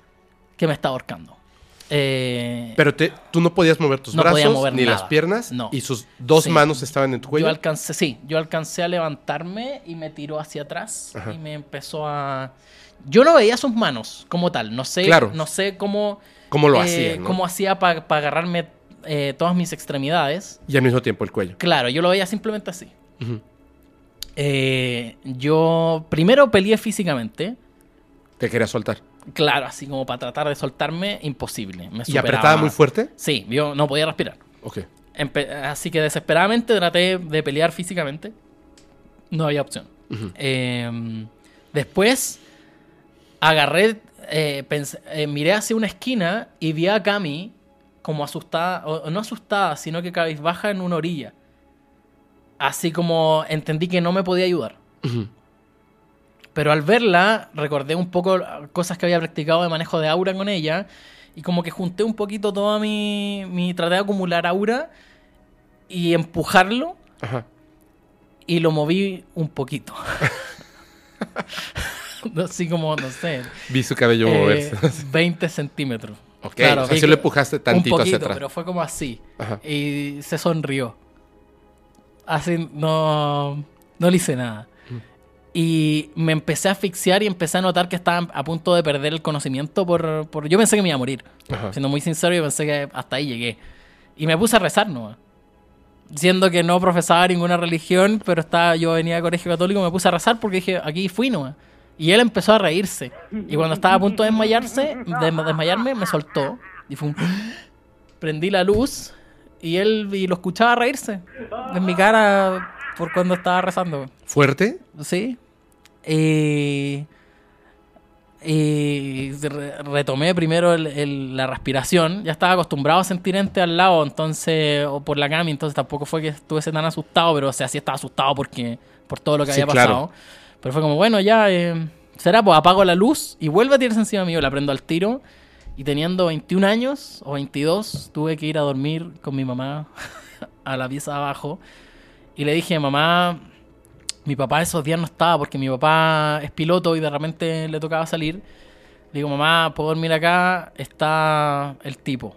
S3: Que me estaba ahorcando. Eh,
S4: Pero te- tú no podías mover tus
S3: No podía
S4: brazos
S3: mover
S4: ni
S3: nada.
S4: las piernas
S3: No.
S4: y sus dos
S3: Sí.
S4: manos estaban en tu cuello.
S3: Yo alcancé, sí, yo alcancé a levantarme y me tiró hacia atrás
S4: Ajá.
S3: y me empezó a... Yo no veía sus manos como tal, no sé,
S4: Claro.
S3: no sé cómo...
S4: ¿Cómo lo
S3: eh,
S4: hacía? no?
S3: Cómo hacía para agarrarme eh, todas mis extremidades.
S4: Y al mismo tiempo el cuello.
S3: Claro, yo lo veía simplemente así. Yo primero peleé físicamente.
S4: Te quería soltar.
S3: Claro, así como para tratar de soltarme, imposible. Me
S4: ¿Y apretaba muy fuerte?
S3: Sí, yo no podía respirar.
S4: Ok.
S3: Empe- así que desesperadamente traté de pelear físicamente. No había opción. Eh, después agarré, eh, pensé- eh, miré hacia una esquina y vi a Cami como asustada, o, no asustada, sino que cabizbaja en una orilla. Así como entendí que no me podía ayudar.
S4: Ujú.
S3: Pero al verla, recordé un poco cosas que había practicado de manejo de aura con ella. Y como que junté un poquito toda mi. mi traté de acumular aura y empujarlo.
S4: Ajá.
S3: Y lo moví un poquito. (laughs) Así como, no sé.
S4: Vi su cabello
S3: eh,
S4: moverse.
S3: 20 centímetros.
S4: ok,
S3: claro,
S4: o sea, sí lo empujaste tantito
S3: un poquito,
S4: hacia atrás.
S3: pero fue como así.
S4: Ajá.
S3: Y se sonrió. Así no, no le hice nada. Y me empecé a asfixiar y empecé a notar que estaba a punto de perder el conocimiento por... por- yo pensé que me iba a morir.
S4: Ajá.
S3: Siendo muy sincero, yo pensé que hasta ahí llegué. Y me puse a rezar nomás. Siendo que no profesaba ninguna religión, pero estaba, yo venía de colegio católico, me puse a rezar porque dije, aquí fui nomás. Y él empezó a reírse. Y cuando estaba a punto de desmayarse, de desmayarme, me soltó. Y fue un... Prendí la luz y él y lo escuchaba reírse en mi cara por cuando estaba rezando.
S4: ¿Fuerte?
S3: Sí. Y, y re- retomé primero el- el- la respiración. Ya estaba acostumbrado a sentir ente al lado, entonces, o por la cama, entonces tampoco fue que estuviese tan asustado, pero o sea, sí estaba asustado porque, por todo lo que
S4: Sí,
S3: había
S4: claro.
S3: pasado. Pero fue como, bueno, ya, eh, será, pues apago la luz y vuelve a tirarse encima mío, la prendo al tiro. Y teniendo 21 años o 22, tuve que ir a dormir con mi mamá (laughs) a la pieza de abajo. Y le dije, mamá, mi papá esos días no estaba porque mi papá es piloto y de repente le tocaba salir. Le digo, mamá, ¿puedo dormir acá? Está el tipo.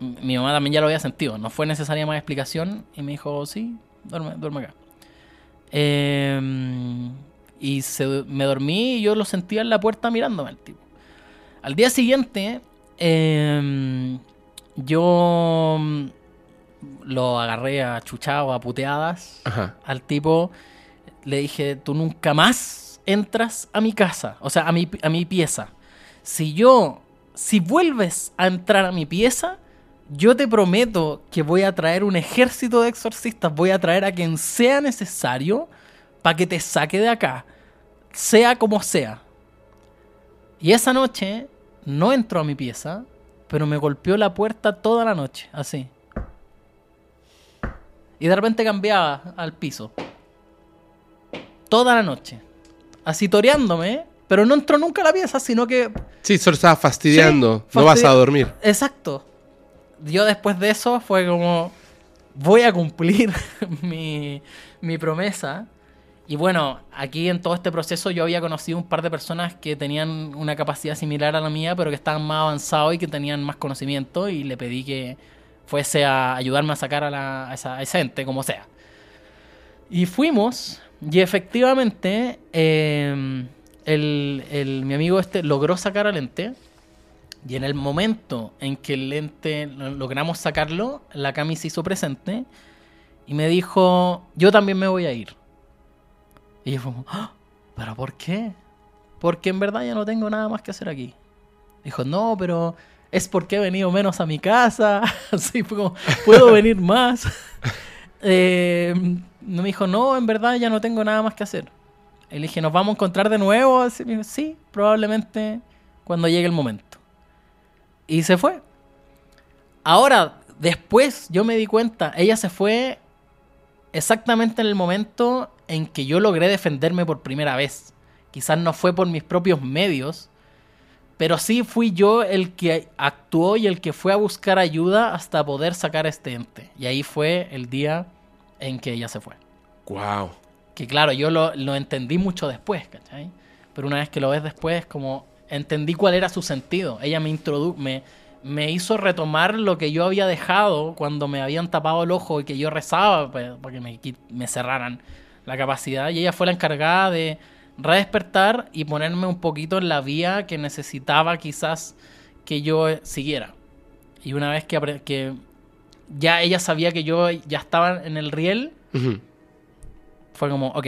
S3: Mi mamá también ya lo había sentido. No fue necesaria más explicación. Y me dijo, sí, duerme, duerme acá. Eh, y se- me dormí y yo lo sentía en la puerta mirándome al tipo. Al día siguiente, eh, yo mm, lo agarré a chuchado, a puteadas
S4: Ajá.
S3: al tipo le dije, tú nunca más entras a mi casa, o sea, a mi, a mi pieza. Si yo, si vuelves a entrar a mi pieza, yo te prometo que voy a traer un ejército de exorcistas, voy a traer a quien sea necesario para que te saque de acá, sea como sea. Y esa noche no entró a mi pieza, pero me golpeó la puerta toda la noche, así. Y de repente cambiaba al piso. Toda la noche. Así toreándome, pero no entró nunca a la pieza, sino que...
S4: Sí, solo estaba fastidiando.
S3: Sí,
S4: no vas a dormir.
S3: Exacto. Yo después de eso fue como, voy a cumplir (laughs) mi, mi promesa. Y bueno, aquí en todo este proceso yo había conocido un par de personas que tenían una capacidad similar a la mía, pero que estaban más avanzados y que tenían más conocimiento y le pedí que fuese a ayudarme a sacar a, la, a esa, a ese ente, como sea. Y fuimos, y efectivamente, eh, el, el- mi amigo este logró sacar al ente. Y en el momento en que el ente lo- logramos sacarlo, la Cami se hizo presente y me dijo, yo también me voy a ir. Y yo como, "Ah, ¿pero por qué? Porque en verdad ya no tengo nada más que hacer aquí. Dijo, no, pero es porque he venido menos a mi casa. (laughs) Así fue como, ¿puedo (laughs) venir más? Eh, me dijo, no, en verdad ya no tengo nada más que hacer. Y le dije, ¿nos vamos a encontrar de nuevo? Sí, probablemente cuando llegue el momento. Y se fue. Ahora, después yo me di cuenta, ella se fue exactamente en el momento en que yo logré defenderme por primera vez. Quizás no fue por mis propios medios, pero sí fui yo el que actuó y el que fue a buscar ayuda hasta poder sacar a este ente. Y ahí fue el día en que ella se fue.
S4: Wow.
S3: Que claro, yo lo, lo entendí mucho después, ¿cachai? Pero una vez que lo ves después, como entendí cuál era su sentido. Ella me introdujo, me, me hizo retomar lo que yo había dejado cuando me habían tapado el ojo y que yo rezaba pa- para que me, me cerraran la capacidad. Y ella fue la encargada de redespertar y ponerme un poquito en la vía que necesitaba quizás que yo eh, siguiera. Y una vez que, que ya ella sabía que yo ya estaba en el riel, fue como, ok,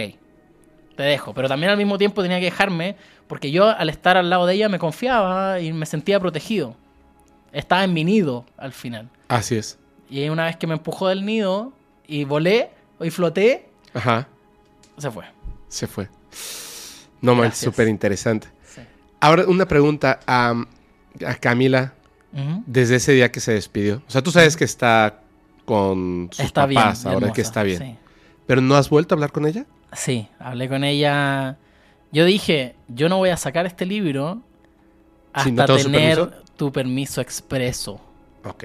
S3: te dejo. Pero también al mismo tiempo tenía que dejarme porque yo al estar al lado de ella me confiaba y me sentía protegido. Estaba en mi nido al final.
S4: Así es.
S3: Y una vez que me empujó del nido y volé y floté,
S4: Ajá.
S3: se fue.
S4: Se fue. No
S3: Gracias.
S4: súper interesante.
S3: Sí.
S4: Ahora, una pregunta a, a Camila Desde ese día que se despidió. O sea, tú sabes que está con sus
S3: Está bien.
S4: ahora que está bien.
S3: Sí.
S4: ¿Pero no has vuelto a hablar con ella?
S3: Sí, hablé con ella. Yo dije, yo no voy a sacar este libro
S4: Si
S3: hasta
S4: no
S3: tener
S4: permiso.
S3: tu permiso expreso.
S4: Ok.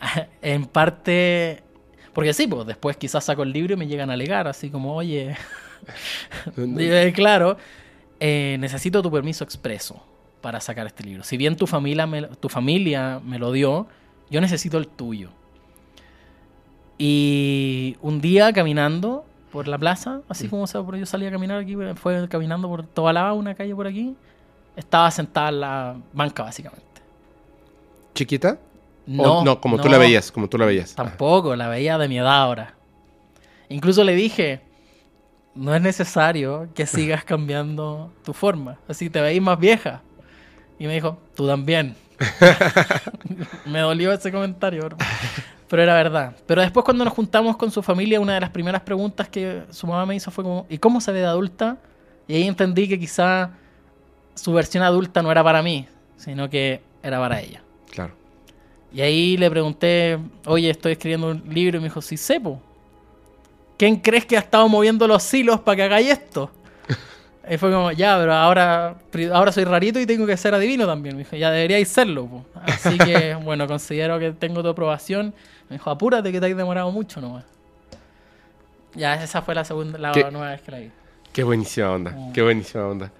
S4: (laughs)
S3: en parte, porque sí, pues después quizás saco el libro y me llegan a alegar, así como, oye, (laughs) (laughs) eh, claro, eh, necesito tu permiso expreso para sacar este libro. Si bien tu familia, me, tu familia me lo dio, yo necesito el tuyo. Y un día caminando por la plaza, así como se- yo salía a caminar aquí, fue caminando por toda la una calle por aquí, estaba sentada en la banca básicamente.
S4: ¿Chiquita?
S3: No,
S4: O no, como tú la veías, como tú la veías. Ajá.
S3: Tampoco, la veía de mi edad ahora. Incluso le dije, no es necesario que sigas (laughs) cambiando tu forma, así te veis más vieja. Y me dijo, tú también. (laughs) me dolió ese comentario, bro. pero era verdad. Pero después cuando nos juntamos con su familia, una de las primeras preguntas que su mamá me hizo fue como, ¿y cómo se ve de adulta? Y ahí entendí que quizá su versión adulta no era para mí, sino que era para ella.
S4: Claro.
S3: Y ahí le pregunté, oye, estoy escribiendo un libro, y me dijo, sí, sepo. ¿Quién crees que ha estado moviendo los hilos para que hagáis esto? Y fue como, ya, pero ahora, ahora soy rarito y tengo que ser adivino también. Me dijo, ya deberíais serlo. po". Así que, (laughs) bueno, considero que tengo tu aprobación. Me dijo, apúrate que te has demorado mucho nomás. Ya, esa fue la segunda, la
S4: ¿Qué?
S3: nueva vez que la vi.
S4: Qué buenísima onda,
S3: Mm.
S4: qué buenísima onda.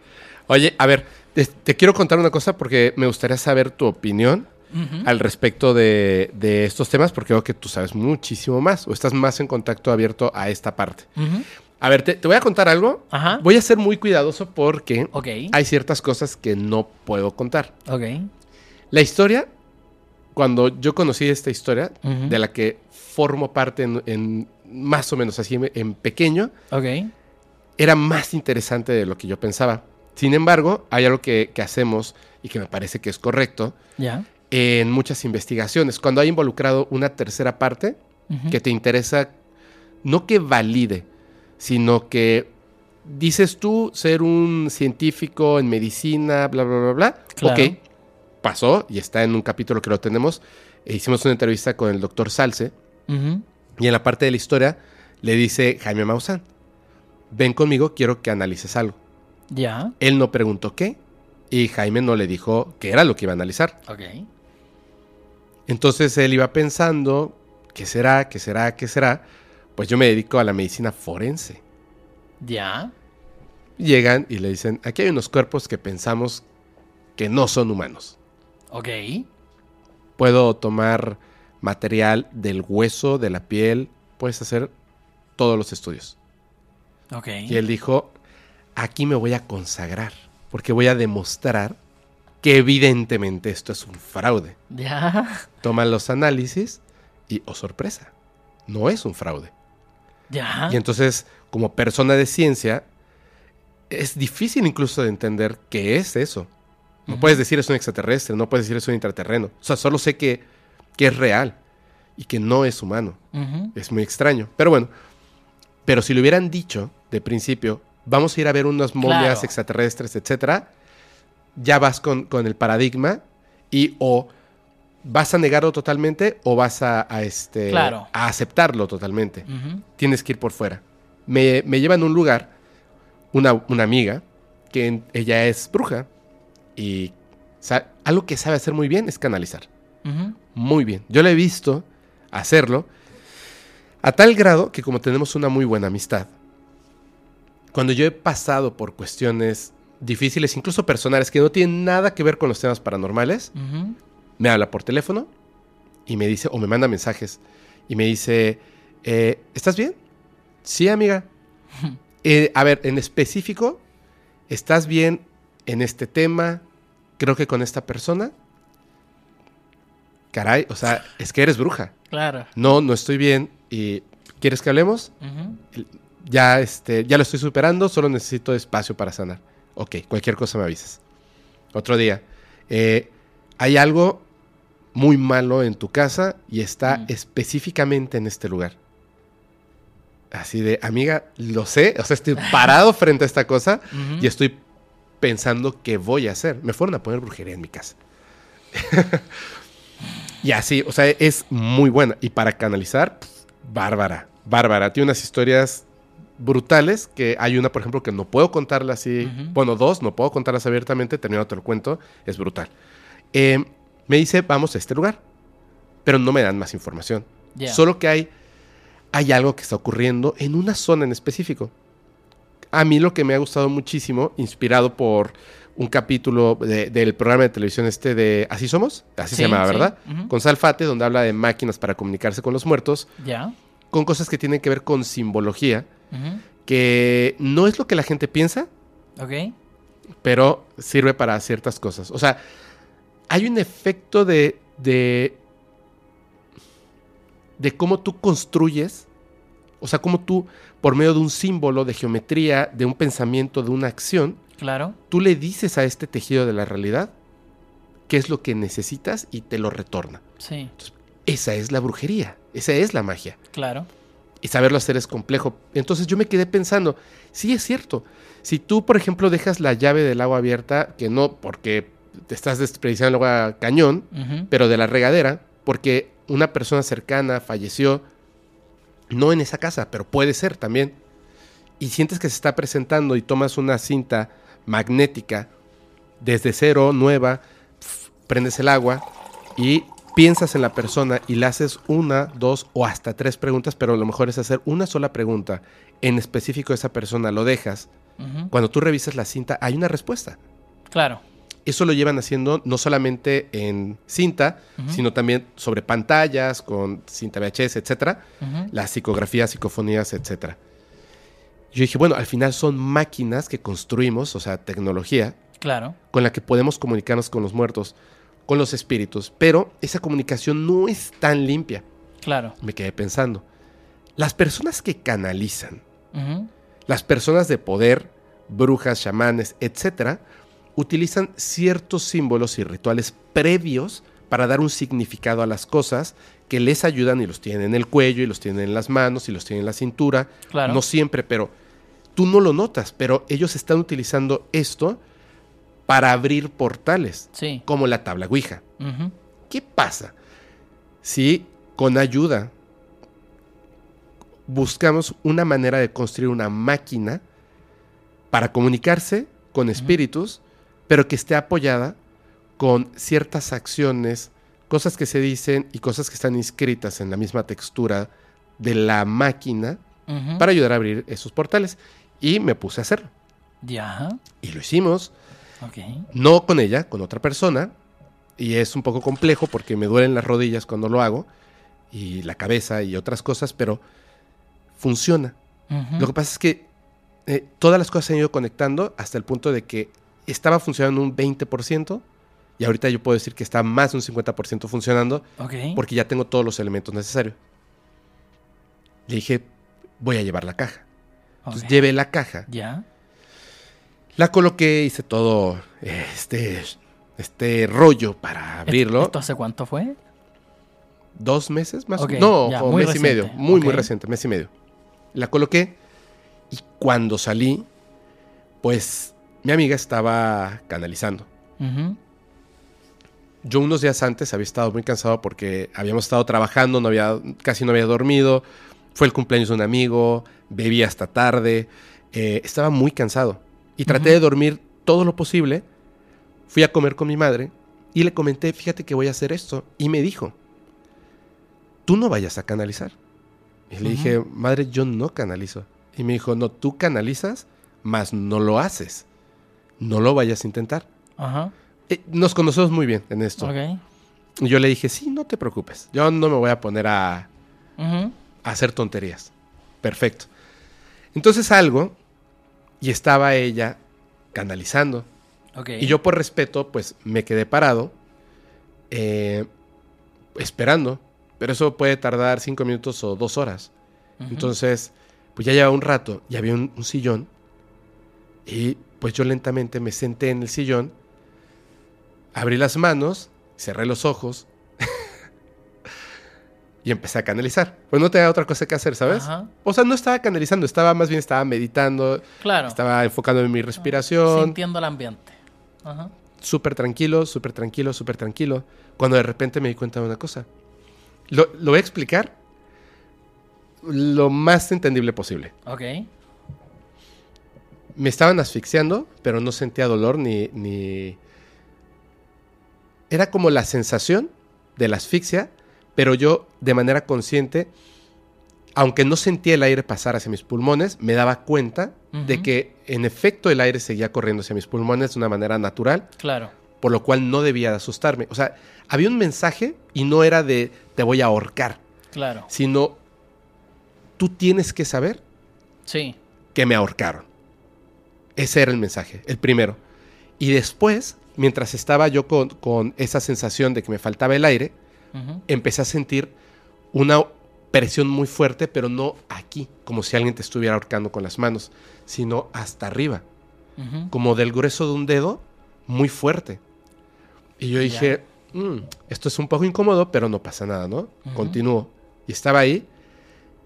S4: Oye, a ver, te, te quiero contar una cosa porque me gustaría saber tu opinión
S3: Ujú.
S4: al respecto de, de estos temas porque veo que tú sabes muchísimo más o estás más en contacto abierto a esta parte.
S3: Ujú.
S4: A ver, te, te voy a contar algo.
S3: Ajá.
S4: Voy a ser muy cuidadoso porque hay ciertas cosas que no puedo contar.
S3: Ok.
S4: La historia, cuando yo conocí esta historia, de la que formo parte en, en más o menos así en- pequeño, era más interesante de lo que yo pensaba. Sin embargo, hay algo que, que hacemos y que me parece que es correcto
S3: Ya.
S4: en muchas investigaciones. Cuando hay involucrado una tercera parte
S3: Ujú.
S4: que te interesa, no que valide, sino que dices tú ser un científico en medicina, bla, bla, bla, bla.
S3: Claro.
S4: Ok, pasó y está en un capítulo que lo tenemos. E hicimos una entrevista con el doctor Salce
S3: Ujú.
S4: y en la parte de la historia le dice Jaime Maussan, ven conmigo, quiero que analices algo.
S3: Ya.
S4: Él no preguntó qué y Jaime no le dijo qué era lo que iba a analizar.
S3: Ok.
S4: Entonces él iba pensando, ¿qué será? ¿Qué será? ¿Qué será? Pues yo me dedico a la medicina forense.
S3: Ya.
S4: Llegan y le dicen, aquí hay unos cuerpos que pensamos que no son humanos.
S3: Ok.
S4: Puedo tomar material del hueso, de la piel, puedes hacer todos los estudios.
S3: Ok.
S4: Y él dijo, aquí me voy a consagrar, porque voy a demostrar que evidentemente esto es un fraude.
S3: Ya.
S4: Toman los análisis y, oh sorpresa, no es un fraude.
S3: Ya.
S4: Y entonces, como persona de ciencia, es difícil incluso de entender qué es eso. No puedes decir es un extraterrestre, no puedes decir es un intraterreno. O sea, solo sé que, que es real y que no es humano. Es muy extraño. Pero bueno, pero si le hubieran dicho de principio, vamos a ir a ver unas momias
S3: Claro.
S4: extraterrestres, etcétera, ya vas con, con el paradigma y o vas a negarlo totalmente o vas a, a, este,
S3: Claro.
S4: a aceptarlo totalmente. Tienes que ir por fuera. Me, me llevan a un lugar, una, una amiga, que en- ella es bruja y algo que sabe hacer muy bien es canalizar muy bien. Yo le he visto hacerlo a tal grado que como tenemos una muy buena amistad, cuando yo he pasado por cuestiones difíciles, incluso personales, que no tienen nada que ver con los temas paranormales. Me habla por teléfono y me dice, o me manda mensajes, y me dice, eh, ¿estás bien? Sí, amiga. (laughs) Eh, a ver, en específico, ¿estás bien en este tema? Creo que con esta persona. Caray, o sea, es que eres bruja.
S3: Claro.
S4: No, no estoy bien. ¿Y quieres que hablemos? Ya, este, ya lo estoy superando, solo necesito espacio para sanar. Ok, cualquier cosa me avisas. Otro día. eh, hay algo muy malo en tu casa y está
S3: Mm.
S4: específicamente en este lugar. Así de, amiga, lo sé, o sea, estoy parado (laughs) frente a esta cosa y estoy pensando qué voy a hacer. Me fueron a poner brujería en mi casa. (laughs) y así, o sea, es muy buena. Y para canalizar, pf, bárbara, bárbara. Tiene unas historias brutales que hay una, por ejemplo, que no puedo contarla así. Bueno, dos, no puedo contarlas abiertamente, terminado te lo cuento, es brutal. Eh, me dice, vamos a este lugar, pero no me dan más información. Solo que hay, hay algo que está ocurriendo en una zona en específico. A mí lo que me ha gustado muchísimo, inspirado por un capítulo de- del programa de televisión este de Así Somos, así
S3: Sí,
S4: se llamaba,
S3: sí,
S4: ¿verdad? Con Salfate, donde habla de máquinas para comunicarse con los muertos,
S3: Ya.
S4: con cosas que tienen que ver con simbología, que no es lo que la gente piensa,
S3: Ok.
S4: pero sirve para ciertas cosas. O sea, hay un efecto de, de, de cómo tú construyes, o sea, cómo tú, por medio de un símbolo, de geometría, de un pensamiento, de una acción,
S3: Claro.
S4: tú le dices a este tejido de la realidad qué es lo que necesitas y te lo retorna.
S3: Sí.
S4: Esa es la brujería, esa es la magia.
S3: Claro.
S4: Y saberlo hacer es complejo. Entonces yo me quedé pensando, sí es cierto. Si tú, por ejemplo, dejas la llave del agua abierta, que no porque te estás desperdiciando agua cañón, pero de la regadera, porque una persona cercana falleció, no en esa casa, pero puede ser también, y sientes que se está presentando y tomas una cinta magnética desde cero, nueva, pf, prendes el agua y piensas en la persona y le haces una, dos o hasta tres preguntas, pero lo mejor es hacer una sola pregunta en específico a esa persona, lo dejas. Cuando tú revisas la cinta, hay una respuesta.
S3: Claro.
S4: Eso lo llevan haciendo no solamente en cinta, sino también sobre pantallas, con cinta VHS, etcétera, las psicografías, psicofonías, etcétera. Yo dije, bueno, al final son máquinas que construimos, o sea, tecnología,
S3: Claro.
S4: con la que podemos comunicarnos con los muertos, con los espíritus, pero esa comunicación no es tan limpia.
S3: Claro.
S4: Me quedé pensando, las personas que canalizan, las personas de poder, brujas, chamanes, etcétera, utilizan ciertos símbolos y rituales previos para dar un significado a las cosas que les ayudan y los tienen en el cuello y los tienen en las manos y los tienen en la cintura.
S3: Claro.
S4: No siempre, pero tú no lo notas, pero ellos están utilizando esto para abrir portales,
S3: Sí.
S4: como la tabla Ouija. ¿Qué pasa si con ayuda buscamos una manera de construir una máquina para comunicarse con espíritus, pero que esté apoyada con ciertas acciones, cosas que se dicen y cosas que están inscritas en la misma textura de la máquina para ayudar a abrir esos portales? Y me puse a hacerlo.
S3: Ya.
S4: Y lo hicimos,
S3: Ok.
S4: no con ella, con otra persona. Y es un poco complejo porque me duelen las rodillas cuando lo hago. Y la cabeza y otras cosas, pero funciona. Lo que pasa es que eh, todas las cosas se han ido conectando hasta el punto de que estaba funcionando un 20%. Y ahorita yo puedo decir que está más de un 50% funcionando
S3: Ok.
S4: porque ya tengo todos los elementos necesarios. Le dije, voy a llevar la caja. Entonces llevé la caja.
S3: Ya.
S4: La coloqué, hice todo este, este rollo para abrirlo.
S3: ¿Esto hace cuánto fue?
S4: ¿Dos meses más? o menos? No,
S3: ya, muy
S4: mes y medio. Muy, muy reciente, mes y medio. La coloqué y cuando salí, pues mi amiga estaba canalizando. Yo unos días antes había estado muy cansado porque habíamos estado trabajando, no había, casi no había dormido. Fue el cumpleaños de un amigo, bebí hasta tarde. eh, estaba muy cansado. Y traté de dormir todo lo posible. Fui a comer con mi madre y le comenté, fíjate que voy a hacer esto. Y me dijo, tú no vayas a canalizar. Y le dije, madre, yo no canalizo. Y me dijo, no, tú canalizas, mas no lo haces. No lo vayas a intentar.
S3: Ajá.
S4: Eh, nos conocemos muy bien en esto.
S3: Ok.
S4: Y yo le dije, sí, no te preocupes. Yo no me voy a poner a, hacer tonterías. Perfecto. Entonces salgo y estaba ella canalizando. Y yo por respeto, pues me quedé parado, eh, esperando. Pero eso puede tardar cinco minutos o dos horas. Entonces, pues ya llevaba un rato y había un, un sillón. Y pues yo lentamente me senté en el sillón, abrí las manos, cerré los ojos (laughs) y empecé a canalizar. Pues no tenía otra cosa que hacer, ¿sabes?
S3: Ajá.
S4: O sea, no estaba canalizando, estaba más bien estaba meditando,
S3: Claro.
S4: estaba enfocando en mi respiración,
S3: Sintiendo el ambiente. Ajá.
S4: súper tranquilo, súper tranquilo, súper tranquilo. Cuando de repente me di cuenta de una cosa. Lo, lo voy a explicar lo más entendible posible.
S3: Ok.
S4: Me estaban asfixiando, pero no sentía dolor ni, ni... Era como la sensación de la asfixia, pero yo de manera consciente, aunque no sentía el aire pasar hacia mis pulmones, me daba cuenta de que en efecto el aire seguía corriendo hacia mis pulmones de una manera natural,
S3: Claro.
S4: por lo cual no debía de asustarme. O sea, había un mensaje y no era de te voy a ahorcar,
S3: Claro.
S4: sino tú tienes que saber
S3: Sí.
S4: que me ahorcaron. Ese era el mensaje, el primero. Y después, mientras estaba yo con, con esa sensación de que me faltaba el aire, empecé a sentir una presión muy fuerte, pero no aquí, como si alguien te estuviera ahorcando con las manos, sino hasta arriba, como del grueso de un dedo, muy fuerte. Y yo dije, "Mm, esto es un poco incómodo, pero no pasa nada, ¿no? Continúo. Y estaba ahí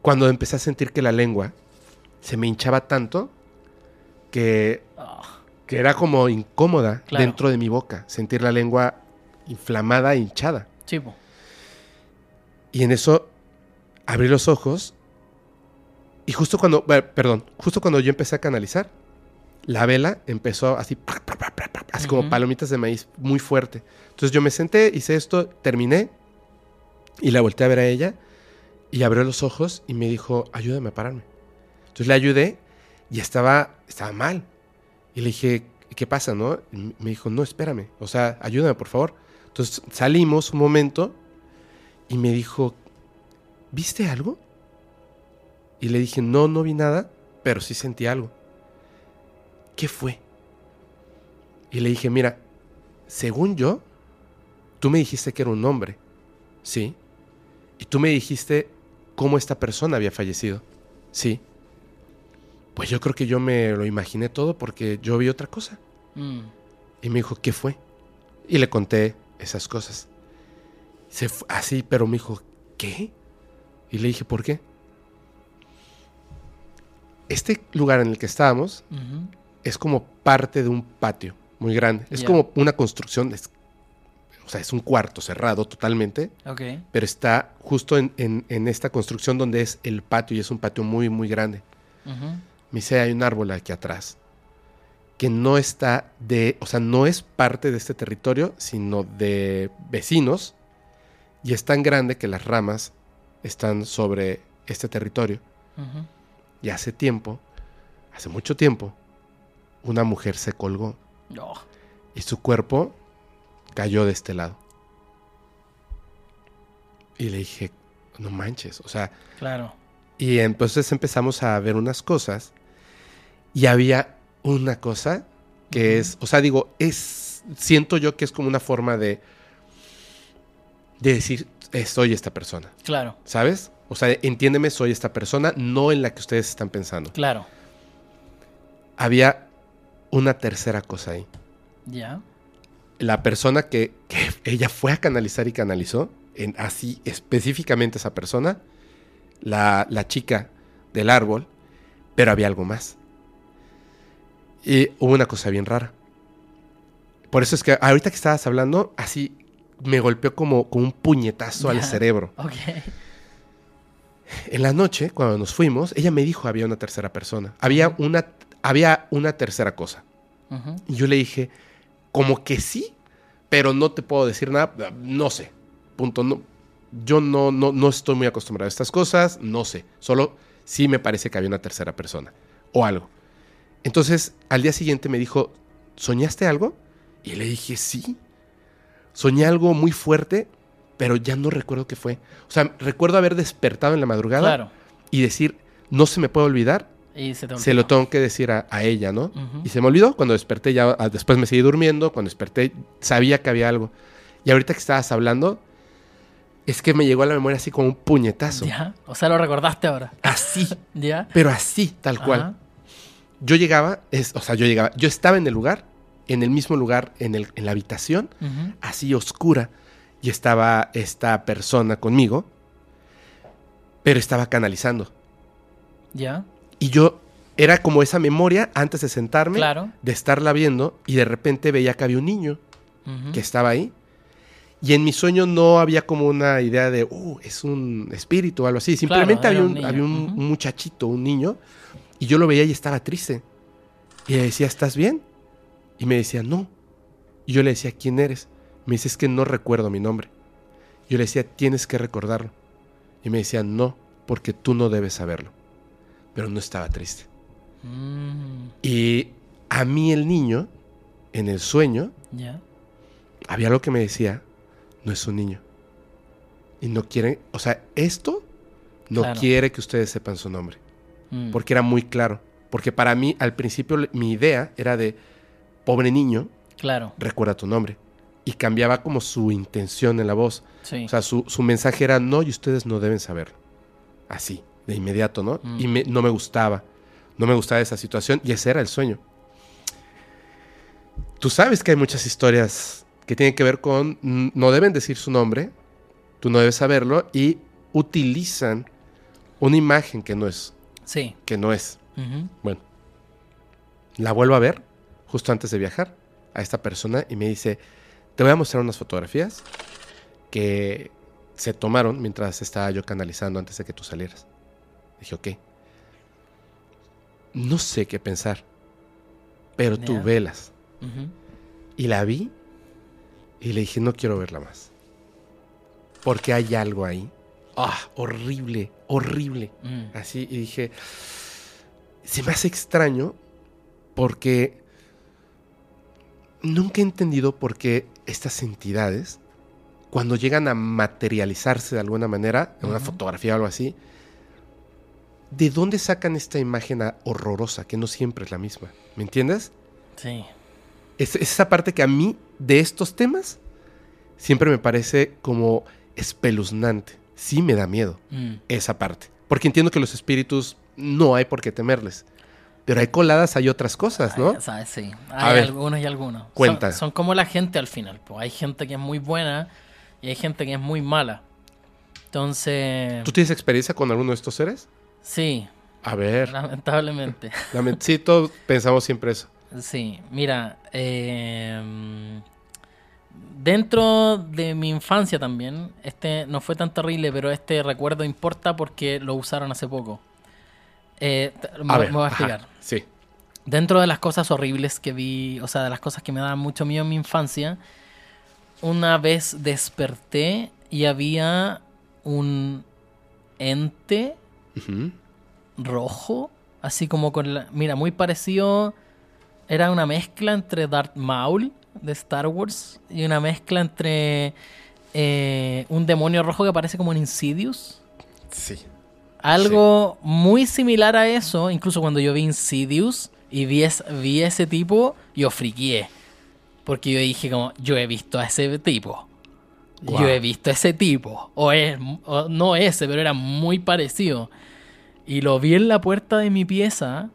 S4: cuando empecé a sentir que la lengua se me hinchaba tanto que, que era como incómoda
S3: Claro.
S4: dentro de mi boca, sentir la lengua inflamada e hinchada.
S3: sí, po.
S4: Y en eso abrí los ojos y justo cuando, perdón, justo cuando yo empecé a canalizar, la vela empezó así, así como palomitas de maíz, muy fuerte. Entonces yo me senté, hice esto, terminé y la volteé a ver a ella y abrió los ojos y me dijo, ayúdame a pararme. Entonces le ayudé y estaba, estaba mal. Y le dije, ¿qué pasa, no? Me dijo, no, espérame, o sea, ayúdame, por favor. Entonces salimos un momento y me dijo, ¿viste algo? Y le dije, no, no vi nada, pero sí sentí algo. ¿Qué fue? Y le dije, mira, según yo, tú me dijiste que era un hombre, ¿sí? Y tú me dijiste cómo esta persona había fallecido, ¿sí? Pues yo creo que yo me lo imaginé todo porque yo vi otra cosa.
S3: Mm.
S4: Y me dijo, ¿qué fue? Y le conté esas cosas. Se así, pero me dijo, ¿qué? Y le dije, ¿por qué? Este lugar en el que estábamos es como parte de un patio muy grande. Es como una construcción, es- o sea, es un cuarto cerrado totalmente,
S3: Ok.
S4: pero está justo en, en- en esta construcción donde es el patio y es un patio muy, muy grande.
S3: Ujú.
S4: Me dice, hay un árbol aquí atrás que no está de, o sea, no es parte de este territorio, sino de vecinos y es tan grande que las ramas están sobre este territorio. Y hace tiempo, hace mucho tiempo, una mujer se colgó y su cuerpo cayó de este lado. Y le dije, no manches, o sea,
S3: claro.
S4: y entonces empezamos a ver unas cosas y había una cosa que es, o sea, digo, es, siento yo que es como una forma de, de decir, eh, soy esta persona,
S3: Claro.
S4: ¿sabes? O sea, entiéndeme, soy esta persona, no en la que ustedes están pensando.
S3: Claro.
S4: Había una tercera cosa ahí.
S3: Ya.
S4: La persona que, que (laughs) ella fue a canalizar y canalizó, en, así específicamente esa persona, la, la chica del árbol, pero había algo más. Y hubo una cosa bien rara. Por eso es que ahorita que estabas hablando, así me golpeó como, como un puñetazo al cerebro.
S3: Ok.
S4: En la noche, cuando nos fuimos, ella me dijo había una tercera persona. Había una, había una tercera cosa. Y yo le dije, como que sí, pero no te puedo decir nada, no sé. Punto. No, yo no, no, no estoy muy acostumbrado a estas cosas, no sé. Solo sí me parece que había una tercera persona o algo. Entonces, al día siguiente me dijo, ¿soñaste algo? Y le dije, sí. Soñé algo muy fuerte, pero ya no recuerdo qué fue. O sea, recuerdo haber despertado en la madrugada
S3: Claro.
S4: y decir, no se me puede olvidar
S3: Y se te
S4: se lo tengo que decir a, a ella, ¿no? Y se me olvidó. Cuando desperté, ya ah, después me seguí durmiendo. Cuando desperté, sabía que había algo. Y ahorita que estabas hablando, es que me llegó a la memoria así como un puñetazo.
S3: Ya. O sea, lo recordaste ahora.
S4: Así,
S3: Ya.
S4: pero así, tal cual.
S3: Ajá.
S4: Yo llegaba, es, o sea, yo llegaba, yo estaba en el lugar, en el mismo lugar, en, el, en la habitación, así oscura, y estaba esta persona conmigo. pero estaba canalizando.
S3: ¿Ya?
S4: Y yo era como esa memoria antes de sentarme,
S3: Claro.
S4: de estarla viendo, y de repente veía que había un niño que estaba ahí. Y en mi sueño no había como una idea de, uh, es un espíritu o algo así. Simplemente
S3: Claro,
S4: había,
S3: un
S4: había un muchachito, un niño, y yo lo veía y estaba triste. Y le decía, ¿estás bien? Y me decía, no. Y yo le decía, ¿quién eres? Me dice, es que no recuerdo mi nombre. Yo le decía, tienes que recordarlo. Y me decía, no, porque tú no debes saberlo. Pero no estaba triste.
S3: Mm,
S4: Y a mí el niño, en el sueño, había algo que me decía, no es un niño. Y no quieren, o sea, esto no
S3: Claro.
S4: quiere que ustedes sepan su nombre.
S3: Mm,
S4: Porque era muy claro. Porque para mí, al principio, mi idea era de, pobre niño,
S3: Claro.
S4: recuerda tu nombre. Y cambiaba como su intención en la voz.
S3: Sí.
S4: O sea, su, su mensaje era, no, y ustedes no deben saberlo. Así, de inmediato, ¿no?
S3: Mm.
S4: Y me- no me gustaba. No me gustaba esa situación y ese era el sueño. Tú sabes que hay muchas historias que tienen que ver con, no deben decir su nombre, tú no debes saberlo, y utilizan una imagen que no es,
S3: sí.
S4: que no es. Bueno, la vuelvo a ver justo antes de viajar a esta persona y me dice, te voy a mostrar unas fotografías que se tomaron mientras estaba yo canalizando antes de que tú salieras. Dije, ok. No sé qué pensar, pero tú velas. Y la vi y le dije, no quiero verla más. Porque hay algo ahí. Ah, horrible, horrible.
S3: Mm,
S4: Así, y dije, se me hace extraño porque nunca he entendido por qué estas entidades, cuando llegan a materializarse de alguna manera, en una fotografía o algo así, ¿de dónde sacan esta imagen horrorosa, que no siempre es la misma? ¿Me entiendes?
S3: Sí.
S4: Es, es esa parte que a mí, de estos temas, siempre me parece como espeluznante. Sí me da miedo
S3: Mm,
S4: esa parte. Porque entiendo que los espíritus no hay por qué temerles. Pero hay coladas, hay otras cosas, ¿no?
S3: Ay, ¿sabes? Sí. Hay
S4: ver.
S3: algunos y algunos. Son-
S4: Cuenta.
S3: Son, como la gente al final. Pues. Hay gente que es muy buena y hay gente que es muy mala. Entonces,
S4: ¿Tú tienes experiencia con alguno de estos seres?
S3: sí,
S4: A ver,
S3: lamentablemente.
S4: lament- sí, todos pensamos siempre eso.
S3: Sí, mira, eh, dentro de mi infancia también, este no fue tan terrible, pero este recuerdo importa porque lo usaron hace poco. Eh, me,
S4: A ver,
S3: me voy a
S4: ajá,
S3: explicar.
S4: Sí.
S3: Dentro de las cosas horribles que vi, o sea, de las cosas que me daban mucho miedo en mi infancia, una vez desperté y había un ente rojo, así como con la... Mira, muy parecido... Era una mezcla entre Darth Maul de Star Wars y una mezcla entre eh, un demonio rojo que parece como un Insidious.
S4: Sí.
S3: Algo muy similar a eso, incluso cuando yo vi Insidious y vi, es- vi ese tipo, yo friqué. Porque yo dije como, yo he visto a ese tipo. Yo he visto a ese tipo. O, es, o no ese, pero era muy parecido. Y lo vi en la puerta de mi pieza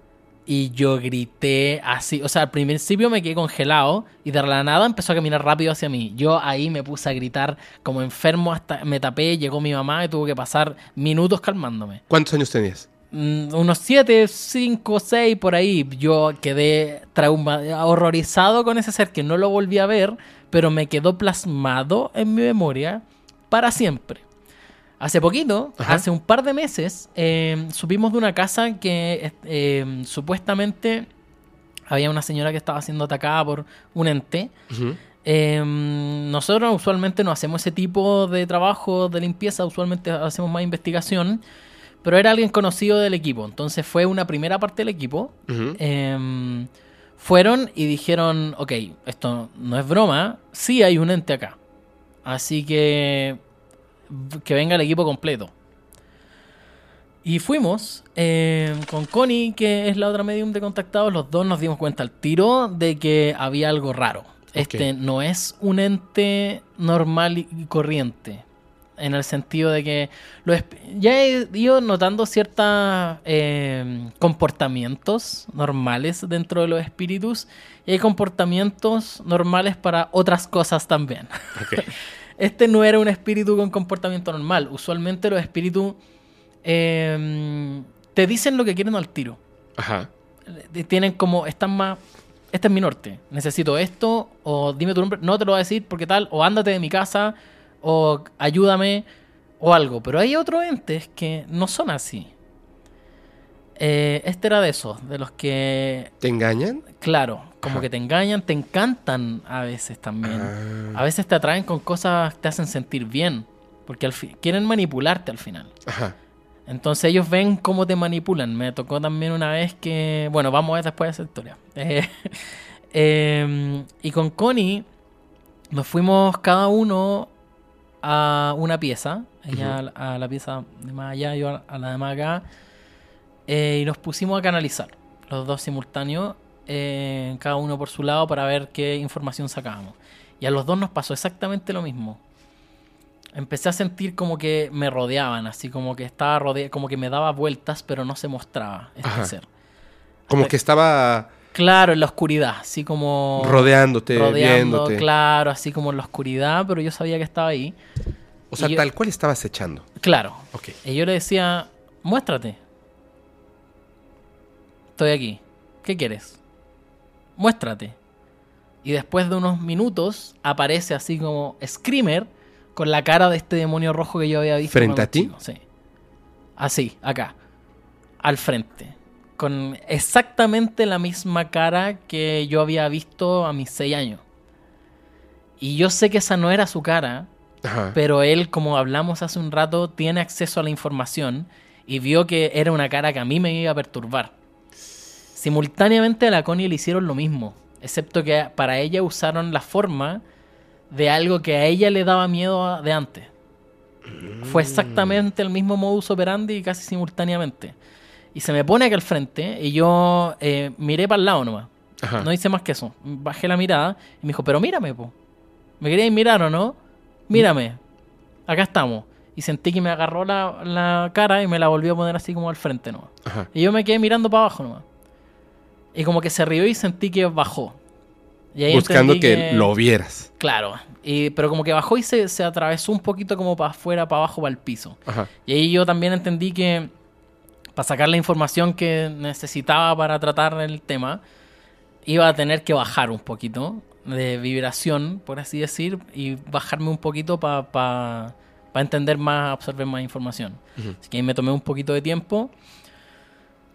S3: y yo grité así. O sea, al principio me quedé congelado y de la nada empezó a caminar rápido hacia mí. Yo ahí me puse a gritar como enfermo hasta me tapé, llegó mi mamá y tuvo que pasar minutos calmándome.
S4: ¿Cuántos años tenías?
S3: Mm, unos 7, 5, 6 por ahí. Yo quedé trauma, horrorizado con ese ser que no lo volví a ver, pero me quedó plasmado en mi memoria para siempre. Hace poquito,
S4: Ajá.
S3: hace un par de meses, eh, supimos de una casa que eh, supuestamente había una señora que estaba siendo atacada por un ente. Eh, nosotros usualmente no hacemos ese tipo de trabajo de limpieza, usualmente hacemos más investigación, pero era alguien conocido del equipo, entonces fue una primera parte del equipo. Eh, fueron y dijeron, ok, esto no es broma, sí hay un ente acá, así que que venga el equipo completo. Y fuimos eh, con Connie, que es la otra medium de contactados, los dos nos dimos cuenta al tiro de que había algo raro. Este no es un ente normal y corriente. En el sentido de que lo ya he ido notando ciertos comportamientos normales dentro de los espíritus y hay comportamientos normales para otras cosas también. (laughs) Este no era un espíritu con comportamiento normal. Usualmente los espíritus eh, te dicen lo que quieren al tiro.
S4: Ajá.
S3: Eh, Tienen como, están más, este es mi norte, necesito esto, o dime tu nombre, no te lo voy a decir porque tal, o ándate de mi casa, o ayúdame, o algo. Pero hay otros entes que no son así. Eh, este era de esos, de los que
S4: ¿Te engañan?
S3: Claro, como
S4: Ajá.
S3: que te engañan, te encantan a veces también.
S4: Ah.
S3: A veces te atraen con cosas que te hacen sentir bien, porque al quieren manipularte al final.
S4: Ajá.
S3: Entonces ellos ven cómo te manipulan. Me tocó también una vez que, bueno, vamos a ver después de esa historia. (laughs) Eh, eh, y con Connie nos fuimos cada uno a una pieza. Ella a la- a la pieza de más allá, yo a- a la de más acá. Eh, y nos pusimos a canalizar, los dos simultáneos, eh, cada uno por su lado para ver qué información sacábamos. Y a los dos nos pasó exactamente lo mismo. Empecé a sentir como que me rodeaban, así como que estaba rodeado, como que me daba vueltas, pero no se mostraba este
S4: Ajá.
S3: ser.
S4: Como
S3: Hasta-
S4: que estaba
S3: Claro, en la oscuridad, así como
S4: rodeándote,
S3: rodeando,
S4: viéndote.
S3: claro, así como en la oscuridad, pero yo sabía que estaba ahí.
S4: O sea,
S3: yo-
S4: tal cual estabas echando.
S3: Claro.
S4: Ok.
S3: Y yo le decía, muéstrate. Estoy aquí. ¿Qué quieres? Muéstrate. Y después de unos minutos aparece así como Screamer con la cara de este demonio rojo que yo había visto.
S4: ¿Frente a ti?
S3: Sí. Así, acá. Al frente. Con exactamente la misma cara que yo había visto a mis seis años. Y yo sé que esa no era su cara,
S4: Ajá.
S3: pero él, como hablamos hace un rato, tiene acceso a la información y vio que era una cara que a mí me iba a perturbar. Simultáneamente a la Connie le hicieron lo mismo, excepto que para ella usaron la forma de algo que a ella le daba miedo de antes. Fue exactamente el mismo modus operandi y casi simultáneamente. Y se me pone aquí al frente y yo eh, miré para el lado nomás.
S4: Ajá.
S3: No hice más que eso. Bajé la mirada y me dijo, pero mírame, po. ¿Me queríais mirar o no? Mírame. Acá estamos. Y sentí que me agarró la, la cara y me la volvió a poner así como al frente nomás.
S4: Ajá.
S3: Y yo me quedé mirando para abajo nomás. Y como que se rió y sentí que bajó. Y ahí
S4: Buscando
S3: entendí
S4: que, lo vieras.
S3: Claro. Y, pero como que bajó y se, se atravesó un poquito como para afuera, para abajo, para el piso.
S4: Ajá.
S3: Y ahí yo también entendí que para sacar la información que necesitaba para tratar el tema, iba a tener que bajar un poquito de vibración, por así decir, y bajarme un poquito para entender más, absorber más información.
S4: Ujú.
S3: Así que ahí me tomé un poquito de tiempo.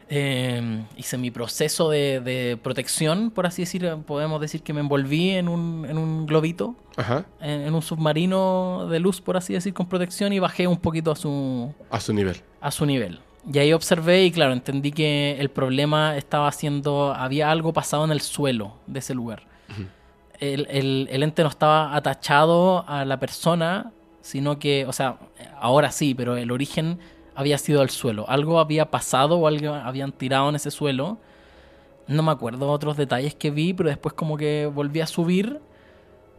S3: Eh, hice mi proceso de, de protección, por así decir. Podemos decir que me envolví en un, en un globito,
S4: Ajá.
S3: en, en un submarino de luz, por así decir, con protección y bajé un poquito a su,
S4: A su nivel.
S3: a su nivel. Y ahí observé y claro, entendí que el problema estaba haciendo, había algo pasado en el suelo de ese lugar. el, el- el ente no estaba atachado a la persona, sino que, o sea, ahora sí, pero el origen había sido el suelo. Algo había pasado o algo habían tirado en ese suelo. No me acuerdo otros detalles que vi, pero después como que volví a subir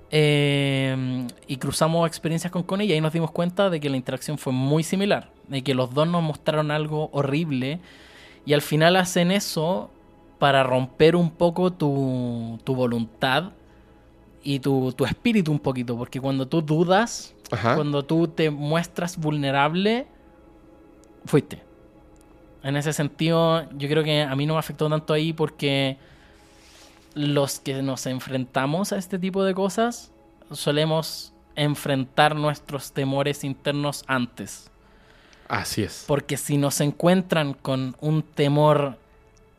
S3: eh, y cruzamos experiencias con Connie y ahí nos dimos cuenta de que la interacción fue muy similar, de que los dos nos mostraron algo horrible y al final hacen eso para romper un poco tu, tu voluntad y tu, tu espíritu un poquito, porque cuando tú dudas,
S4: Ajá.
S3: cuando tú te muestras vulnerable, fuiste. En ese sentido, yo creo que a mí no me afectó tanto ahí porque los que nos enfrentamos a este tipo de cosas solemos enfrentar nuestros temores internos antes.
S4: Así es.
S3: Porque si nos encuentran con un temor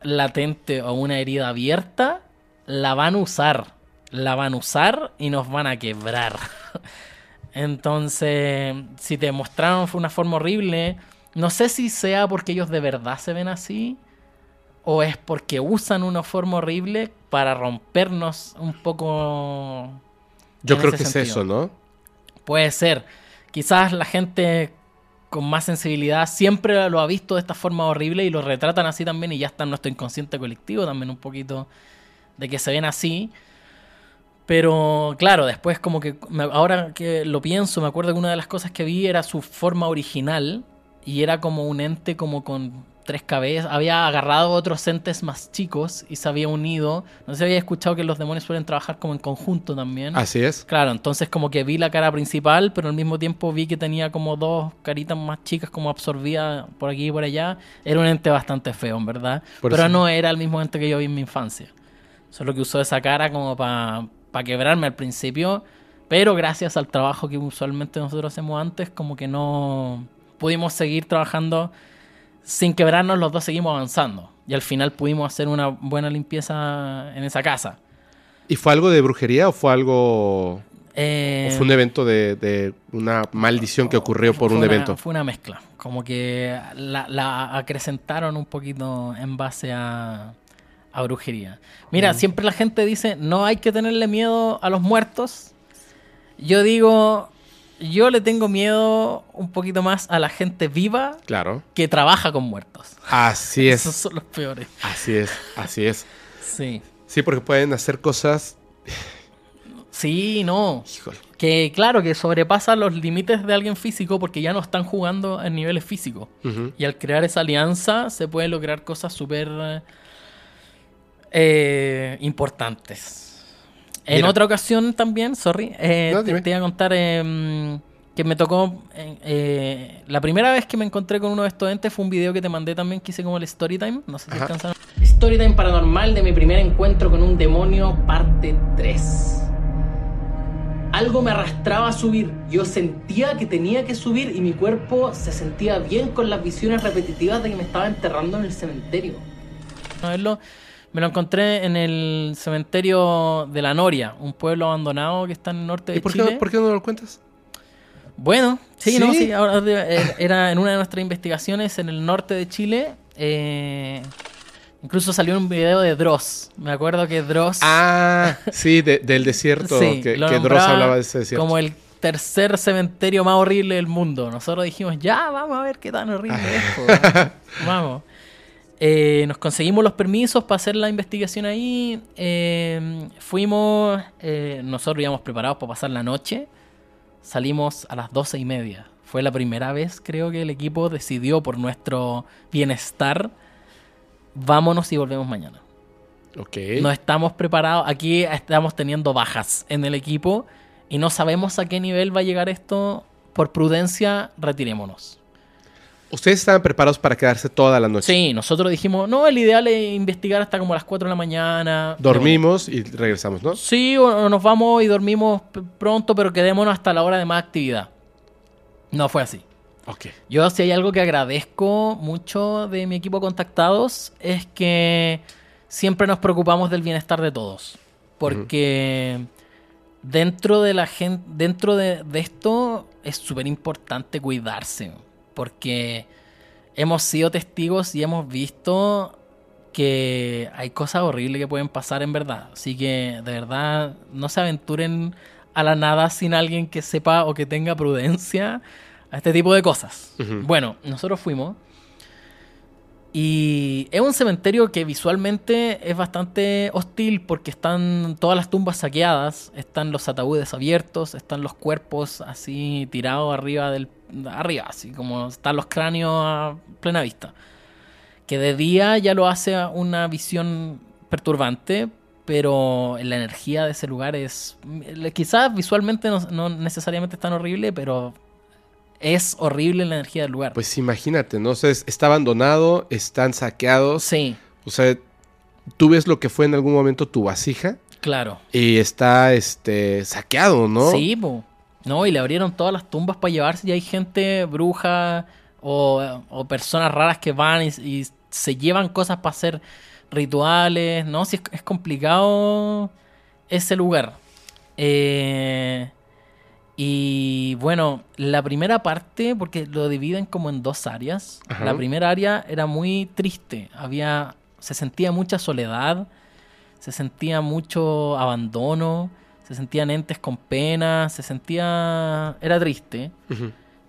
S3: latente o una herida abierta, la van a usar. La van a usar y nos van a quebrar. (laughs) Entonces, si te mostraron fue una forma horrible, no sé si sea porque ellos de verdad se ven así o es porque usan una forma horrible para rompernos un poco
S4: Yo creo que es eso, ¿no?
S3: Puede ser. Quizás la gente con más sensibilidad siempre lo ha visto de esta forma horrible y lo retratan así también y ya está en nuestro inconsciente colectivo también un poquito de que se ven así. Pero claro, después como que ahora que lo pienso, me acuerdo que una de las cosas que vi era su forma original y era como un ente como con tres cabezas, había agarrado otros entes más chicos y se había unido. No sé si había escuchado que los demonios suelen trabajar como en conjunto también.
S4: Así es.
S3: Claro, entonces como que vi la cara principal, pero al mismo tiempo vi que tenía como dos caritas más chicas como absorbida por aquí y por allá. Era un ente bastante feo, en verdad.
S4: Por
S3: pero no era el mismo ente que yo vi en mi infancia. Solo que usó esa cara como para quebrarme al principio. Pero gracias al trabajo que usualmente nosotros hacemos antes, como que no pudimos seguir trabajando sin quebrarnos, los dos seguimos avanzando. Y al final pudimos hacer una buena limpieza en esa casa.
S4: ¿Y fue algo de brujería o fue algo...
S3: Eh,
S4: o fue un evento de, de una maldición que ocurrió por un
S3: una-
S4: evento?
S3: Fue una mezcla. Como que la, la acrecentaron un poquito en base a, a brujería. Mira, siempre la gente dice, no hay que tenerle miedo a los muertos. Yo digo, yo le tengo miedo un poquito más a la gente viva
S4: Claro.
S3: que trabaja con muertos.
S4: Así (laughs)
S3: Esos
S4: es.
S3: son los peores.
S4: Así es. Así es.
S3: Sí.
S4: Sí, porque pueden hacer cosas...
S3: Sí, no.
S4: Híjole.
S3: Que claro, que sobrepasa los límites de alguien físico porque ya no están jugando en niveles físicos. Y al crear esa alianza se pueden lograr cosas súper eh, importantes. En
S4: Mira.
S3: otra ocasión también, sorry, eh,
S4: No,
S3: te, te iba a contar eh, que me tocó... eh, eh, la primera vez que me encontré con uno de estos entes fue un video que te mandé también que hice como el Storytime. No sé si alcanzaron. Storytime paranormal de mi primer encuentro con un demonio, parte 3. Algo me arrastraba a subir. Yo sentía que tenía que subir y mi cuerpo se sentía bien con las visiones repetitivas de que me estaba enterrando en el cementerio. A verlo, me lo encontré en el cementerio de La Noria, un pueblo abandonado que está en el norte de
S4: ¿Y por
S3: Chile.
S4: qué, por qué no lo cuentas?
S3: Bueno, sí,
S4: ¿Sí?
S3: no, sí. Ahora, eh, era en una de nuestras investigaciones en el norte de Chile. eh, incluso salió un video de Dross. Me acuerdo que Dross.
S4: Ah, sí, de- del desierto,
S3: Sí,
S4: que, que Dross hablaba de ese desierto.
S3: Como el tercer cementerio más horrible del mundo. Nosotros dijimos, ya, vamos a ver qué tan horrible es. po". (laughs) vamos. Eh, nos conseguimos los permisos para hacer la investigación ahí. eh, fuimos, eh, nosotros íbamos preparados para pasar la noche. Salimos a las doce y media. Fue la primera vez, creo que el equipo decidió por nuestro bienestar. Vámonos y volvemos mañana.
S4: Ok.
S3: No estamos preparados. Aquí estamos teniendo bajas en el equipo y no sabemos a qué nivel va a llegar esto. Por prudencia, retirémonos.
S4: Ustedes estaban preparados para quedarse toda la noche.
S3: Sí, nosotros dijimos, no, el ideal es investigar hasta como las 4 de la mañana.
S4: Dormimos y regresamos, ¿no?
S3: Sí, o nos vamos y dormimos pronto, pero quedémonos hasta la hora de más actividad. No fue así.
S4: Ok.
S3: Yo si hay algo que agradezco mucho de mi equipo contactados es que siempre nos preocupamos del bienestar de todos. Porque dentro de la gente, dentro de, de esto es súper importante cuidarse. Porque hemos sido testigos y hemos visto que hay cosas horribles que pueden pasar en verdad. Así que de verdad no se aventuren a la nada sin alguien que sepa o que tenga prudencia a este tipo de cosas. Bueno, nosotros fuimos. Y es un cementerio que visualmente es bastante hostil porque están todas las tumbas saqueadas, están los ataúdes abiertos, están los cuerpos así tirados arriba del arriba, así como están los cráneos a plena vista. Que de día ya lo hace una visión perturbante, pero la energía de ese lugar es quizás visualmente no, no necesariamente es tan horrible, pero es horrible la energía del lugar.
S4: Pues imagínate, ¿no? O sea, es- está abandonado, están saqueados.
S3: sí,
S4: O sea, tú ves lo que fue en algún momento tu vasija
S3: claro.
S4: y está este saqueado, ¿no?
S3: Sí, po. No, y le abrieron todas las tumbas para llevarse y hay gente bruja o, o personas raras que van y, y se llevan cosas para hacer rituales, ¿no? Si es, es complicado ese lugar. Eh, y bueno, la primera parte, porque lo dividen como en dos áreas.
S4: Ajá.
S3: La primera área era muy triste. Había. Se sentía mucha soledad. Se sentía mucho abandono. Se sentían entes con pena. Se sentía. Era triste.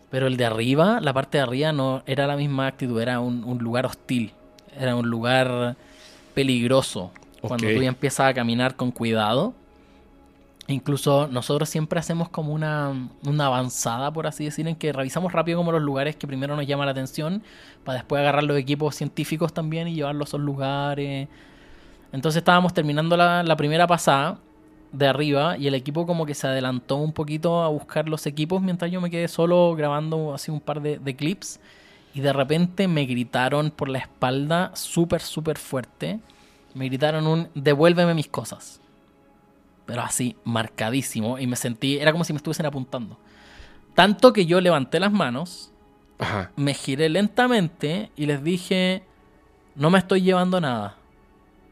S3: Pero el de arriba, la parte de arriba, no era la misma actitud. Era un, un lugar hostil. Era un lugar peligroso. Cuando tú ya empiezas a caminar con cuidado. Incluso nosotros siempre hacemos como una, una avanzada, por así decir, en que revisamos rápido como los lugares que primero nos llaman la atención, para después agarrar los equipos científicos también y llevarlos a esos lugares. Entonces estábamos terminando la, la primera pasada de arriba y el equipo como que se adelantó un poquito a buscar los equipos mientras yo me quedé solo grabando así un par de, de clips y de repente me gritaron por la espalda súper, súper fuerte. Me gritaron un devuélveme mis cosas. Pero así, marcadísimo. Y me sentí, era como si me estuviesen apuntando. Tanto que yo levanté las manos,
S4: Ajá.
S3: me giré lentamente y les dije, no me estoy llevando nada.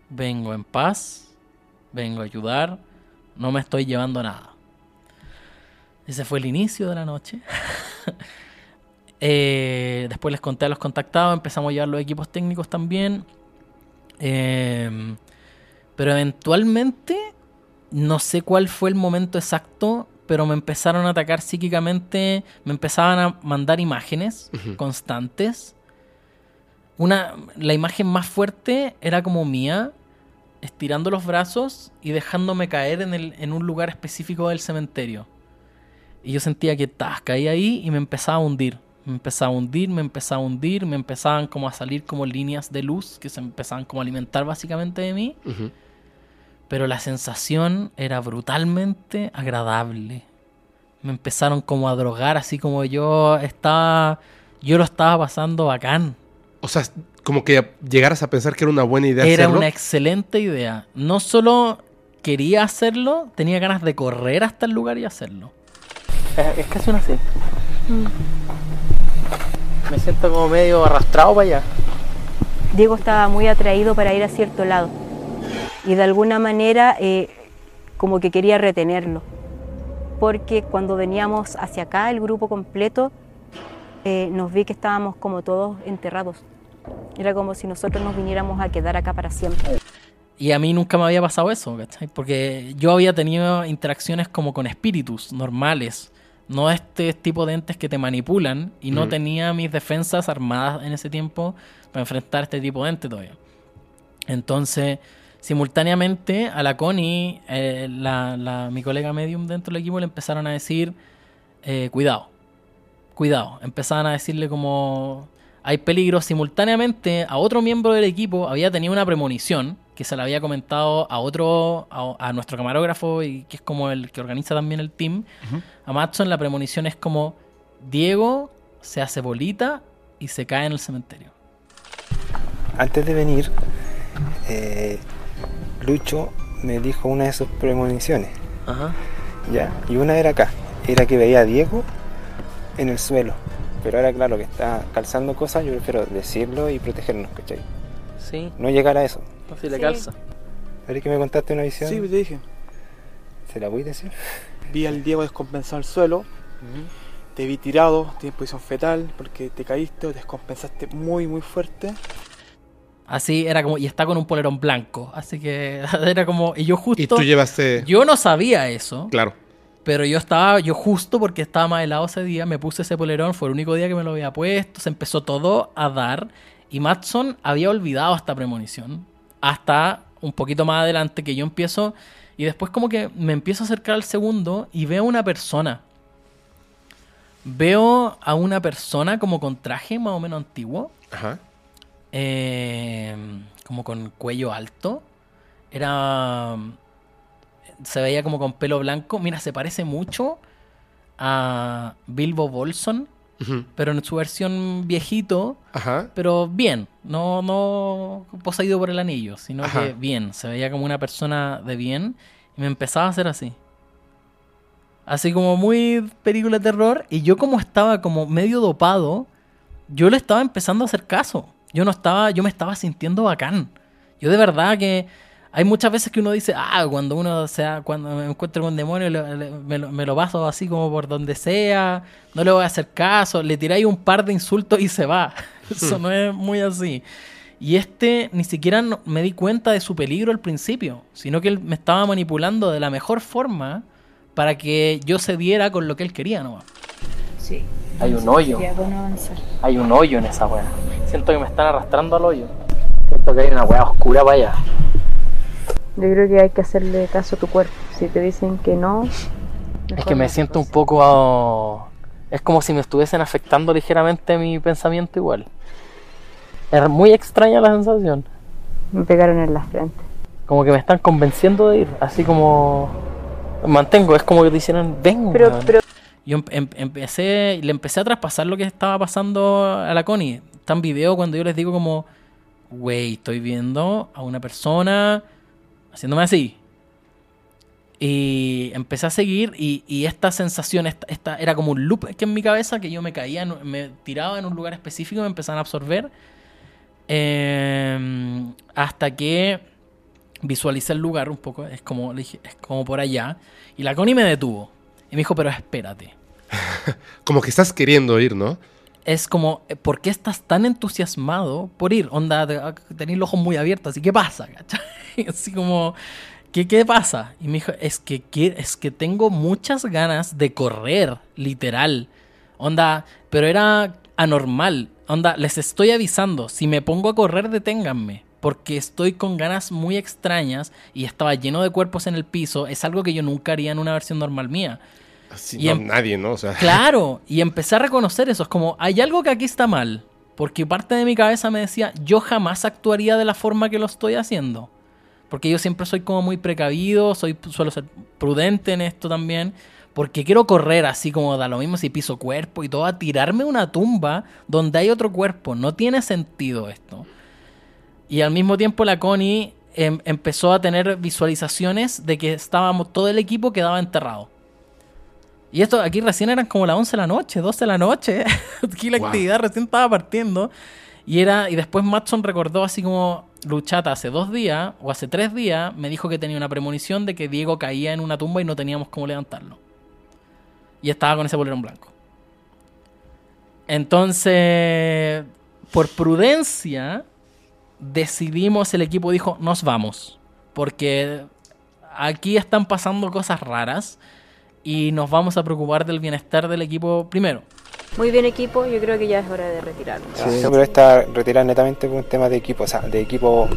S3: Vengo en paz, vengo a ayudar, no me estoy llevando nada. Ese fue el inicio de la noche. (laughs) Eh, después les conté a los contactados, empezamos a llevar los equipos técnicos también. Eh, pero eventualmente, no sé cuál fue el momento exacto, pero me empezaron a atacar psíquicamente, me empezaban a mandar imágenes constantes. Una, la imagen más fuerte era como mía, estirando los brazos y dejándome caer en, el, en un lugar específico del cementerio. Y yo sentía que tas, caía ahí y me empezaba a hundir. Me empezaba a hundir, me empezaba a hundir, me empezaban como a salir como líneas de luz que se empezaban como a alimentar básicamente de mí. Pero la sensación era brutalmente agradable. Me empezaron como a drogar, así como yo estaba. Yo lo estaba pasando bacán.
S4: O sea, como que llegaras a pensar que era una buena idea
S3: Era
S4: hacerlo.
S3: una excelente idea. No solo quería hacerlo, tenía ganas de correr hasta el lugar y hacerlo. Es, casi una así. Me siento como medio arrastrado para allá.
S8: Diego estaba muy atraído para ir a cierto lado y de alguna manera eh, como que quería retenerlo, porque cuando veníamos hacia acá, el grupo completo, eh, nos vi que estábamos como todos enterrados. Era como si nosotros nos viniéramos a quedar acá para siempre.
S3: Y a mí nunca me había pasado eso, ¿cachai? Porque yo había tenido interacciones como con espíritus normales, no este tipo de entes que te manipulan, y no
S4: Ujú.
S3: tenía mis defensas armadas en ese tiempo para enfrentar este tipo de ente todavía. Entonces, simultáneamente a la Connie, eh, la, la- mi colega medium dentro del equipo, le empezaron a decir, eh, cuidado, cuidado. Empezaban a decirle como, hay peligro. Simultáneamente a otro miembro del equipo había tenido una premonición que se la había comentado a otro, a, a nuestro camarógrafo y que es como el que organiza también el team. A Matson la premonición es como, Diego se hace bolita y se cae en el cementerio.
S9: Antes de venir, eh, Lucho me dijo una de sus premoniciones,
S3: Ajá.
S9: ¿ya? Y una era acá, era que veía a Diego en el suelo. Pero ahora, claro, que está calzando cosas, yo prefiero decirlo y protegernos, ¿cachai?
S3: Sí,
S9: No llegar a eso.
S3: así le
S8: Sí.
S3: calza.
S9: ¿Ahora que me contaste una visión?
S10: Sí, te dije.
S9: ¿Se la voy a decir?
S10: Vi al Diego descompensado al suelo. Te vi tirado, en posición fetal, porque te caíste o descompensaste muy, muy fuerte.
S3: Así era como, y está con un polerón blanco. Así que (laughs) era como, y yo justo,
S4: Y tú llevaste.
S3: yo no sabía eso.
S4: Claro.
S3: Pero yo estaba, yo justo porque estaba más helado ese día, me puse ese polerón, fue el único día que me lo había puesto, se empezó todo a dar. Y Matson había olvidado esta premonición. Hasta un poquito más adelante que yo empiezo. Y después como que me empiezo a acercar al segundo y veo una persona. Veo a una persona como con traje más o menos antiguo.
S4: Ajá.
S3: eh, como con cuello alto. Era. Se veía como con pelo blanco. Mira, se parece mucho a Bilbo Bolson, pero en su versión viejito,
S4: Ajá.
S3: pero bien. No, no poseído por el anillo, sino
S4: Ajá.
S3: que bien. Se veía como una persona de bien. Y me empezaba a hacer así. Así como muy película de terror. Y yo como estaba como medio dopado, yo le estaba empezando a hacer caso. Yo no estaba, yo me estaba sintiendo bacán. Yo de verdad que hay muchas veces que uno dice, ah, cuando uno sea, cuando me encuentro con un demonio, le- le- me, lo, me lo paso así como por donde sea, no le voy a hacer caso, le tiráis un par de insultos y se va. (laughs) Eso no es muy así. Y este ni siquiera no- me di cuenta de su peligro al principio, sino que él me estaba manipulando de la mejor forma para que yo cediera con lo que él quería nomás.
S8: Sí.
S3: Hay un hoyo. Hay un hoyo en esa weá. Siento que me están arrastrando al hoyo. Siento que hay una weá oscura para allá.
S8: Yo creo que hay que hacerle caso a tu cuerpo. Si te dicen que no...
S3: Es que me siento un poco... es como si me estuviesen afectando ligeramente mi pensamiento igual. Es muy extraña la sensación.
S8: Me pegaron en la frente.
S3: Como que me están convenciendo de ir. Así como... Mantengo, es como que te hicieran, ven.
S8: Pero,
S3: weón".
S8: pero
S3: Yo em- em- empecé, le empecé a traspasar lo que estaba pasando a la Connie. Está en video cuando yo les digo como, güey, estoy viendo a una persona haciéndome así. Y empecé a seguir y, y esta sensación, esta, esta- era como un loop que en mi cabeza, que yo me caía, me tiraba en un lugar específico, me empezaban a absorber. Eh, hasta que visualicé el lugar un poco, es como, es como por allá. Y la Connie me detuvo. Y me dijo, pero espérate. (laughs)
S4: Como que estás queriendo ir, ¿no?
S3: Es como, eh, ¿por qué estás tan entusiasmado por ir? Onda, ah, tenés los ojos muy abiertos, así, ¿qué pasa? (laughs) ¿Cachai? Así como, ¿qué, ¿qué pasa? Y me dijo, es que, qui- es que tengo muchas ganas de correr, literal. Onda, pero era anormal. Onda, les estoy avisando, si me pongo a correr, deténganme. Porque estoy con ganas muy extrañas y estaba lleno de cuerpos en el piso. Es algo que yo nunca haría en una versión normal mía.
S4: Así,
S3: Y
S4: no,
S3: em-
S4: nadie, ¿no? O sea,
S3: Claro, (laughs) y empecé a reconocer eso. Es como, hay algo que aquí está mal. Porque parte de mi cabeza me decía, yo jamás actuaría de la forma que lo estoy haciendo. Porque yo siempre soy como muy precavido, soy, suelo ser prudente en esto también. Porque quiero correr así como da lo mismo si piso cuerpo y todo, a tirarme a una tumba donde hay otro cuerpo. No tiene sentido esto. Y al mismo tiempo la Connie em- empezó a tener visualizaciones de que estábamos, todo el equipo quedaba enterrado. Y esto aquí recién eran como las 11 de la noche, 12 de la noche. (laughs) aquí la
S4: Wow.
S3: actividad recién estaba partiendo. Y era y después Matson recordó así como Luchata hace dos días o hace tres días me dijo que tenía una premonición de que Diego caía en una tumba y no teníamos cómo levantarlo. Y estaba con ese bolerón blanco. Entonces, por prudencia, decidimos, el equipo dijo, nos vamos. Porque aquí están pasando cosas raras y nos vamos a preocupar del bienestar del equipo primero.
S8: muy bien equipo, yo creo que ya es hora de retirarnos.
S9: Sí, pero está retirada netamente por un tema de equipo, o sea, de equipo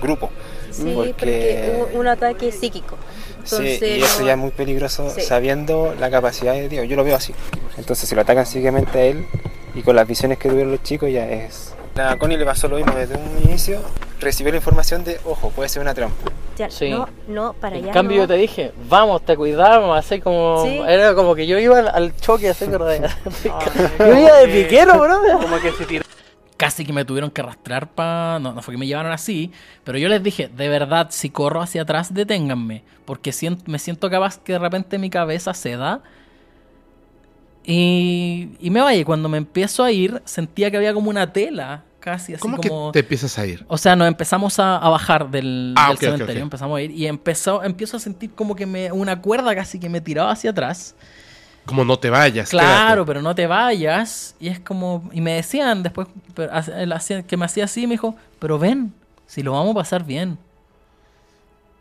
S9: grupo.
S8: Sí,
S9: porque-
S8: porque hubo un ataque psíquico. Entonces,
S9: sí, y eso ya es muy peligroso
S8: Sí.
S9: sabiendo la capacidad de Dios. Yo lo veo así. Entonces, si lo atacan psíquicamente a él y con las visiones que tuvieron los chicos, ya es. A Connie le pasó lo mismo desde un inicio. Recibió la información de, ojo, puede ser una trampa.
S3: Sí.
S8: No, no, para allá.
S3: En cambio
S8: no.
S3: yo te dije, vamos, te cuidamos, así como...
S8: Sí.
S3: Era como que yo iba al, al choque así, de... (laughs) yo iba de piquero, bro. Como que se tiró. Casi que me tuvieron que arrastrar para... No, no fue que me llevaron así, pero yo les dije, de verdad, si corro hacia atrás, deténganme. Porque sien- me siento capaz que de repente mi cabeza se da y, y me vaya. Cuando me empiezo a ir, sentía que había como una tela, casi así
S4: ¿cómo
S3: como...
S4: que te empiezas a ir?
S3: O sea, nos empezamos a, a bajar del,
S4: Ah,
S3: del
S4: ok, ok,
S3: cementerio, empezamos a ir y empezó, empiezo a sentir como que me una cuerda casi que me tiraba hacia atrás.
S4: Como no te vayas.
S3: Claro,
S4: quédate.
S3: pero no te vayas. Y es como y me decían después pero que me hacía así, me dijo, pero ven, si lo vamos a pasar bien.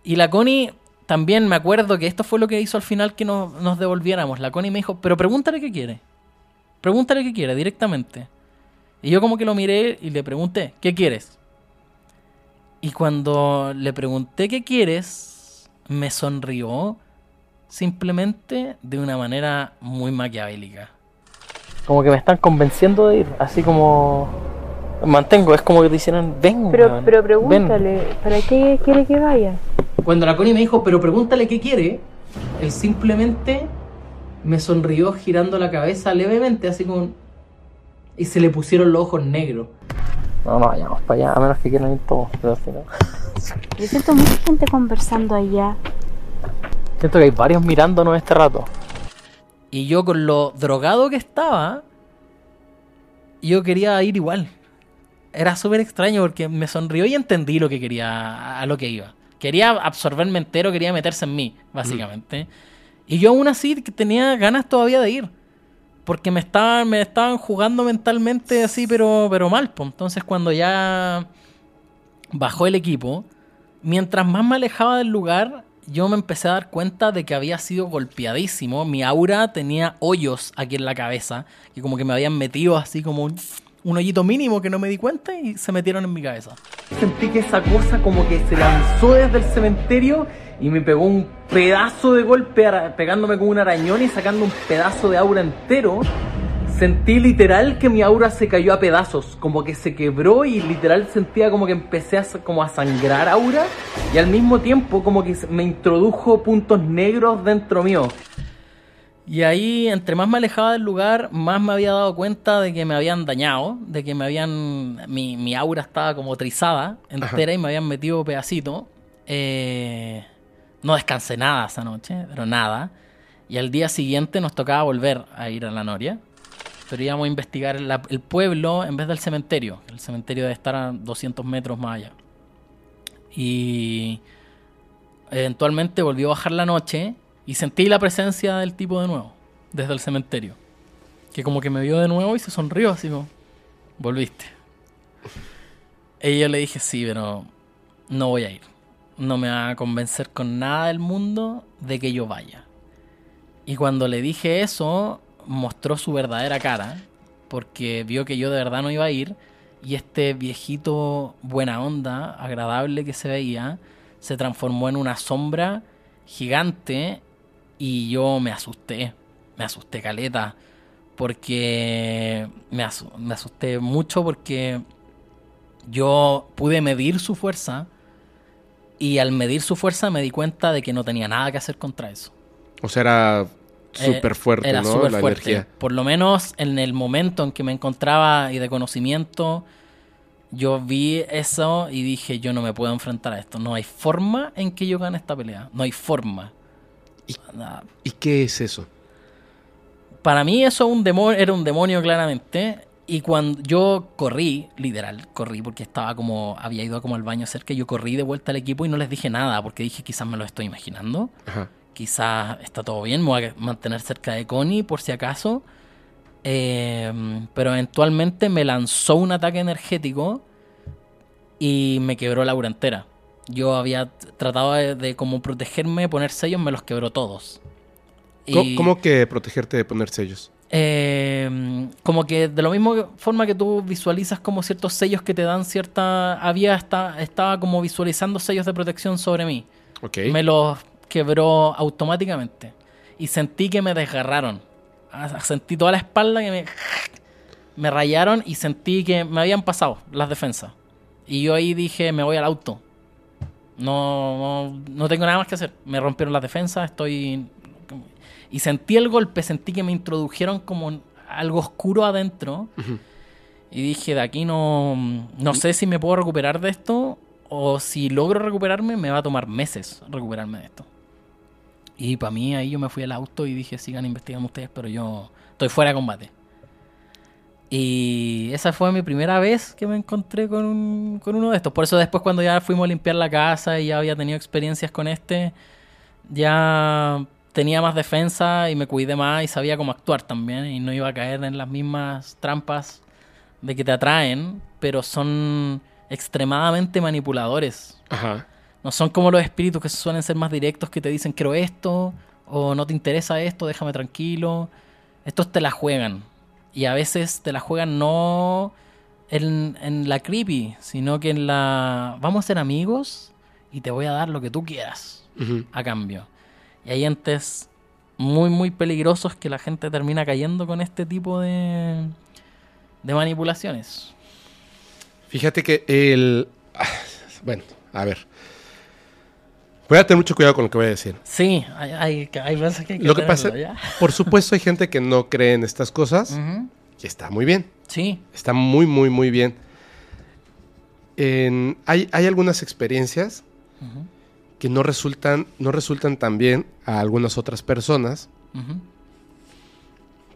S3: Y la Connie también me acuerdo que esto fue lo que hizo al final que nos, nos devolviéramos. La Connie me dijo, pero pregúntale qué quiere. Pregúntale qué quiere directamente. Y yo como que lo miré y le pregunté, ¿qué quieres? Y cuando le pregunté qué quieres, me sonrió simplemente de una manera muy maquiavélica. Como que me están convenciendo de ir, así como mantengo, es como que te hicieran, ven.
S8: Pero, pero
S3: ven".
S8: pregúntale, ¿para qué quiere que vaya?
S3: Cuando la Connie me dijo, pero pregúntale qué quiere, él simplemente me sonrió girando la cabeza levemente, así como... Y se le pusieron los ojos negros. No, no vayamos para allá, a menos que quieran ir todos, pero si no...
S8: Yo siento mucha gente conversando allá.
S3: Siento que hay varios mirándonos este rato. Y yo con lo drogado que estaba, yo quería ir igual. Era súper extraño porque me sonrió y entendí lo que quería, a lo que iba. Quería absorberme entero, quería meterse en mí, básicamente. Y yo aún así que tenía ganas todavía de ir. Porque me estaban, me estaban jugando mentalmente así, pero, pero mal. Entonces cuando ya bajó el equipo, mientras más me alejaba del lugar, yo me empecé a dar cuenta de que había sido golpeadísimo. Mi aura tenía hoyos aquí en la cabeza, que como que me habían metido así como un- un hoyito mínimo que no me di cuenta y se metieron en mi cabeza. Sentí que esa cosa como que se lanzó desde el cementerio y me pegó un pedazo de golpe pegándome con un arañón y sacando un pedazo de aura entero. Sentí literal que mi aura se cayó a pedazos, como que se quebró y literal sentía como que empecé a, como a sangrar aura y al mismo tiempo como que me introdujo puntos negros dentro mío. Y ahí, entre más me alejaba del lugar, más me había dado cuenta de que me habían dañado, de que me habían. Mi, mi aura estaba como trizada entera y me habían metido pedacito. Eh, no descansé nada esa noche, pero nada. Y al día siguiente nos tocaba volver a ir a la Noria. Pero íbamos a investigar el pueblo en vez del cementerio. El cementerio debe estar a 200 metros más allá. Y eventualmente volvió a bajar la noche y sentí la presencia del tipo de nuevo, desde el cementerio. Que como que me vio de nuevo y se sonrió así como, volviste. Y yo le dije, sí, pero no voy a ir. No me va a convencer con nada del mundo de que yo vaya. Y cuando le dije eso, mostró su verdadera cara, porque vio que yo de verdad no iba a ir. Y este viejito buena onda, agradable que se veía, se transformó en una sombra gigante y yo me asusté, me asusté caleta, porque me, me asusté mucho porque yo pude medir su fuerza y al medir su fuerza me di cuenta de que no tenía nada que hacer contra eso.
S4: O sea, era
S3: Eh,
S4: súper fuerte,
S3: era
S4: ¿no?
S3: súper
S4: la
S3: fuerte.
S4: energía.
S3: Por lo menos en el momento en que me encontraba y de conocimiento, yo vi eso y dije, yo no me puedo enfrentar a esto. No hay forma en que yo gane esta pelea. No hay forma. Nada.
S4: ¿Y qué es eso?
S3: Para mí eso un demonio, era un demonio claramente. Y cuando yo corrí, literal, corrí porque estaba como, había ido como al baño cerca, yo corrí de vuelta al equipo y no les dije nada porque dije quizás me lo estoy imaginando.
S4: Ajá.
S3: Quizás está todo bien, me voy a mantener cerca de Connie por si acaso. Eh, pero eventualmente me lanzó un ataque energético y me quebró la aura entera. Yo había tratado de, de como protegerme, poner sellos, me los quebró todos.
S4: ¿Cómo,
S3: Y-
S4: cómo que protegerte de poner sellos?
S3: Eh, como que de la misma forma que tú visualizas como ciertos sellos que te dan cierta... Había esta, estaba como visualizando sellos de protección sobre mí.
S4: Ok.
S3: Me los quebró automáticamente. Y sentí que me desgarraron. Ah, Sentí toda la espalda que me... Me rayaron y sentí que me habían pasado las defensas. Y yo ahí dije, me voy al auto. No, no, no tengo nada más que hacer. Me rompieron las defensas, estoy... Y sentí el golpe, sentí que me introdujeron como algo oscuro adentro. Y dije, de aquí no, no sé si me puedo recuperar de esto o si logro recuperarme, me va a tomar meses recuperarme de esto. Y para mí ahí yo me fui al auto y dije, sigan investigando ustedes, pero yo estoy fuera de combate. Y esa fue mi primera vez que me encontré con, un- con uno de estos. Por eso después cuando ya fuimos a limpiar la casa y ya había tenido experiencias con este, ya tenía más defensa y me cuidé más y sabía cómo actuar también. Y no iba a caer en las mismas trampas de que te atraen, pero son extremadamente manipuladores.
S4: Ajá.
S3: No son como los espíritus que suelen ser más directos que te dicen quiero esto o no te interesa esto, déjame tranquilo. Estos te la juegan. Y a veces te la juegan no en, en la creepy, sino que en la vamos a ser amigos y te voy a dar lo que tú quieras a cambio. Y hay entes muy, muy peligrosos que la gente termina cayendo con este tipo de, de manipulaciones.
S4: Fíjate que el... (sighs) Bueno, a ver. Voy a tener mucho cuidado con lo que voy a decir.
S3: Sí, hay, hay, hay veces que hay que
S4: Lo que pasa,
S3: ¿ya? (laughs)
S4: por supuesto, hay gente que no cree en estas cosas y está muy bien.
S3: Sí.
S4: Está muy, muy, muy bien. En- hay, hay algunas experiencias
S3: Ujú.
S4: Que no resultan, no resultan tan bien a algunas otras personas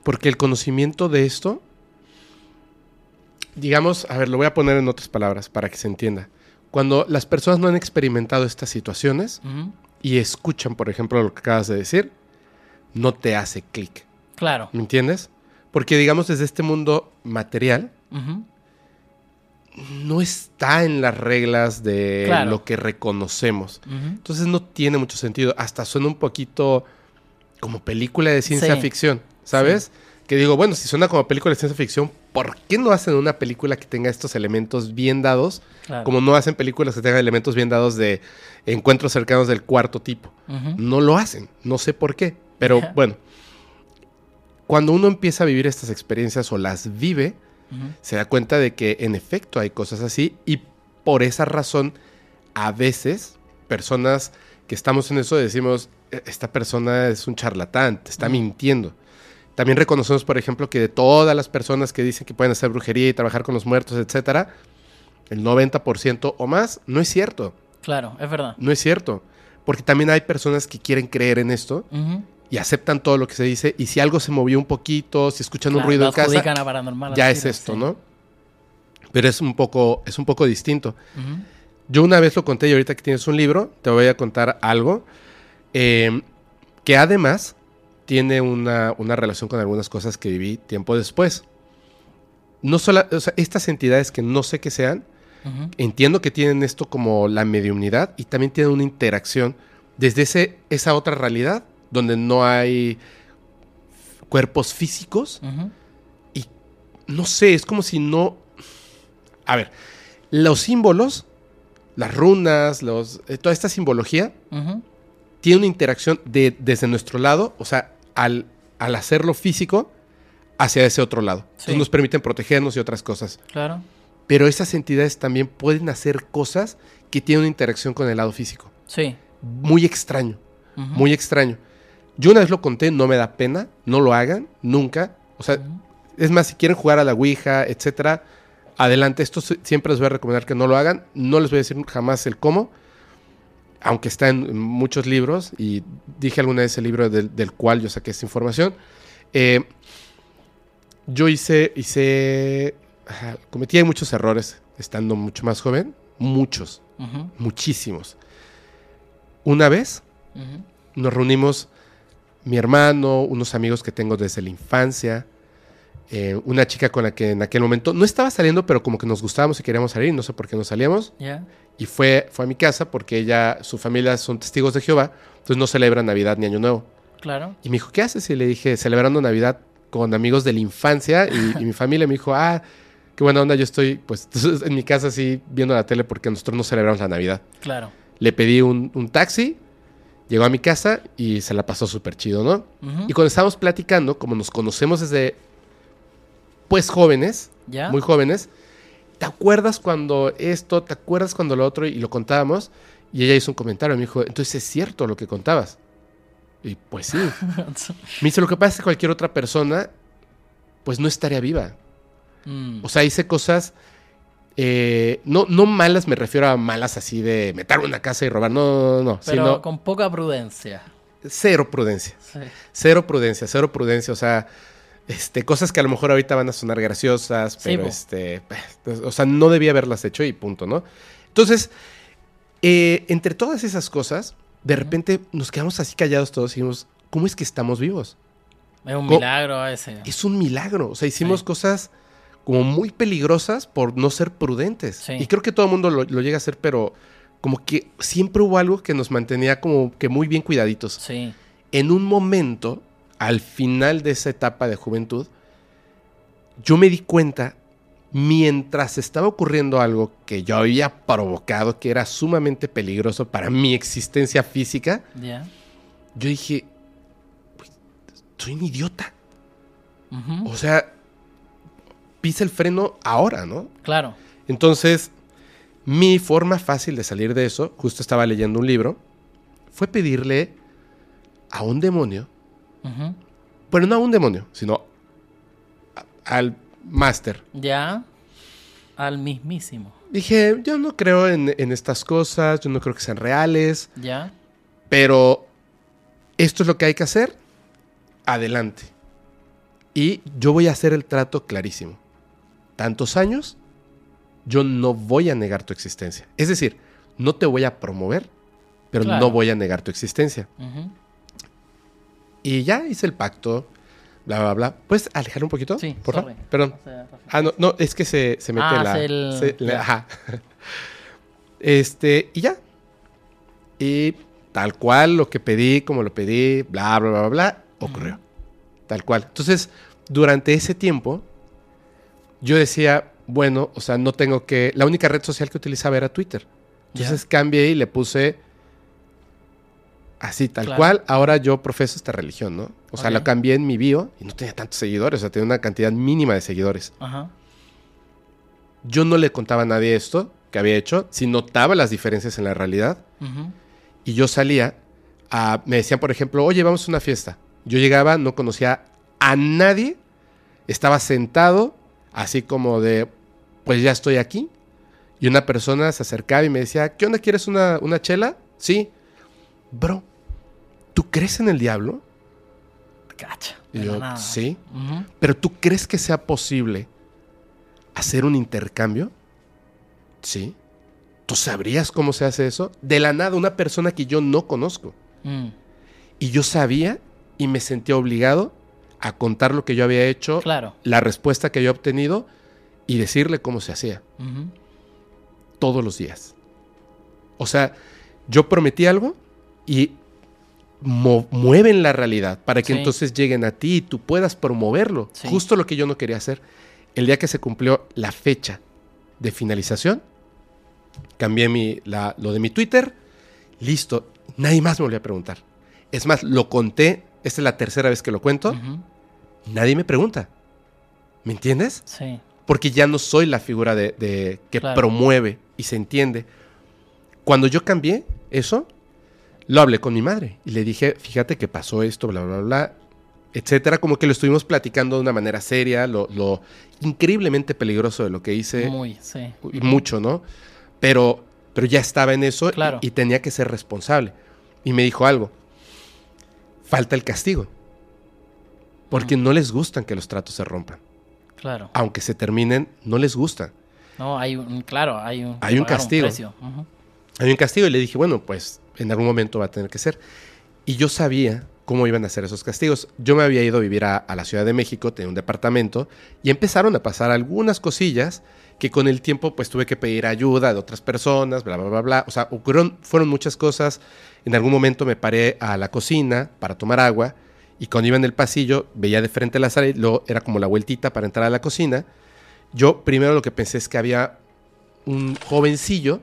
S4: porque el conocimiento de esto, digamos, a ver, lo voy a poner en otras palabras para que se entienda. Cuando las personas no han experimentado estas situaciones y escuchan, por ejemplo, lo que acabas de decir, no te hace clic.
S3: Claro.
S4: ¿Me entiendes? Porque, digamos, desde este mundo material. No está en las reglas de
S3: Claro.
S4: lo que reconocemos. Entonces no tiene mucho sentido. Hasta suena un poquito como película de ciencia
S3: Sí.
S4: ficción, ¿sabes? que digo, bueno, si suena como película de ciencia ficción, ¿por qué no hacen una película que tenga estos elementos bien dados?
S3: Claro.
S4: Como no hacen películas que tengan elementos bien dados de encuentros cercanos del cuarto tipo. No lo hacen, no sé por qué. Pero (laughs) bueno, cuando uno empieza a vivir estas experiencias o las vive, Se da cuenta de que en efecto hay cosas así y por esa razón a veces personas que estamos en eso decimos, "E- esta persona es un charlatán, te está mintiendo. También reconocemos, por ejemplo, que de todas las personas que dicen que pueden hacer brujería y trabajar con los muertos, etcétera, el 90% o más no es cierto.
S3: Claro, es verdad.
S4: No es cierto. Porque también hay personas que quieren creer en esto. Y aceptan todo lo que se dice. Y si algo se movió un poquito, si escuchan un ruido en casa, ya es esto,
S3: sí.
S4: ¿no? Pero es un poco, es un poco distinto. Yo una vez lo conté y ahorita que tienes un libro, te voy a contar algo eh, que además tiene una, una relación con algunas cosas que viví tiempo después. No solo, o sea, estas entidades que no sé qué sean, entiendo que tienen esto como la mediumnidad y también tienen una interacción desde ese, esa otra realidad donde no hay cuerpos físicos y no sé, es como si no... A ver, los símbolos, las runas, los, eh, toda esta simbología
S3: Ujú.
S4: tiene una interacción de, desde nuestro lado, o sea, al, al hacerlo físico hacia ese otro lado. Entonces nos permiten protegernos y otras cosas.
S3: Claro.
S4: Pero esas entidades también pueden hacer cosas que tienen una interacción con el lado físico.
S3: Sí.
S4: Muy extraño, muy extraño. Yo una vez lo conté, no me da pena, no lo hagan, nunca. O sea, es más, si quieren jugar a la Ouija, etcétera, adelante. Esto si- siempre les voy a recomendar que no lo hagan. No les voy a decir jamás el cómo, aunque está en muchos libros y dije alguna vez el libro del, del cual yo saqué esta información. Eh, yo hice, hice, cometí muchos errores estando mucho más joven, muchos,
S3: Ujú.
S4: muchísimos. Una vez nos reunimos mi hermano, unos amigos que tengo desde la infancia, eh, una chica con la que en aquel momento no estaba saliendo, pero como que nos gustábamos y queríamos salir, no sé por qué no salíamos. Y fue, fue a mi casa porque ella, su familia son testigos de Jehová, entonces no celebran Navidad ni Año Nuevo.
S3: Claro.
S4: Y me dijo, ¿qué haces? Y le dije, celebrando Navidad con amigos de la infancia y, (laughs) y mi familia me dijo, ah, qué buena onda, yo estoy pues (laughs) en mi casa así viendo la tele porque nosotros no celebramos la Navidad.
S3: Claro.
S4: Le pedí un, un taxi, llegó a mi casa y se la pasó súper chido, ¿no? Y cuando estábamos platicando, como nos conocemos desde, pues jóvenes,
S3: Ya.
S4: muy jóvenes, ¿te acuerdas cuando esto, te acuerdas cuando lo otro? Y lo contábamos. Y ella hizo un comentario, me dijo, entonces es cierto lo que contabas. Y pues sí. (laughs) Me dice, lo que pasa es que cualquier otra persona, pues no estaría viva.
S3: Mm.
S4: O sea, hice cosas, eh, no, no malas, me refiero a malas así de meterme en una casa y robar, no, no, no,
S3: Pero
S4: sino
S3: con poca prudencia.
S4: cero prudencia.
S3: Sí.
S4: Cero prudencia, cero prudencia, o sea, este, cosas que a lo mejor ahorita van a sonar graciosas, pero este, pues, o sea, no debía haberlas hecho y punto, ¿no? Entonces, eh, entre todas esas cosas, de repente nos quedamos así callados todos y dijimos, ¿cómo es que estamos vivos?
S3: Es un milagro ese.
S4: Es un milagro, o sea, hicimos
S3: Sí.
S4: cosas como muy peligrosas por no ser prudentes.
S3: Sí.
S4: Y creo que todo el mundo lo, lo llega a hacer, pero como que siempre hubo algo que nos mantenía como que muy bien cuidaditos
S3: Sí.
S4: en un momento, al final de esa etapa de juventud, yo me di cuenta, mientras estaba ocurriendo algo que yo había provocado, que era sumamente peligroso para mi existencia física, yo dije, "Güey, soy un idiota. O sea, pisa el freno ahora, ¿no?
S3: Claro.
S4: Entonces, mi forma fácil de salir de eso, justo estaba leyendo un libro, fue pedirle a un demonio, bueno, no a un demonio, sino a- al máster.
S3: Ya. Al mismísimo.
S4: Dije, yo no creo en, en estas cosas, yo no creo que sean reales,
S3: Ya.
S4: pero esto es lo que hay que hacer, adelante. Y yo voy a hacer el trato clarísimo. Tantos años, yo no voy a negar tu existencia. Es decir, no te voy a promover, pero
S3: Claro.
S4: no voy a negar tu existencia. Y ya hice el pacto, bla, bla, bla. ¿Puedes alejar un poquito?
S3: Sí,
S4: por favor. Perdón.
S3: O sea,
S4: Ah, no, no, es que se, se mete
S3: Ah,
S4: la...
S3: el-
S4: se- la-
S3: ya.
S4: ajá. Este, y ya. Y tal cual lo que pedí, como lo pedí, bla, bla, bla, bla, bla, ocurrió. Tal cual. Entonces, durante ese tiempo, yo decía, bueno, o sea, no tengo que... La única red social que utilizaba era Twitter. Entonces cambié y le puse así, tal
S3: Claro.
S4: cual. Ahora yo profeso esta religión, ¿no? O sea,
S3: Ok.
S4: lo cambié en mi bio y no tenía tantos seguidores, o sea, tenía una cantidad mínima de seguidores.
S3: Ajá.
S4: Yo no le contaba a nadie esto que había hecho, si notaba las diferencias en la realidad. Y yo salía, a, me decían, por ejemplo, oye, vamos a una fiesta. Yo llegaba, no conocía a nadie, estaba sentado, así como de, pues ya estoy aquí. Y una persona se acercaba y me decía, ¿qué onda? ¿Quieres una, una chela? Sí. Bro, ¿tú crees en el diablo?
S3: Cacha.
S4: Y yo,
S3: nada.
S4: sí. Pero ¿tú crees que sea posible hacer un intercambio? Sí. ¿Tú sabrías cómo se hace eso? De la nada, una persona que yo no conozco.
S3: Mm.
S4: Y yo sabía y me sentía obligado a contar lo que yo había hecho,
S3: Claro.
S4: la respuesta que yo había obtenido y decirle cómo se hacía todos los días. O sea, yo prometí algo y mueven la realidad para que
S3: Sí.
S4: entonces lleguen a ti y tú puedas promoverlo.
S3: Sí.
S4: Justo lo que yo no quería hacer. El día que se cumplió la fecha de finalización, cambié mi, la- lo de mi Twitter, listo, nadie más me volvió a preguntar. Es más, lo conté, esta es la tercera vez que lo cuento. Nadie me pregunta. ¿Me entiendes?
S3: Sí.
S4: porque ya no soy la figura de, de- que
S3: Claro.
S4: promueve y se entiende. Cuando yo cambié eso, lo hablé con mi madre y le dije, fíjate que pasó esto, bla, bla, bla, etcétera. Como que lo estuvimos platicando de una manera seria, lo, lo increíblemente peligroso de lo que hice,
S3: Muy, sí.
S4: mucho, ¿no? Pero, pero ya estaba en eso y-
S3: Claro.
S4: y, tenía que ser responsable. Y me dijo algo, falta el castigo, porque no les gustan que los tratos se rompan
S3: Claro.
S4: aunque se terminen, no les gusta.
S3: No, hay un, claro, hay un,
S4: Hay un castigo.
S3: precio. Ujú.
S4: Hay un castigo y le dije, bueno, pues en algún momento va a tener que ser. Y yo sabía cómo iban a ser esos castigos. Yo me había ido a vivir a, a la Ciudad de México, tenía un departamento, y empezaron a pasar algunas cosillas que con el tiempo pues tuve que pedir ayuda de otras personas, bla, bla, bla, bla. O sea, ocurrieron, fueron muchas cosas. En algún momento me paré a la cocina para tomar agua y cuando iba en el pasillo veía de frente la sala y luego era como la vueltita para entrar a la cocina. Yo primero lo que pensé es que había un jovencillo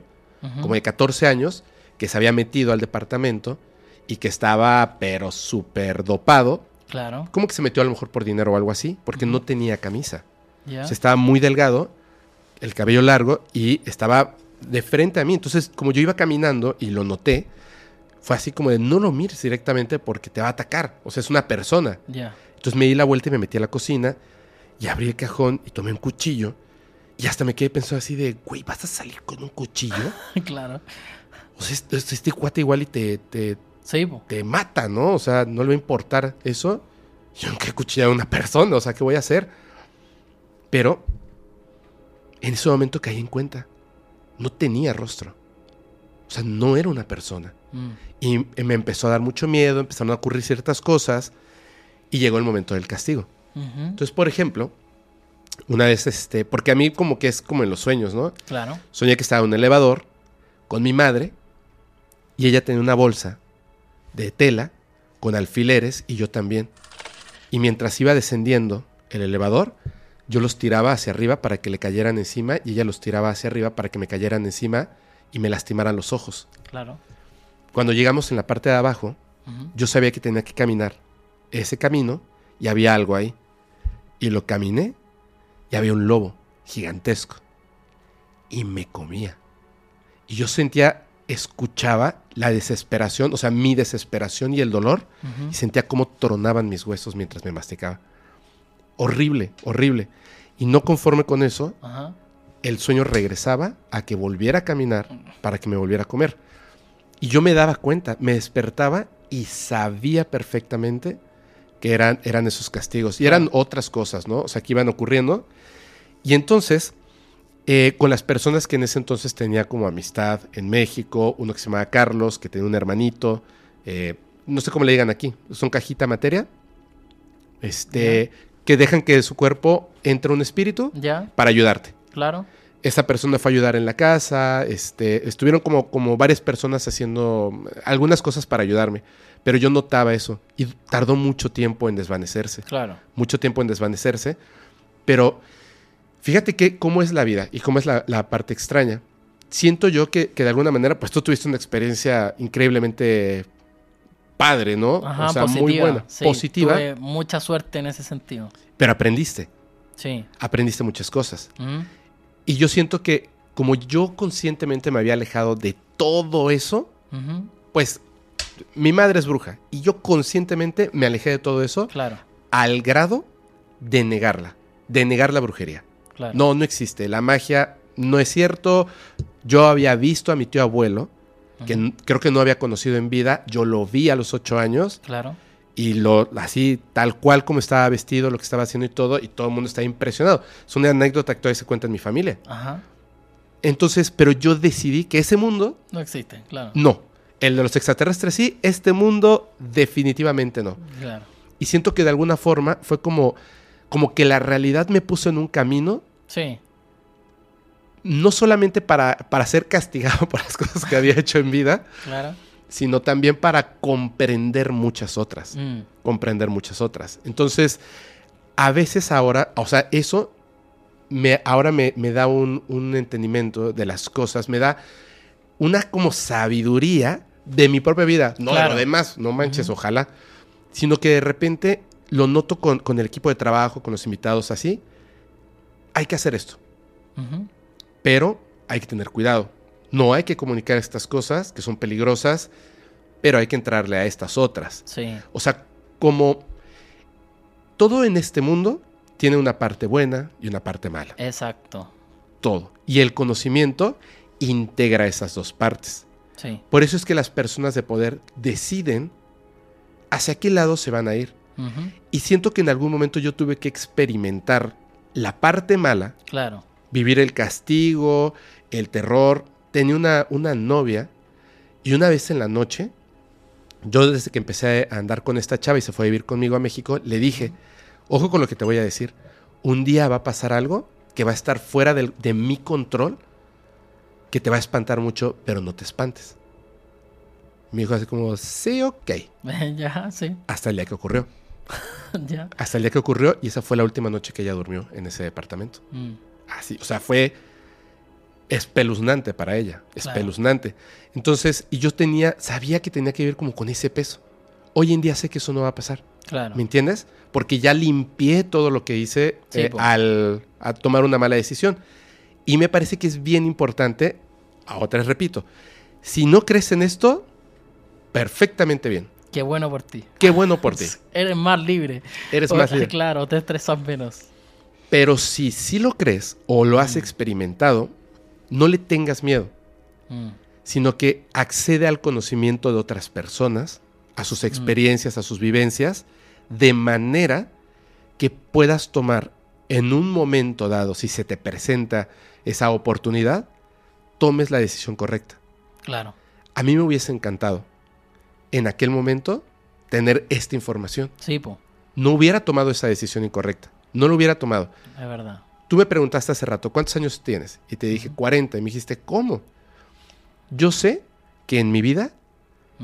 S4: como de 14 años, que se había metido al departamento y que estaba, pero súper dopado.
S3: Claro.
S4: Como que se metió a lo mejor por dinero o algo así, porque no tenía camisa.
S3: Ya.
S4: O sea, estaba muy delgado, el cabello largo y estaba de frente a mí. Entonces, como yo iba caminando y lo noté, fue así como de no lo mires directamente porque te va a atacar. O sea, es una persona.
S3: Ya.
S4: Entonces me di la vuelta y me metí a la cocina y abrí el cajón y tomé un cuchillo. Y hasta me quedé pensando así de, güey, ¿vas a salir con un cuchillo? (laughs)
S3: claro.
S4: O sea, este, este cuate igual y te, te,
S3: Sí,
S4: te mata, ¿no? O sea, no le va a importar eso. Yo nunca he cuchillado a una persona, o sea, ¿qué voy a hacer? Pero en ese momento caí en cuenta. No tenía rostro. O sea, no era una persona.
S3: Mm.
S4: Y me empezó a dar mucho miedo, empezaron a ocurrir ciertas cosas y llegó el momento del castigo. Entonces, por ejemplo, una vez, este, porque a mí como que es como en los sueños, ¿no?
S3: Claro.
S4: Soñé que estaba en un elevador con mi madre y ella tenía una bolsa de tela con alfileres y yo también. Y mientras iba descendiendo el elevador, yo los tiraba hacia arriba para que le cayeran encima y ella los tiraba hacia arriba para que me cayeran encima y me lastimaran los ojos.
S3: Claro.
S4: Cuando llegamos en la parte de abajo, yo sabía que tenía que caminar ese camino y había algo ahí. Y lo caminé y había un lobo gigantesco. Y me comía. Y yo sentía, escuchaba la desesperación, o sea, mi desesperación y el dolor. Y sentía cómo tronaban mis huesos mientras me masticaba. Horrible, horrible. Y no conforme con eso, el sueño regresaba a que volviera a caminar para que me volviera a comer. Y yo me daba cuenta, me despertaba y sabía perfectamente que eran, eran esos castigos. Y eran otras cosas, ¿no? O sea, que iban ocurriendo. Y entonces, eh, con las personas que en ese entonces tenía como amistad en México, uno que se llamaba Carlos, que tenía un hermanito, eh, no sé cómo le digan aquí, son cajita materia, este, que dejan que de su cuerpo entre un espíritu
S3: Ya.
S4: para ayudarte.
S3: Claro.
S4: Esa persona fue a ayudar en la casa, este, estuvieron como, como varias personas haciendo algunas cosas para ayudarme. Pero yo notaba eso y tardó mucho tiempo en desvanecerse.
S3: Claro.
S4: Mucho tiempo en desvanecerse. Pero fíjate que cómo es la vida y cómo es la, la parte extraña. Siento yo que, que de alguna manera, pues tú tuviste una experiencia increíblemente padre, ¿no?
S3: Ajá,
S4: o sea,
S3: positiva.
S4: muy buena,
S3: Sí,
S4: positiva,
S3: tuve mucha suerte en ese sentido.
S4: pero aprendiste,
S3: Sí.
S4: aprendiste muchas cosas. Y yo siento que como yo conscientemente me había alejado de todo eso, pues mi madre es bruja y yo conscientemente me alejé de todo eso
S3: Claro,
S4: al grado de negarla, de negar la brujería.
S3: claro.
S4: No, no existe, la magia no es cierto. Yo había visto a mi tío abuelo, que creo que no había conocido en vida, yo lo vi a los ocho años
S3: Claro.
S4: Y lo así tal cual como estaba vestido, lo que estaba haciendo y todo, y todo el mundo está impresionado. Es una anécdota que todavía se cuenta en mi familia.
S3: Ajá.
S4: Entonces, pero yo decidí que ese mundo,
S3: No existe, claro.
S4: no. El de los extraterrestres sí, este mundo definitivamente no.
S3: Claro.
S4: Y siento que de alguna forma fue como, como que la realidad me puso en un camino,
S3: Sí.
S4: no solamente para, para ser castigado (laughs) por las cosas que había hecho en vida,
S3: Claro.
S4: Sino también para comprender muchas otras.
S3: Mm.
S4: comprender muchas otras. Entonces, a veces ahora, o sea, eso me, ahora me, me da un, un entendimiento de las cosas, me da una como sabiduría de mi propia vida, no de
S3: Claro.
S4: lo demás, no manches, ojalá, sino que de repente lo noto con, con el equipo de trabajo, con los invitados así, hay que hacer esto, pero hay que tener cuidado. No hay que comunicar estas cosas que son peligrosas, pero hay que entrarle a estas otras.
S3: Sí.
S4: O sea, como todo en este mundo tiene una parte buena y una parte mala.
S3: Exacto.
S4: Todo. Y el conocimiento integra esas dos partes.
S3: Sí.
S4: Por eso es que las personas de poder deciden hacia qué lado se van a ir. Y siento que en algún momento yo tuve que experimentar la parte mala,
S3: Claro.
S4: vivir el castigo, el terror. Tenía una, una novia y una vez en la noche, yo desde que empecé a andar con esta chava y se fue a vivir conmigo a México, le dije, ojo con lo que te voy a decir, un día va a pasar algo que va a estar fuera del- de mi control, que te va a espantar mucho, pero no te espantes. Me dijo así como, sí, ok, (laughs)
S3: ya, sí.
S4: hasta el día que ocurrió. (laughs)
S3: ya.
S4: Hasta el día que ocurrió y esa fue la última noche que ella durmió en ese departamento.
S3: Mm.
S4: Así, o sea, fue espeluznante para ella, espeluznante. Entonces, y yo tenía, sabía que tenía que vivir como con ese peso. Hoy en día sé que eso no va a pasar.
S3: Claro.
S4: ¿Me entiendes? Porque ya limpié todo lo que hice
S3: Sí,
S4: eh,
S3: po.
S4: al a tomar una mala decisión. Y me parece que es bien importante, a otra vez repito, si no crees en esto, perfectamente bien.
S3: Qué bueno por ti.
S4: Qué bueno por ti. (laughs)
S3: Eres más libre.
S4: Eres
S3: O-
S4: más libre. (laughs)
S3: Claro, te estresas menos.
S4: Pero si sí lo crees o lo has experimentado, no le tengas miedo.
S3: Mm.
S4: sino que accede al conocimiento de otras personas, a sus experiencias, a sus vivencias, de manera que puedas tomar en un momento dado, si se te presenta esa oportunidad, tomes la decisión correcta.
S3: Claro.
S4: A mí me hubiese encantado en aquel momento tener esta información.
S3: Sí, po.
S4: No hubiera tomado esa decisión incorrecta. No lo hubiera tomado.
S3: Es verdad.
S4: Tú me preguntaste hace rato, ¿cuántos años tienes? Y te dije 40. Y me dijiste, ¿cómo? Yo sé que en mi vida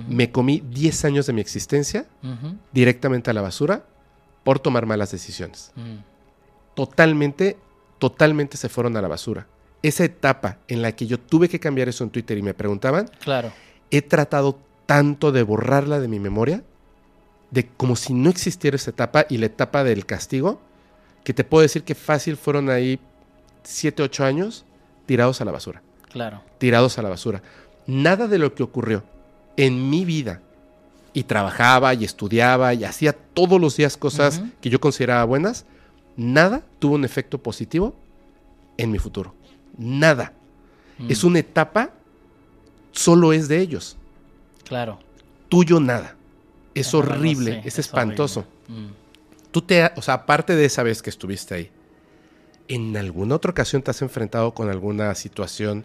S4: me comí 10 años de mi existencia directamente a la basura por tomar malas decisiones.
S3: Mm.
S4: Totalmente, totalmente se fueron a la basura. Esa etapa en la que yo tuve que cambiar eso en Twitter y me preguntaban,
S3: Claro.
S4: he tratado tanto de borrarla de mi memoria, de como si no existiera esa etapa y la etapa del castigo, que te puedo decir que fácil fueron ahí 7, 8 años tirados a la basura.
S3: Claro.
S4: tirados a la basura. Nada de lo que ocurrió en mi vida, y trabajaba y estudiaba y hacía todos los días cosas que yo consideraba buenas, nada tuvo un efecto positivo en mi futuro. Nada.
S3: Mm.
S4: Es una etapa, solo es de ellos.
S3: Claro.
S4: Tuyo nada. Es
S3: Es verdad,
S4: horrible,
S3: sí,
S4: es,
S3: es
S4: espantoso.
S3: horrible. Mm.
S4: Tú te, o sea, aparte de esa vez que estuviste ahí, ¿en alguna otra ocasión te has enfrentado con alguna situación?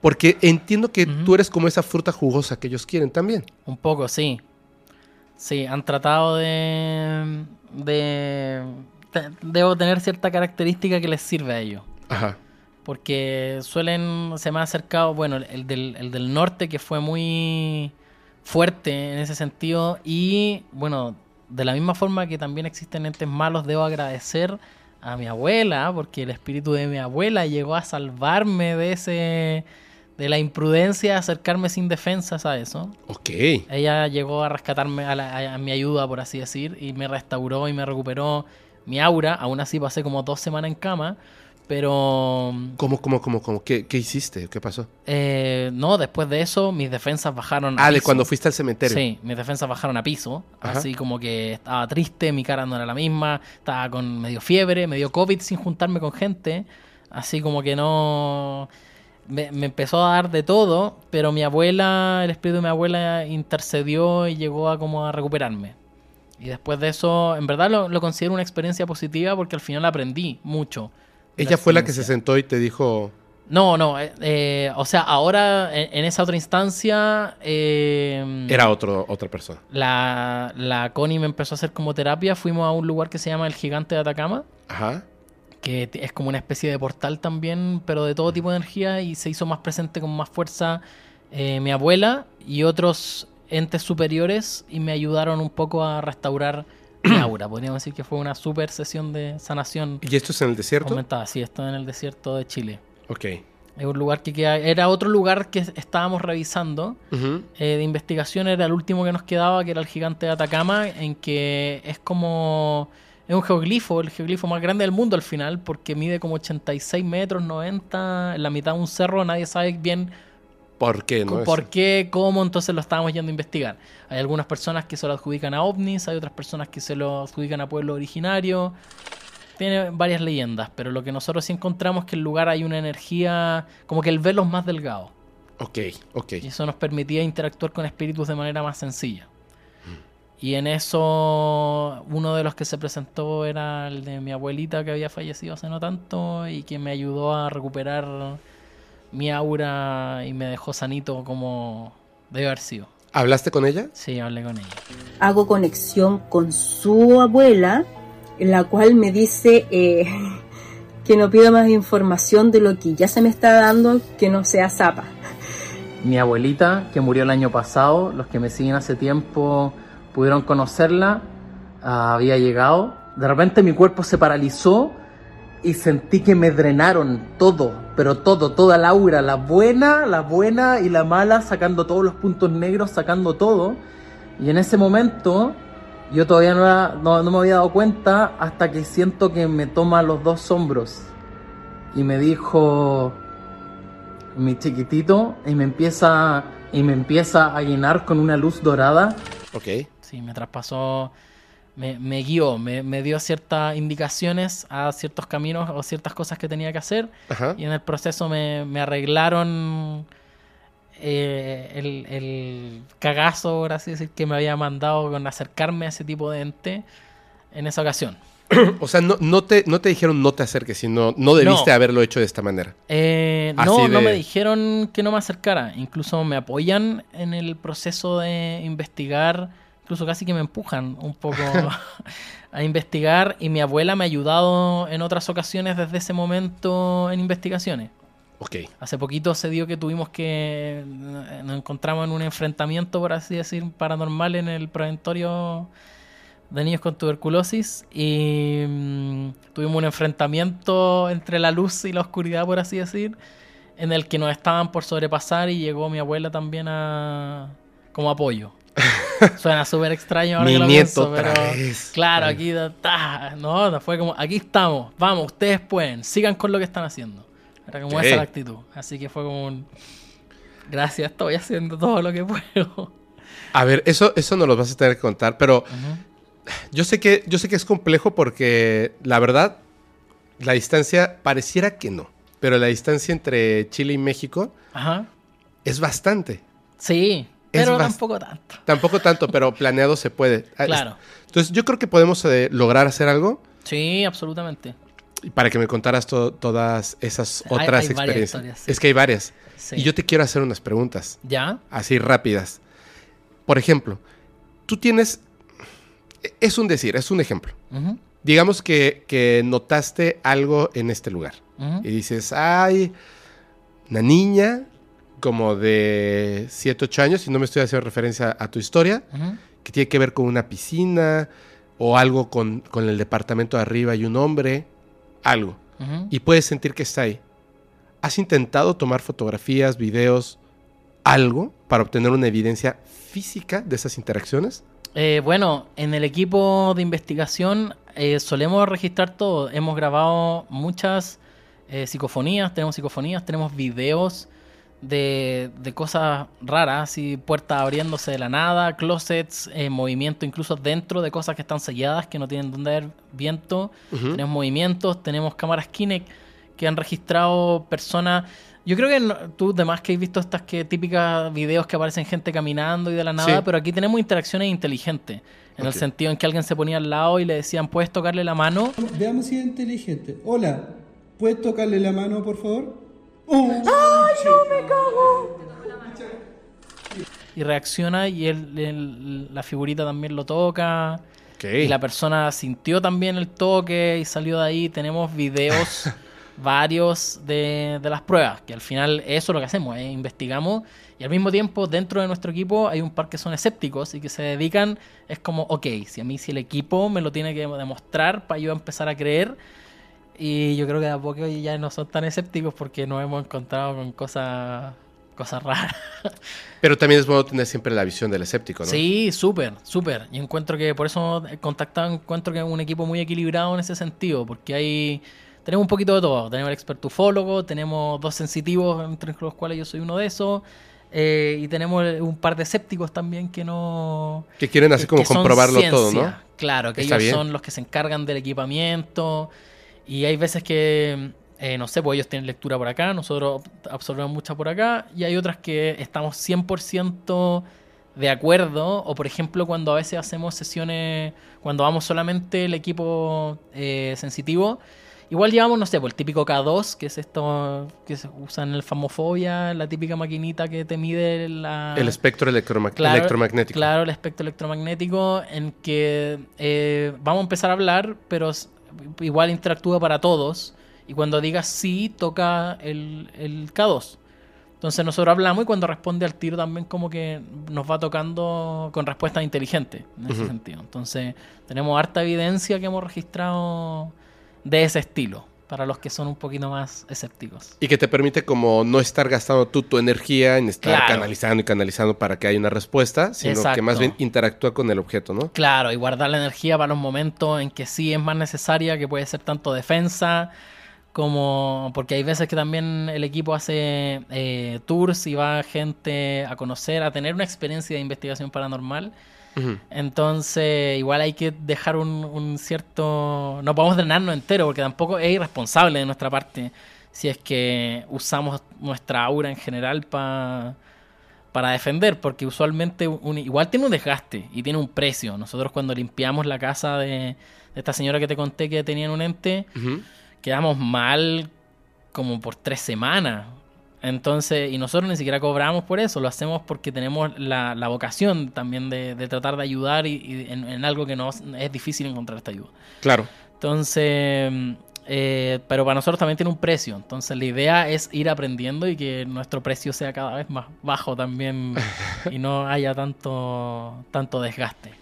S4: Porque entiendo que tú eres como esa fruta jugosa que ellos quieren también.
S3: Un poco, sí. Sí, han tratado de. de. te- Debo tener cierta característica que les sirve a ellos.
S4: Ajá.
S3: Porque suelen. Se me ha acercado. Bueno, el del, el del norte que fue muy. fuerte en ese sentido. Y bueno, de la misma forma que también existen entes malos, debo agradecer a mi abuela, porque el espíritu de mi abuela llegó a salvarme de ese de la imprudencia de acercarme sin defensas a eso.
S4: Ok.
S3: Ella llegó a rescatarme a, la- a mi ayuda, por así decir, y me restauró y me recuperó mi aura. Aún así pasé como dos semanas en cama, pero
S4: ¿Cómo, cómo, cómo, cómo? ¿Qué, qué hiciste? ¿Qué pasó?
S3: eh, no, después de eso mis defensas bajaron a
S4: Ah,
S3: piso.
S4: cuando fuiste al cementerio.
S3: Sí, mis defensas bajaron a piso.
S4: Ajá.
S3: Así como que estaba triste, mi cara no era la misma, estaba con medio fiebre, medio COVID sin juntarme con gente. Así como que no. Me, me empezó a dar de todo, pero mi abuela, el espíritu de mi abuela intercedió y llegó a como a recuperarme. Y después de eso, en verdad lo, lo considero una experiencia positiva porque al final aprendí mucho.
S4: Ella fue la que se sentó y te dijo,
S3: No, no, eh, eh, o sea, ahora en, en esa otra instancia... eh,
S4: era otro, otra persona.
S3: la, la Connie me empezó a hacer como terapia. Fuimos a un lugar que se llama el Gigante de Atacama,
S4: Ajá.
S3: que es como una especie de portal también, pero de todo tipo de energía y se hizo más presente con más fuerza eh, mi abuela y otros entes superiores y me ayudaron un poco a restaurar (clears throat) aura. Podríamos decir que fue una super sesión de sanación
S4: ¿Y esto es en el desierto?
S3: aumentada. Sí, esto en el desierto de Chile.
S4: Ok.
S3: Es un lugar que queda, era otro lugar que estábamos revisando
S4: Ujú.
S3: eh, de investigación era el último que nos quedaba, que era el gigante de Atacama, en que es como... Es un geoglifo, el geoglifo más grande del mundo al final, porque mide como 86 metros, 90, en la mitad de un cerro, nadie sabe bien
S4: ¿Por qué? No?
S3: por qué, cómo, entonces lo estábamos yendo a investigar. Hay algunas personas que se lo adjudican a ovnis, hay otras personas que se lo adjudican a pueblo originario. Tiene varias leyendas, pero lo que nosotros sí encontramos es que el lugar hay una energía, como que el velo es más delgado.
S4: Ok, ok.
S3: Y eso nos permitía interactuar con espíritus de manera más sencilla. Y en eso, uno de los que se presentó era el de mi abuelita que había fallecido hace no tanto y que me ayudó a recuperar mi aura y me dejó sanito como debe haber sido.
S4: ¿Hablaste con ella?
S3: Sí, hablé con ella.
S11: hago conexión con su abuela, en la cual me dice eh, (laughs) que no pido más información de lo que ya se me está dando, que no sea zapa.
S3: Mi abuelita, que murió el año pasado, los que me siguen hace tiempo pudieron conocerla, ah, había llegado. De repente mi cuerpo se paralizó y sentí que me drenaron todo, pero todo, toda la aura, la buena, la buena y la mala, sacando todos los puntos negros, sacando todo. Y en ese momento yo todavía no, era- no, no me había dado cuenta hasta que siento que me toma los dos hombros y me dijo, mi chiquitito y me empieza y me empieza a llenar con una luz dorada.
S4: Ok.
S3: Sí, me traspasó, me, me guió, me, me dio ciertas indicaciones a ciertos caminos o ciertas cosas que tenía que hacer
S4: Ajá.
S3: y en el proceso me, me arreglaron eh, el, el cagazo, por así decir, que me había mandado con acercarme a ese tipo de ente en esa ocasión. (coughs)
S4: O sea, no, no, te, no te dijeron no te acerques, sino no debiste
S3: No.
S4: haberlo hecho de esta manera.
S3: Eh, no, no me dijeron que no me acercara. Incluso me apoyan en el proceso de investigar. Incluso casi que me empujan un poco (laughs) a investigar. Y mi abuela me ha ayudado en otras ocasiones desde ese momento en investigaciones.
S4: Ok.
S3: Hace poquito se dio que tuvimos que... Nos encontramos en un enfrentamiento, por así decir, paranormal en el preventorio de niños con tuberculosis y mm, tuvimos un enfrentamiento entre la luz y la oscuridad, por así decir, en el que nos estaban por sobrepasar y llegó mi abuela también a como apoyo. (laughs) Suena súper extraño ahora
S4: Mi
S3: que lo
S4: nieto
S3: pienso, pero
S4: vez.
S3: claro, aquí ta, no, fue como aquí estamos, vamos, ustedes pueden, sigan con lo que están haciendo. Era como esa la actitud, así que fue como un gracias, estoy haciendo todo lo que puedo.
S4: A ver, eso, eso nos lo vas a tener que contar, pero yo sé que, yo sé que es complejo porque la verdad, la distancia pareciera que no, pero la distancia entre Chile y México
S3: Ajá.
S4: es bastante.
S3: Sí, pero tampoco tanto.
S4: Tampoco tanto, pero (laughs) planeado se puede. Ah,
S3: Claro.
S4: Entonces yo creo que podemos eh, lograr hacer algo
S3: Sí, absolutamente.
S4: y para que me contaras to- todas esas otras
S3: hay
S4: experiencias.
S3: sí.
S4: Es que hay varias.
S3: Sí.
S4: Y yo te quiero hacer unas preguntas.
S3: ¿Ya?
S4: Así rápidas. Por ejemplo, tú tienes... Es un decir, es un ejemplo. Digamos que, que notaste algo en este lugar. Y dices, ay, una niña como de 7, 8 años, y no me estoy haciendo referencia a tu historia, que tiene que ver con una piscina o algo con, con el departamento de arriba y un hombre, algo. Y puedes sentir que está ahí. ¿Has intentado tomar fotografías, videos, algo para obtener una evidencia física de esas interacciones?
S3: Eh, bueno, en el equipo de investigación eh, solemos registrar todo. Hemos grabado muchas eh, psicofonías, tenemos psicofonías, tenemos videos de, de cosas raras, así puertas abriéndose de la nada, closets en movimiento incluso dentro de cosas que están selladas, que no tienen donde ver viento. Tenemos movimientos, tenemos cámaras Kinect que han registrado personas. Yo creo que no- tú, además que has visto estas que típicas videos que aparecen gente caminando y de la nada,
S4: Sí.
S3: pero aquí tenemos interacciones inteligentes. En el sentido en que alguien se ponía al lado y le decían, ¿puedes tocarle la mano?
S12: Veamos si es inteligente. Hola, ¿puedes tocarle la mano, por favor?
S5: ¡Ay, no me cago!
S3: Y reacciona y él, él- la figurita también lo toca. Y la persona sintió también el toque y salió de ahí. Tenemos videos (laughs) varios de, de las pruebas, que al final eso es lo que hacemos, ¿eh? investigamos y al mismo tiempo dentro de nuestro equipo hay un par que son escépticos y que se dedican, es como, ok, si a mí si el equipo me lo tiene que demostrar para yo empezar a creer y yo creo que de a poco ya no son tan escépticos porque nos hemos encontrado con cosas cosas raras. (laughs)
S4: Pero también es bueno tener siempre la visión del escéptico, ¿no?
S3: Sí, súper, súper. Yo encuentro que por eso contactado, encuentro que es un equipo muy equilibrado en ese sentido, porque hay tenemos un poquito de todo. Tenemos el expertufólogo, tenemos dos sensitivos, entre los cuales yo soy uno de esos, eh, y tenemos un par de escépticos también que no...
S4: Que quieren así como
S3: son
S4: comprobarlo todo, ¿no?
S3: Claro, que
S4: Está
S3: ellos
S4: bien.
S3: son los que se encargan del equipamiento, y hay veces que... eh, no sé, pues ellos tienen lectura por acá, nosotros absorbemos mucha por acá, y hay otras que estamos 100% de acuerdo, o por ejemplo cuando a veces hacemos sesiones, cuando vamos solamente el equipo eh, sensitivo, igual llevamos, no sé, pues el típico K2, que es esto que se usa en el Famofobia, la típica maquinita que te mide la...
S4: El espectro
S3: Claro,
S4: electromagnético.
S3: Claro, el espectro electromagnético en que eh, vamos a empezar a hablar, pero igual interactúa para todos. Y cuando digas sí, toca el, el K2. Entonces nosotros hablamos y cuando responde al tiro también como que nos va tocando con respuestas inteligentes en ese sentido. Entonces tenemos harta evidencia que hemos registrado de ese estilo para los que son un poquito más escépticos.
S4: Y que te permite como no estar gastando tú tu energía en estar
S3: Claro.
S4: canalizando y canalizando para que haya una respuesta, sino que más bien interactúa con el objeto, ¿no?
S3: Claro, y guardar la energía para los momentos en que sí es más necesaria, que puede ser tanto defensa como... Porque hay veces que también el equipo hace eh, tours y va gente a conocer, a tener una experiencia de investigación paranormal. Entonces, igual hay que dejar un, un cierto... No podemos drenarnos entero, porque tampoco es irresponsable de nuestra parte si es que usamos nuestra aura en general pa- para defender, porque usualmente un- igual tiene un desgaste y tiene un precio. Nosotros cuando limpiamos la casa de, de esta señora que te conté que tenía en un ente, quedamos mal como por tres semanas. Entonces, y nosotros ni siquiera cobramos por eso, lo hacemos porque tenemos la, la vocación también de, de tratar de ayudar y, y en, en algo que no es difícil encontrar esta ayuda.
S4: Claro.
S3: Entonces, eh, pero para nosotros también tiene un precio. Entonces, la idea es ir aprendiendo y que nuestro precio sea cada vez más bajo también (laughs) y no haya tanto, tanto desgaste.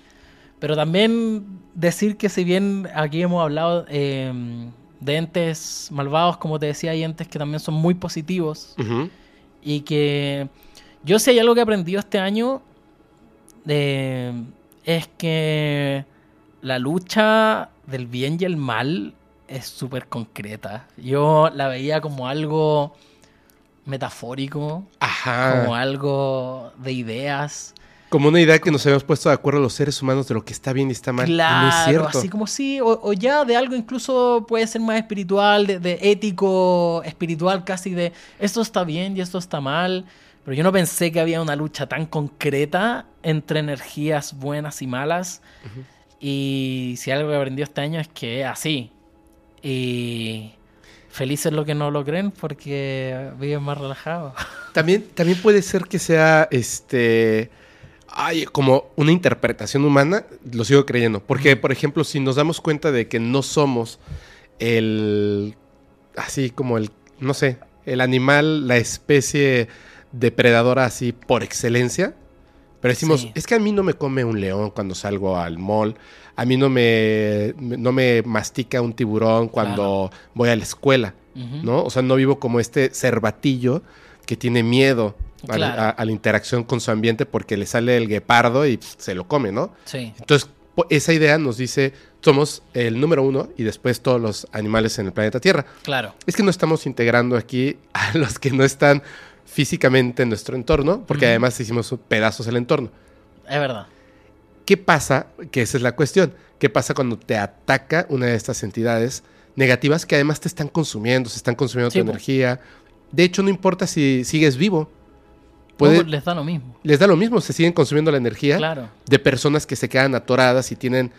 S3: Pero también decir que si bien aquí hemos hablado eh, de entes malvados, como te decía, hay entes que también son muy positivos y que yo si hay algo que he aprendido este año eh, es que la lucha del bien y el mal es súper concreta. Yo la veía como algo metafórico,
S4: Ajá.
S3: como algo de ideas.
S4: Como una idea que nos habíamos puesto de acuerdo los seres humanos de lo que está bien y está mal. y no es
S3: Claro,
S4: cierto.
S3: así como sí, o, o ya de algo incluso puede ser más espiritual, de, de ético, espiritual casi de esto está bien y esto está mal. Pero yo no pensé que había una lucha tan concreta entre energías buenas y malas. Y si algo que aprendí este año es que es así. Y felices los que no lo creen porque viven más relajados.
S4: También, también puede ser que sea este. Ay, como una interpretación humana, lo sigo creyendo. Porque, por ejemplo, si nos damos cuenta de que no somos el. Así como el. No sé, el animal, la especie depredadora así por excelencia. Pero decimos,
S3: Sí.
S4: es que a mí no me come un león cuando salgo al mall. A mí no me, no me mastica un tiburón cuando voy a la escuela. ¿no? O sea, no vivo como este cervatillo que tiene miedo
S3: Claro.
S4: a- a la interacción con su ambiente porque le sale el guepardo y pff, se lo come, ¿no?
S3: Sí.
S4: Entonces, esa idea nos dice, somos el número uno y después todos los animales en el planeta Tierra.
S3: Claro.
S4: Es que no estamos integrando aquí a (laughs) los que no están físicamente en nuestro entorno, porque además hicimos pedazos del entorno.
S3: Es verdad.
S4: ¿Qué pasa? Que esa es la cuestión. ¿Qué pasa cuando te ataca una de estas entidades negativas que además te están consumiendo, se están consumiendo
S3: Sí,
S4: tu energía? De hecho, no importa si sigues vivo.
S3: No,
S4: Puede-
S3: les da lo mismo.
S4: les da lo mismo, se siguen consumiendo la energía
S3: Claro.
S4: de personas que se quedan atoradas y tienen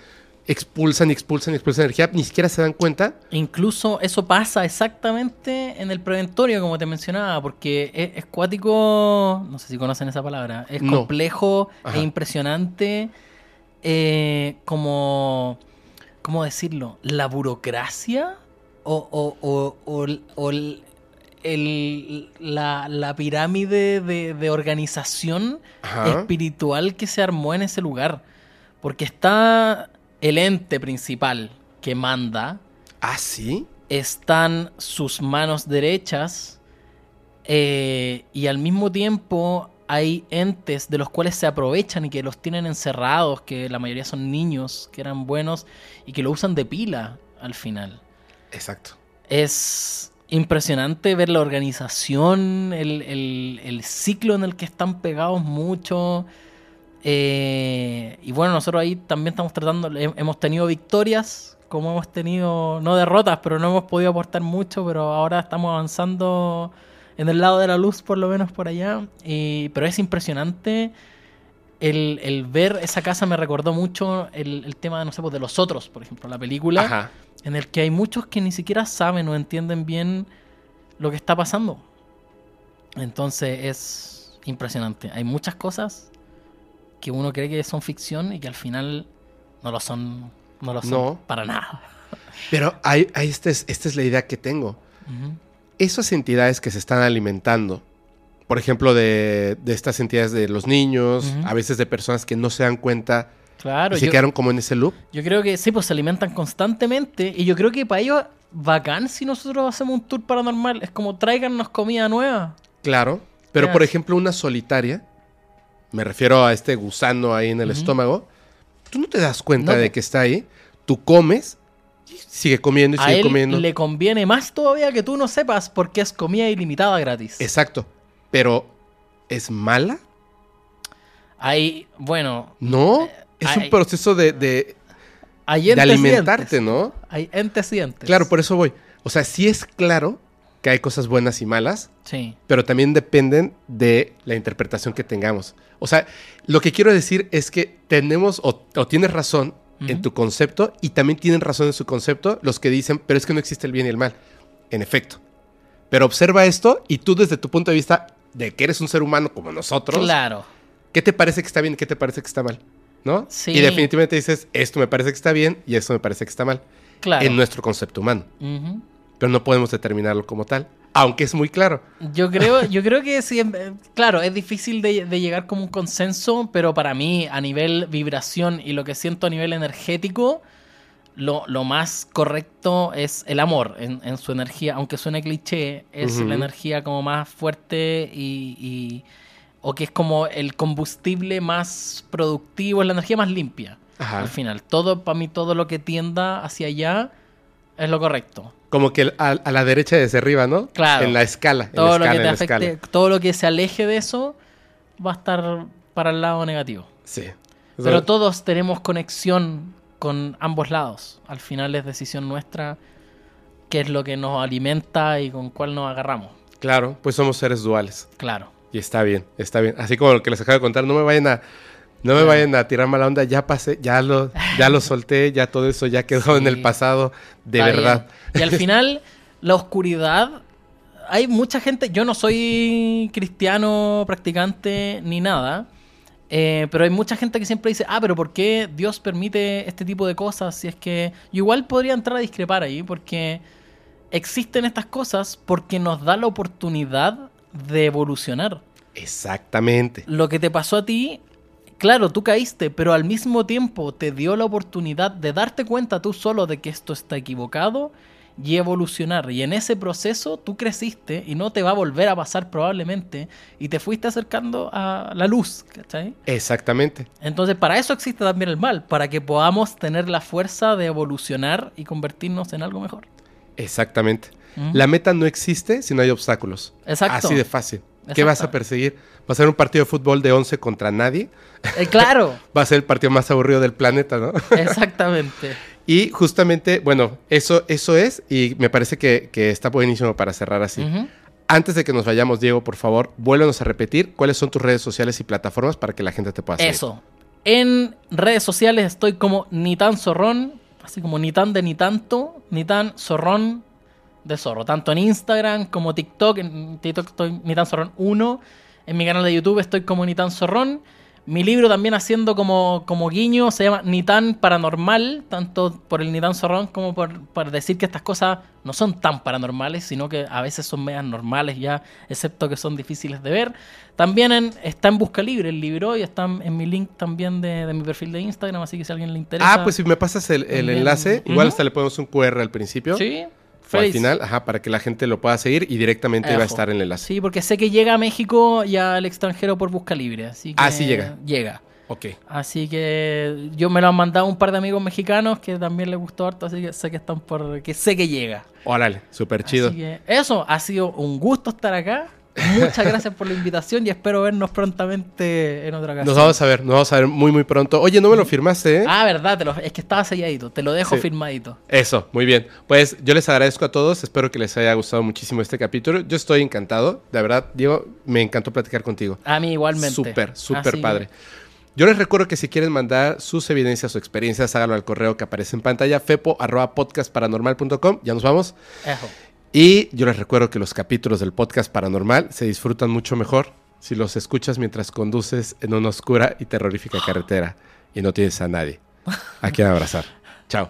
S4: expulsan y expulsan y expulsan energía, ni siquiera se dan cuenta.
S3: Incluso eso pasa exactamente en el preventorio, como te mencionaba, porque es, es cuático, no sé si conocen esa palabra, es
S4: No.
S3: complejo
S4: Ajá.
S3: e impresionante eh, como, ¿cómo decirlo? La burocracia o, o- o- o el- o el- la, la pirámide de, de organización
S4: Ajá.
S3: espiritual que se armó en ese lugar. Porque está el ente principal que manda.
S4: Ah, sí.
S3: Están sus manos derechas. eh, y al mismo tiempo hay entes de los cuales se aprovechan y que los tienen encerrados, que la mayoría son niños, que eran buenos y que lo usan de pila al final.
S4: Exacto.
S3: Es impresionante ver la organización, el, el- ciclo en el que están pegados mucho. Eh, y bueno, nosotros ahí también estamos tratando, he- hemos tenido victorias, como hemos tenido, no derrotas, pero no hemos podido aportar mucho, pero ahora estamos avanzando en el lado de la luz, por lo menos por allá. Y- pero es impresionante el, el ver esa casa, me recordó mucho el, el tema, no sé, pues, de los otros, por ejemplo, la película
S4: Ajá.
S3: en el que hay muchos que ni siquiera saben o entienden bien lo que está pasando. Entonces es impresionante. Hay muchas cosas que uno cree que son ficción y que al final no lo son, no lo son
S4: No.
S3: para nada. (laughs)
S4: Pero hay, hay- esta, es, esta es la idea que tengo.
S3: Ujú.
S4: Esas entidades que se están alimentando, por ejemplo, de, de estas entidades de los niños, a veces de personas que no se dan cuenta
S3: Claro,
S4: y se
S3: yo,
S4: quedaron como en ese loop.
S3: yo creo que sí, pues se alimentan constantemente y yo creo que para ellos bacán si nosotros hacemos un tour paranormal. Es como tráiganos comida nueva.
S4: Claro. Pero, por ejemplo, una solitaria, me refiero a este gusano ahí en el estómago, tú no te das cuenta
S3: No,
S4: de
S3: po.
S4: que está ahí, tú comes, y sigue comiendo y
S3: A
S4: sigue
S3: él
S4: comiendo.
S3: le conviene más todavía que tú no sepas porque es comida ilimitada gratis.
S4: Exacto. Pero, ¿es mala?
S3: Hay, bueno,
S4: No. Es
S3: hay-
S4: un proceso de, de,
S3: hay
S4: de alimentarte. ¿no?
S3: Hay entes y entes.
S4: Claro, por eso voy. O sea, sí es claro que hay cosas buenas y malas,
S3: Sí.
S4: pero también dependen de la interpretación que tengamos. O sea, lo que quiero decir es que tenemos o, o tienes razón en tu concepto y también tienen razón en su concepto los que dicen, pero es que no existe el bien y el mal. En efecto. Pero observa esto y tú desde tu punto de vista de que eres un ser humano como nosotros,
S3: Claro.
S4: ¿qué te parece que está bien y qué te parece que está mal? ¿No?
S3: Sí.
S4: Y definitivamente dices, esto me parece que está bien y esto me parece que está mal.
S3: Claro.
S4: En nuestro concepto humano. Pero no podemos determinarlo como tal. Aunque es muy claro.
S3: Yo (laughs) creo, yo creo que sí, eh, claro, es difícil de, de llegar como un consenso, pero para mí, a nivel vibración y lo que siento a nivel energético, lo, lo más correcto es el amor en, en su energía, aunque suene cliché, es
S4: Ujú.
S3: la energía como más fuerte y, y- o que es como el combustible más productivo, es la energía más limpia.
S4: Ajá.
S3: Al final, todo, para mí, todo lo que tienda hacia allá es lo correcto.
S4: Como que a, a la derecha desde arriba, ¿no?
S3: Claro.
S4: En la escala. en
S3: todo
S4: la
S3: lo
S4: escala,
S3: que te
S4: en la escala.
S3: afecte, todo lo que se aleje de eso va a estar para el lado negativo.
S4: Sí.
S3: Pero todos tenemos conexión con ambos lados. Al final es decisión nuestra qué es lo que nos alimenta y con cuál nos agarramos.
S4: Claro, pues somos seres duales.
S3: Claro.
S4: Y está bien, está bien. Así como lo que les acabo de contar, no me vayan a, no me vayan a tirar mala onda, ya pasé, ya lo, ya lo (laughs) solté, ya todo eso ya quedó en el pasado, de
S3: Está
S4: verdad.
S3: bien. Y al final, la oscuridad. Hay mucha gente. Yo no soy cristiano, practicante, ni nada. Eh, pero hay mucha gente que siempre dice, ah, pero ¿por qué Dios permite este tipo de cosas? Si es que yo igual podría entrar a discrepar ahí, porque existen estas cosas porque nos da la oportunidad de evolucionar.
S4: Exactamente.
S3: Lo que te pasó a ti, claro, tú caíste, pero al mismo tiempo te dio la oportunidad de darte cuenta tú solo de que esto está equivocado y evolucionar. Y en ese proceso tú creciste y no te va a volver a pasar probablemente y te fuiste acercando a la luz, ¿cachai?
S4: Exactamente.
S3: Entonces para eso existe también el mal, para que podamos tener la fuerza de evolucionar y convertirnos en algo mejor.
S4: Exactamente.
S3: Ujú.
S4: La meta no existe si no hay obstáculos.
S3: Exacto.
S4: Así de fácil. ¿Qué vas a perseguir? ¿Va a ser un partido de fútbol de 11 contra nadie?
S3: Eh, claro, (laughs)
S4: Va a ser el partido más aburrido del planeta, ¿no?
S3: exactamente. (laughs)
S4: y justamente, bueno, eso, eso es, y me parece que, que está buenísimo para cerrar así. Antes de que nos vayamos, Diego, por favor, vuélvenos a repetir cuáles son tus redes sociales y plataformas para que la gente te pueda seguir.
S3: Eso. En redes sociales estoy como ni tan zorrón, así como ni tan de ni tanto, ni tan zorrón de zorro. Tanto en Instagram como TikTok. En TikTok estoy ni tan zorrón 1. En mi canal de YouTube estoy como ni tan zorrón. Mi libro también haciendo como, como guiño se llama Ni tan paranormal, tanto por el ni tan zorrón como por, por decir que estas cosas no son tan paranormales, sino que a veces son medias normales ya, excepto que son difíciles de ver. También en- está en Busca Libre el libro y está en, mi link también de, de mi perfil de Instagram, así que si a alguien le interesa.
S4: Ah, pues si me pasas el, el enlace, igual hasta le ponemos un QR al principio.
S3: Sí,
S4: al final, ajá, para que la gente lo pueda seguir y directamente va a estar en el enlace.
S3: Sí, porque sé que llega a México y al extranjero por Busca Libre, así que
S4: Ah, sí llega.
S3: Llega.
S4: Ok.
S3: Así que yo me lo han mandado un par de amigos mexicanos que también les gustó harto, así que sé que están por que sé que llega.
S4: Órale, súper chido.
S3: Así que eso, ha sido un gusto estar acá. Muchas gracias por la invitación y espero vernos prontamente en otra ocasión.
S4: Nos vamos a ver, nos vamos a ver muy, muy pronto. Oye, no me lo firmaste, ¿eh?
S3: Ah, verdad, te lo- es que estaba selladito, te lo dejo
S4: Sí.
S3: firmadito.
S4: Eso, muy bien. Pues yo les agradezco a todos, espero que les haya gustado muchísimo este capítulo. Yo estoy encantado, de verdad, Diego, me encantó platicar contigo.
S3: A mí igualmente.
S4: Súper, súper
S3: Así-
S4: padre. Yo les recuerdo que si quieren mandar sus evidencias o experiencias, háganlo al correo que aparece en pantalla, fepo.podcastparanormal.com. Ya nos vamos.
S3: Ejo.
S4: Y yo les recuerdo que los capítulos del podcast paranormal se disfrutan mucho mejor si los escuchas mientras conduces en una oscura y terrorífica carretera y no tienes a nadie a quien abrazar. Chao.